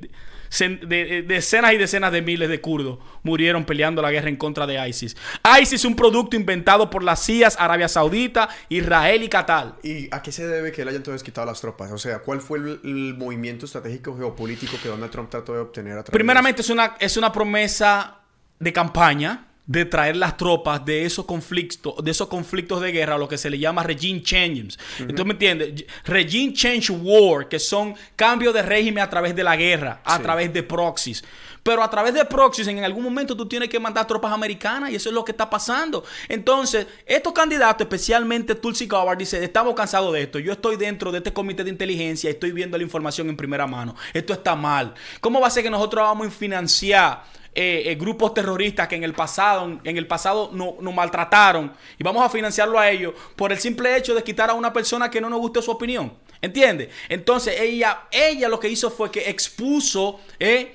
de, decenas y decenas de miles de kurdos murieron peleando la guerra en contra de ISIS. ISIS es un producto inventado por las CIA, Arabia Saudita, Israel y Qatar. ¿Y a qué se debe que él haya entonces quitado las tropas? O sea, ¿cuál fue el, movimiento estratégico geopolítico que Donald Trump trató de obtener a través Primeramente, es una, es una promesa de campaña de traer las tropas de esos conflictos, de esos conflictos de guerra, lo que se le llama regime changes. Entonces, ¿me entiendes? Regime change war, que son cambios de régimen a través de la guerra, a través de proxies. Pero a través de proxies, en algún momento tú tienes que mandar tropas americanas y eso es lo que está pasando. Entonces, estos candidatos, especialmente Tulsi Gabbard, dice, estamos cansados de esto. Yo estoy dentro de este comité de inteligencia y estoy viendo la información en primera mano. Esto está mal. ¿Cómo va a ser que nosotros vamos a financiar eh, eh, grupos terroristas que en el pasado, en el pasado nos maltrataron y vamos a financiarlo a ellos por el simple hecho de quitar a una persona que no nos guste su opinión. ¿Entiendes? Entonces ella, ella lo que hizo fue que expuso, eh,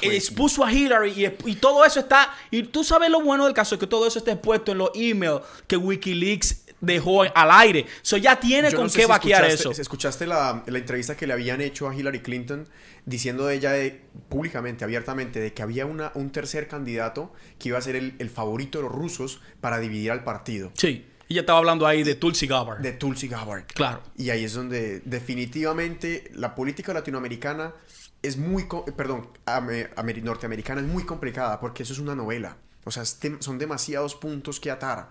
expuso a Hillary y, todo eso está, y tú sabes lo bueno del caso es que todo eso está expuesto en los emails que Wikileaks dejó al aire. Eso ya tiene con qué vaquear eso. ¿Escuchaste la, entrevista que le habían hecho a Hillary Clinton diciendo de ella públicamente, abiertamente, de que había una, un tercer candidato que iba a ser el, favorito de los rusos para dividir al partido? Sí. Y ya estaba hablando ahí de Tulsi Gabbard. De Tulsi Gabbard. Claro. Y ahí es donde definitivamente la política latinoamericana es muy, perdón, norteamericana es muy complicada porque eso es una novela. O sea, son demasiados puntos que atar.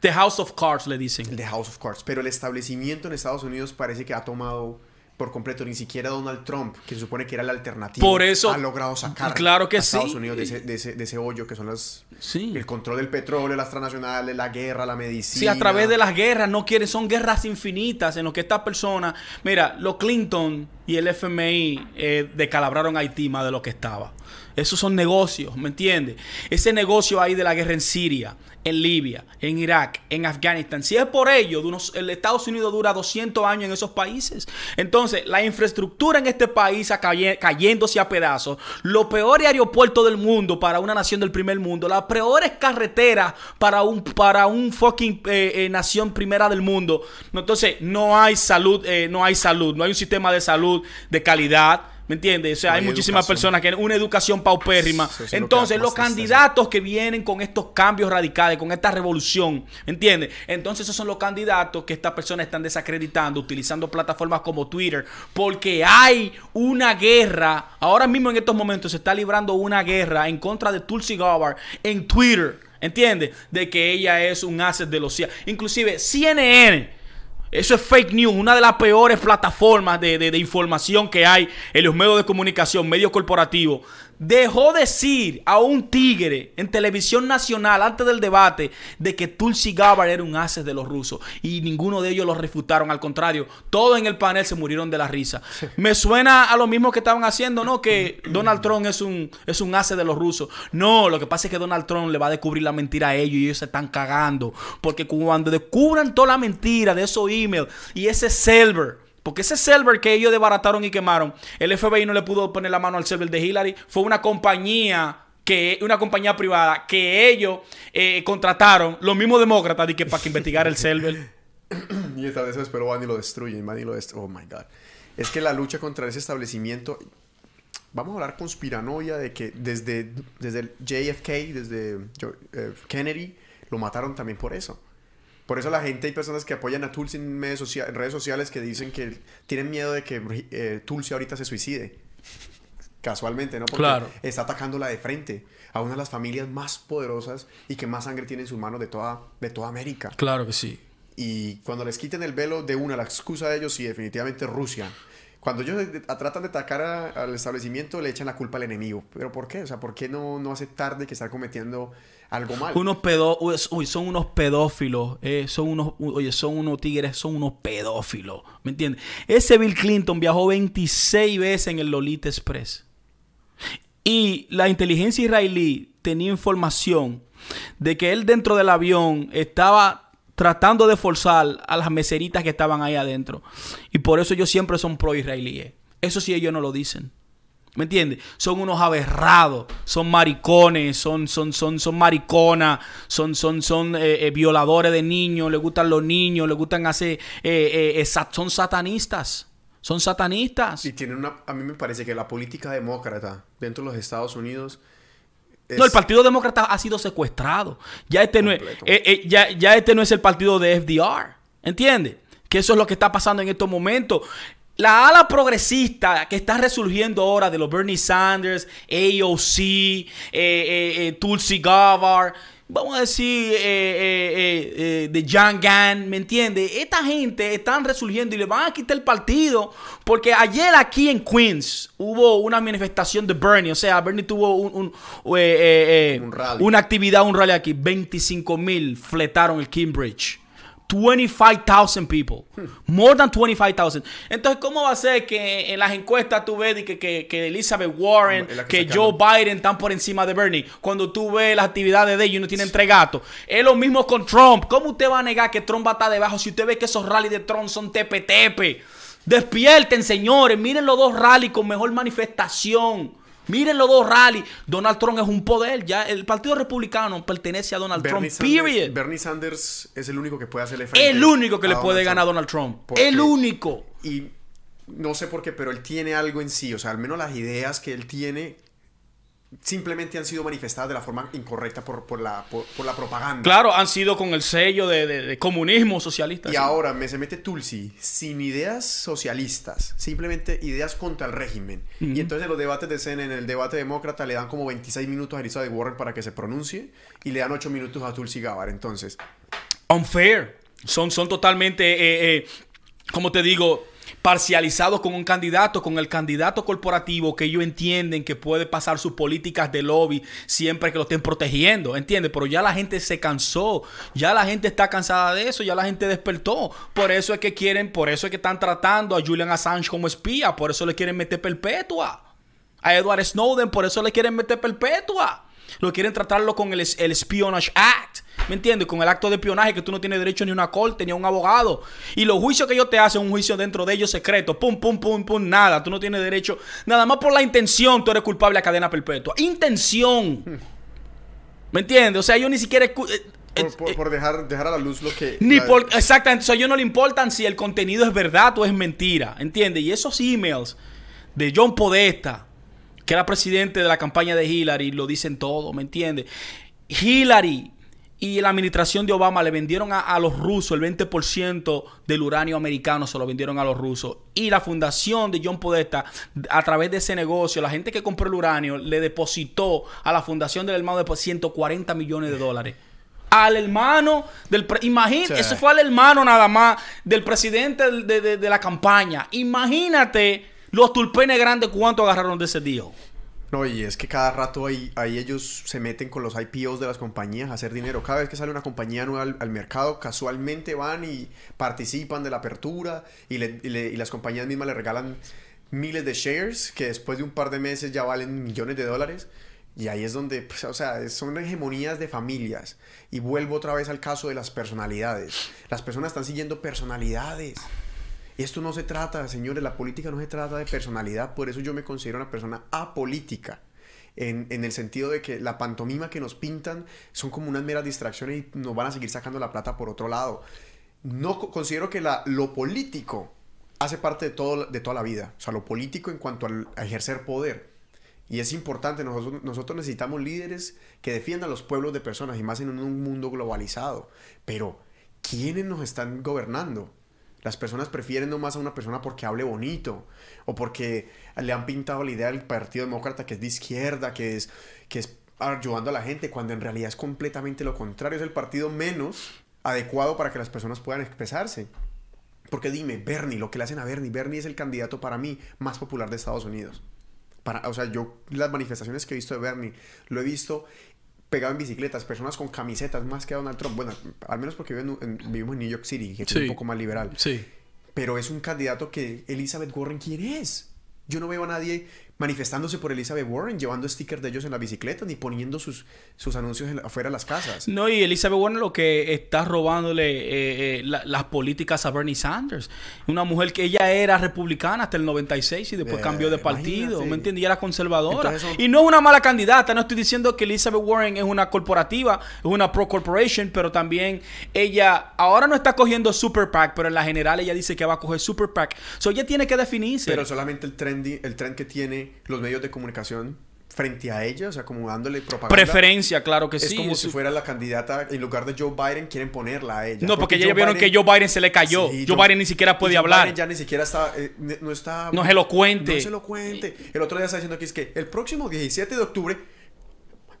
The House of Cards le dicen. The House of Cards. Pero el establecimiento en Estados Unidos parece que ha tomado por completo, ni siquiera Donald Trump, que se supone que era la alternativa, por eso, ha logrado sacar claro que a Estados Unidos de ese, de, ese, de ese, hoyo que son las, sí. el control del petróleo, las transnacionales, la guerra, la medicina. Sí, a través de las guerras, no quieren, son guerras infinitas en lo que estas personas, mira, los Clinton y el FMI eh, decalabraron Haití más de lo que estaba. Esos son negocios, ¿me entiendes? Ese negocio ahí de la guerra en Siria, en Libia, en Irak, en Afganistán. Si es por ello, el Estados Unidos dura 200 años en esos países. Entonces, la infraestructura en este país cayéndose a pedazos. Los peores aeropuertos del mundo para una nación del primer mundo. Las peores carreteras para un, para un fucking eh, eh, nación primera del mundo. Entonces, no hay salud, eh, no hay salud, no hay un sistema de salud de calidad. ¿Me entiendes? O sea, hay, muchísimas personas que una educación paupérrima. Entonces, los candidatos que vienen con estos cambios radicales, con esta revolución, ¿me entiendes? Entonces, esos son los candidatos que estas personas están desacreditando, utilizando plataformas como Twitter, porque hay una guerra. Ahora mismo, en estos momentos, se está librando una guerra en contra de Tulsi Gabbard en Twitter. ¿Entiendes? De que ella es un asset de los CIA. Inclusive, CNN eso es fake news, una de las peores plataformas de, información que hay en los medios de comunicación, medios corporativos dejó decir a un tigre en televisión nacional antes del debate de que Tulsi Gabbard era un haces de los rusos y ninguno de ellos lo refutaron. Al contrario, todos en el panel se murieron de la risa. Me suena a lo mismo que estaban haciendo, ¿no? Que Donald Trump es un, es un hace de los rusos. No, lo que pasa es que Donald Trump le va a descubrir la mentira a ellos y ellos se están cagando. Porque cuando descubran toda la mentira de esos emails y ese server porque ese server que ellos desbarataron y quemaron, el FBI no le pudo poner la mano al server de Hillary. Fue una compañía que una compañía privada que ellos eh, contrataron, los mismos demócratas, que para que investigara el server. y esta vez pero van y lo destruyen, van y lo destruyen. Oh my God. Es que la lucha contra ese establecimiento. Vamos a hablar conspiranoia de que desde, desde el JFK, desde eh, Kennedy, lo mataron también por eso. Por eso la gente, hay personas que apoyan a Tulsi en, redes sociales que dicen que tienen miedo de que eh, Tulsi ahorita se suicide. casualmente, ¿no? Porque Claro. está atacándola de frente a una de las familias más poderosas y que más sangre tiene en sus manos de toda, de toda América. Claro que sí. Y cuando les quiten el velo de una, la excusa de ellos, sí, definitivamente Rusia. Cuando ellos de- tratan de atacar a- al establecimiento, le echan la culpa al enemigo. ¿Pero por qué? O sea, ¿por qué no, no aceptar de que están cometiendo algo mal? Uy, son unos pedófilos, eh, son unos, son unos tigres, son unos pedófilos, ¿me entiendes? Ese Bill Clinton viajó 26 veces en el Lolita Express. Y la inteligencia israelí tenía información de que él dentro del avión estaba tratando de forzar a las meseritas que estaban ahí adentro. Y por eso ellos siempre son pro-israelíes. Eso sí ellos no lo dicen. ¿Me entiendes? Son unos aberrados, son maricones, son, son, son, son mariconas, son, son, son eh, eh, violadores de niños, les gustan los niños, les gustan hacer, eh, son satanistas, son satanistas. Y tienen una... A mí me parece que la política demócrata dentro de los Estados Unidos... No, el Partido Demócrata ha sido secuestrado. Ya este, no es, eh, eh, ya, ya este no es el partido de FDR. ¿Entiendes? Que eso es lo que está pasando en estos momentos. La ala progresista que está resurgiendo ahora de los Bernie Sanders, AOC, eh, eh, eh, Tulsi Gabbard, vamos a decir, de John Gann, ¿me entiendes? Esta gente están resurgiendo y le van a quitar el partido porque ayer aquí en Queens hubo una manifestación de Bernie, o sea, Bernie tuvo un, un, Un rally. una actividad, un rally aquí, 25 mil fletaron el Cambridge. 25,000 people. More than 25,000. Entonces, ¿cómo va a ser que en las encuestas tú ves que, que, que Elizabeth Warren, que Joe Biden están por encima de Bernie? Cuando tú ves las actividades de ellos y no tienen tres gatos. Es lo mismo con Trump. ¿Cómo usted va a negar que Trump va a estar debajo si usted ve que esos rallies de Trump son tepe-tepe? Despierten, señores. Miren los dos rallies con mejor manifestación. Miren los dos rallies. Donald Trump es un poder. Ya el Partido Republicano pertenece a Donald Bernie Trump. Sanders, Period. Bernie Sanders es el único que puede hacerle frente El único que le puede ganar a. Donald Trump. Porque- El único. Y no sé por qué, pero él tiene algo en sí. O sea, al menos las ideas que él tiene simplemente han sido manifestadas de la forma incorrecta por, por, la, por, por la propaganda. Claro, han sido con el sello de, de- de comunismo socialista. Y sí. ahora me se mete Tulsi sin ideas socialistas, simplemente ideas contra el régimen. Y entonces en los debates de CNN, en el debate demócrata, le dan como 26 minutos a Elizabeth Warren para que se pronuncie y le dan 8 minutos a Tulsi Gabbard. Entonces, Unfair. Son, son totalmente, eh, eh, como te digo, parcializados con un candidato, con el candidato corporativo que ellos entienden que puede pasar sus políticas de lobby siempre que lo estén protegiendo, ¿entiendes? Pero ya la gente se cansó, ya la gente está cansada de eso, ya la gente despertó. Por eso es que quieren, por eso es que están tratando a Julian Assange como espía, por eso le quieren meter perpetua. A Edward Snowden, por eso le quieren meter perpetua. Lo quieren tratarlo con el, el Espionage Act. ¿Me entiendes? Con el acto de espionaje que tú no tienes derecho ni a una corte ni a un abogado. Y los juicios que ellos te hacen, un juicio dentro de ellos secreto. Pum, pum, pum, pum, nada. Tú no tienes derecho. Nada más por la intención tú eres culpable a cadena perpetua. Intención. ¿Me entiendes? O sea, ellos ni siquiera... eh, por, eh, por- eh, por dejar, dejar a la luz lo que... ni la- por, exactamente, o sea, a ellos no le importan si el contenido es verdad o es mentira, ¿entiendes? Y esos emails de John Podesta, que era presidente de la campaña de Hillary, lo dicen todo, ¿me entiendes? Hillary y la administración de Obama le vendieron a, a los rusos el 20% del uranio americano, se lo vendieron a los rusos. Y la fundación de John Podesta, a través de ese negocio, la gente que compró el uranio le depositó a la fundación del hermano de 140 millones de dólares. Al hermano del... Imagínate, Sí. eso fue al hermano nada más del presidente de, de- de la campaña. Imagínate los tulpenes grandes cuánto agarraron de ese deal. No, y es que cada rato ahí, ahí ellos se meten con los IPOs de las compañías a hacer dinero. Cada vez que sale una compañía nueva al, mercado, casualmente van y participan de la apertura y las compañías mismas le regalan miles de shares que después de un par de meses ya valen millones de dólares. Y ahí es donde, pues, o sea, son hegemonías de familias. Y vuelvo otra vez al caso de las personalidades. Las personas están siguiendo personalidades. Esto no se trata, señores, la política no se trata de personalidad, por eso yo me considero una persona apolítica. En, en el sentido de que la pantomima que nos pintan son como unas meras distracciones y nos van a seguir sacando la plata por otro lado. No co- considero que la, lo político hace parte de, todo, de toda la vida. O sea, lo político en cuanto al- a ejercer poder. Y es importante, nosotros, nosotros necesitamos líderes que defiendan a los pueblos de personas y más en un mundo globalizado. Pero, ¿quiénes nos están gobernando? Las personas prefieren nomás a una persona porque hable bonito o porque le han pintado la idea del Partido Demócrata que es de izquierda, que es, que es ayudando a la gente, cuando en realidad es completamente lo contrario. Es el partido menos adecuado para que las personas puedan expresarse. Porque dime, Bernie, lo que le hacen a Bernie, Bernie es el candidato para mí más popular de Estados Unidos. Para, o sea, yo las manifestaciones que he visto de Bernie, lo he visto pegado en bicicletas, personas con camisetas más que Donald Trump. Bueno, al menos porque en, vivimos en New York City, que es un poco más liberal. Sí. Pero es un candidato que Elizabeth Warren, ¿quién es? Yo no veo a nadie manifestándose por Elizabeth Warren, llevando stickers de ellos en la bicicleta, ni poniendo sus, sus anuncios afuera de las casas. No, y Elizabeth Warren lo que está robándole eh, eh, las políticas a Bernie Sanders. Una mujer que ella era republicana hasta el 96 y después eh, cambió de partido, ¿me entiendes? Y era conservadora. Y no es una mala candidata, no estoy diciendo que Elizabeth Warren es una corporativa, es una pro corporation, pero también ella ahora no está cogiendo super PAC, pero en la general ella dice que va a coger super PAC. So ella tiene que definirse. Pero solamente el trendy, el trend que tiene los medios de comunicación frente a ella, o sea, como dándole propaganda. Preferencia, claro que sí. Es como si fuera la candidata, en lugar de Joe Biden, quieren ponerla a ella. No, porque, ya vieron que Joe Biden se le cayó. Joe, Biden ni siquiera puede hablar. Biden ya ni siquiera está, eh, no está... No es elocuente. No es elocuente. El otro día está diciendo que es que el próximo 17 de octubre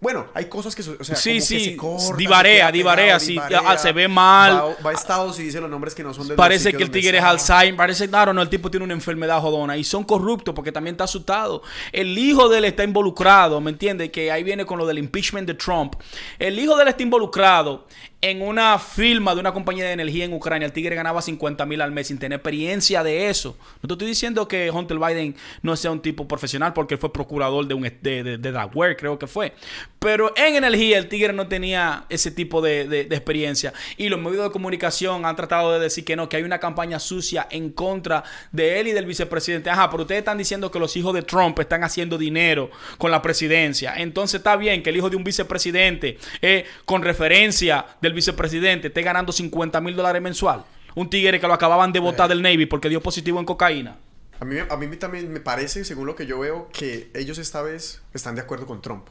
bueno, hay cosas que, o sea, sí, como sí, que se cortan, divarea, divarea, sí, ah, se ve mal. Va, va, a Estados y dice los nombres que no son de Parece que el tigre es Alzheimer, parece, claro, no, el tipo tiene una enfermedad jodona y son corruptos porque también está asustado. El hijo de él está involucrado, ¿me entiendes? Que ahí viene con lo del impeachment de Trump. El hijo de él está involucrado en una firma de una compañía de energía en Ucrania, el tigre ganaba 50 mil al mes sin tener experiencia de eso. No te estoy diciendo que Hunter Biden no sea un tipo profesional porque fue procurador de un de, de, de creo que fue. Pero en energía el tigre no tenía ese tipo de, de, experiencia. Y los medios de comunicación han tratado de decir que no, que hay una campaña sucia en contra de él y del vicepresidente. Ajá, pero ustedes están diciendo que los hijos de Trump están haciendo dinero con la presidencia. Entonces está bien que el hijo de un vicepresidente, con referencia del vicepresidente esté ganando 50 mil dólares mensual. Un tigre que lo acababan de votar del Navy porque dio positivo en cocaína. A mí, a mí también me parece, según lo que yo veo, que ellos esta vez están de acuerdo con Trump.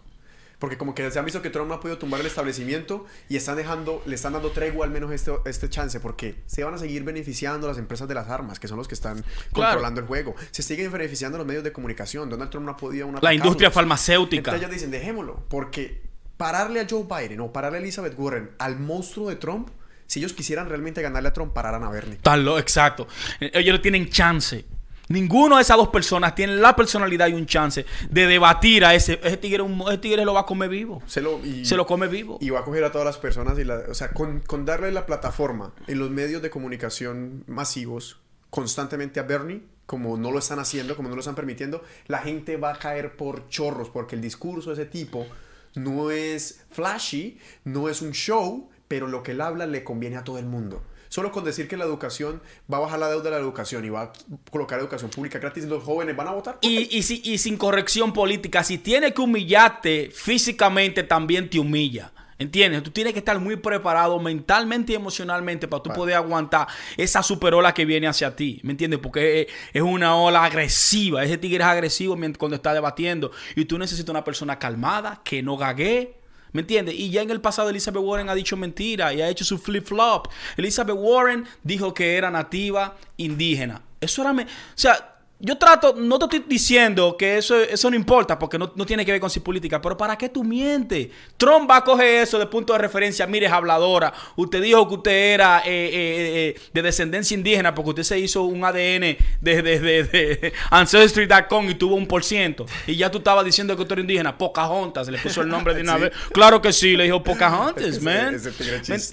Porque como que se han visto que Trump no ha podido tumbar el establecimiento y están dejando, le están dando tregua al menos este, este chance, porque se van a seguir beneficiando las empresas de las armas, que son los que están controlando el juego. Se siguen beneficiando los medios de comunicación. Donald Trump no ha podido una La industria farmacéutica. Entonces ellos dicen, dejémoslo, porque pararle a Joe Biden o pararle a Elizabeth Warren al monstruo de Trump, si ellos quisieran realmente ganarle a Trump, pararan a Bernie. Tal, exacto. Ellos no tienen chance. Ninguno de esas dos personas tiene la personalidad y un chance de debatir a ese. Ese tigre, ese tigre lo va a comer vivo. Se lo, Se lo come vivo. Y va a coger a todas las personas. Y o sea, con, con darle la plataforma en los medios de comunicación masivos constantemente a Bernie, como no lo están haciendo, como no lo están permitiendo, la gente va a caer por chorros porque el discurso de ese tipo no es flashy, no es un show, pero lo que él habla le conviene a todo el mundo. Solo con decir que la educación va a bajar la deuda de la educación y va a colocar educación pública gratis, los jóvenes van a votar. Y, y, y sin corrección política, si tiene que humillarte físicamente, también te humilla. ¿Entiendes? Tú tienes que estar muy preparado mentalmente y emocionalmente para tú poder aguantar esa super ola que viene hacia ti. ¿Me entiendes? Porque es, una ola agresiva. Ese tigre es agresivo cuando está debatiendo. Y tú necesitas una persona calmada, que no gague. ¿Me entiendes? Y ya en el pasado Elizabeth Warren ha dicho mentira y ha hecho su flip-flop. Elizabeth Warren dijo que era nativa indígena. Eso era... o sea, yo trato, no te estoy diciendo que eso, eso no importa porque no, tiene que ver con su política, pero ¿para qué tú mientes? Trump va a coger eso de punto de referencia. Mire, habladora, usted dijo que usted era eh, eh, eh, de descendencia indígena porque usted se hizo un ADN de, de, de, Ancestry.com y tuvo un por ciento. Y ya tú estabas diciendo que usted era indígena. Pocahontas, le puso el nombre de una vez. Claro que sí, le dijo Pocahontas, man.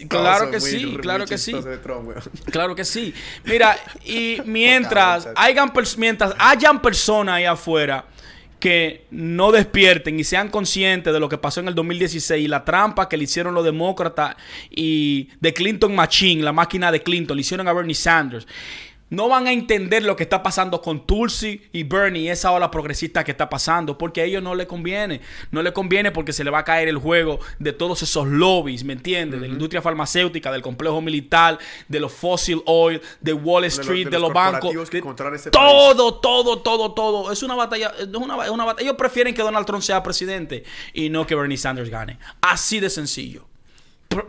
claro que sí, claro que sí. claro que sí. Mira, y mientras, hayan, hayan personas ahí afuera que no despierten y sean conscientes de lo que pasó en el 2016 y la trampa que le hicieron los demócratas y de Clinton Machine, la máquina de Clinton, le hicieron a Bernie Sanders no van a entender lo que está pasando con Tulsi y Bernie, esa ola progresista que está pasando, porque a ellos no les conviene. No les conviene porque se le va a caer el juego de todos esos lobbies, ¿me entiendes? De la industria farmacéutica, del complejo militar, de los fossil oil, de Wall Street, de los, bancos. Este todo, todo, todo, todo. Es una batalla, es una, una batalla. Ellos prefieren que Donald Trump sea presidente y no que Bernie Sanders gane. Así de sencillo.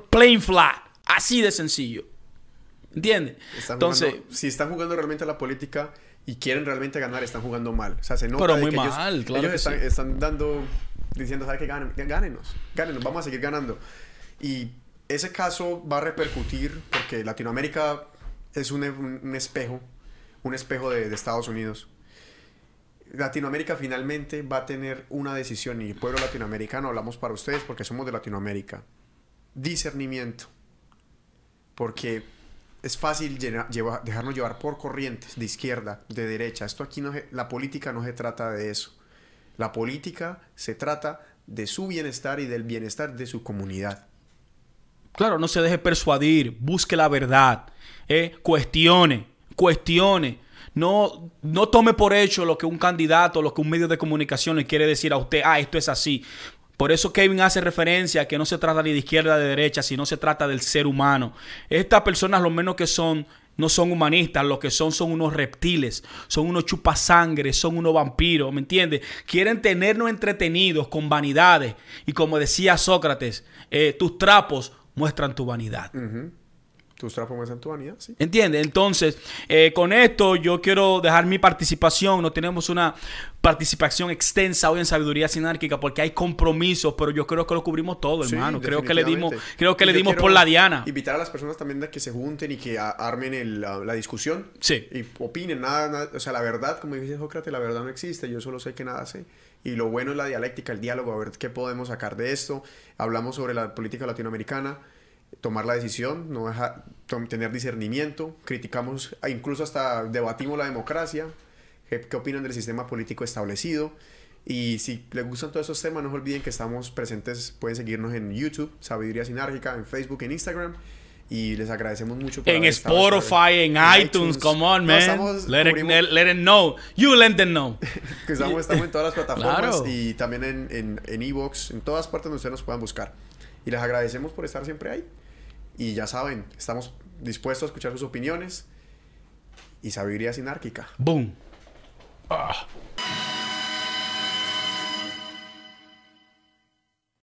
plain flat. Así de sencillo. ¿Entiendes? Entonces, si están jugando realmente a la política y quieren realmente ganar, están jugando mal. O sea, se nota Pero muy que ellos- mal, claro ellos que están, sí. están dando, diciendo, ¿sabes qué? Ganen, gánenos, gánenos, vamos a seguir ganando. Y ese caso va a repercutir porque Latinoamérica es un, un- un espejo, un espejo de, de Estados Unidos. Latinoamérica finalmente va a tener una decisión y el pueblo latinoamericano, hablamos para ustedes porque somos de Latinoamérica. Discernimiento. Porque es fácil llena- lleva- dejarnos llevar por corrientes de izquierda, de derecha. Esto aquí no la política no se trata de eso. La política se trata de su bienestar y del bienestar de su comunidad. Claro, no se deje persuadir, busque la verdad, eh, cuestione, cuestione. No, no tome por hecho lo que un candidato, lo que un medio de comunicación le quiere decir a usted, ah, esto es así. Por eso Kevin hace referencia a que no se trata ni de izquierda ni de derecha, sino se trata del ser humano. Estas personas lo menos que son no son humanistas, lo que son son unos reptiles, son unos chupasangres, son unos vampiros, ¿me entiendes? Quieren tenernos entretenidos con vanidades. Y como decía Sócrates, eh, tus trapos muestran tu vanidad. ¿Tus trapos muestran tu vanidad? Sí. ¿Entiendes? Entonces, eh, con esto yo quiero dejar mi participación. No tenemos una participación extensa hoy en Sabiduría Sinárquica porque hay compromisos, pero yo creo que lo cubrimos todo, Sí, hermano. Creo que le dimos, creo que Y le dimos por la diana. Invitar a las personas también a que se junten y que armen el- la, la discusión. Sí. Y opinen. Nada, nada- o sea, la verdad, como dice Sócrates, la verdad no existe. Yo solo sé que nada sé. Y lo bueno es la dialéctica, el diálogo, a ver qué podemos sacar de esto. Hablamos sobre la política latinoamericana. Tomar la decisión, no dejar, tener discernimiento, criticamos, incluso hasta debatimos la democracia, qué, qué opinan del sistema político establecido. Y si les gustan todos esos temas, no se olviden que estamos presentes, pueden seguirnos en YouTube, Sabiduría Sinárgica, en Facebook, en Instagram. Y les agradecemos mucho por En haber Spotify, vez. en, iTunes, come on, No, man. estamos- let, it, let it know. You let them know. estamos, estamos en todas las plataformas Claro. y también en, en, en Evox, en todas partes donde ustedes nos puedan buscar. Y les agradecemos por estar siempre ahí. Y ya saben, estamos dispuestos a escuchar sus opiniones y sabiduría sinárquica. Boom. Ugh.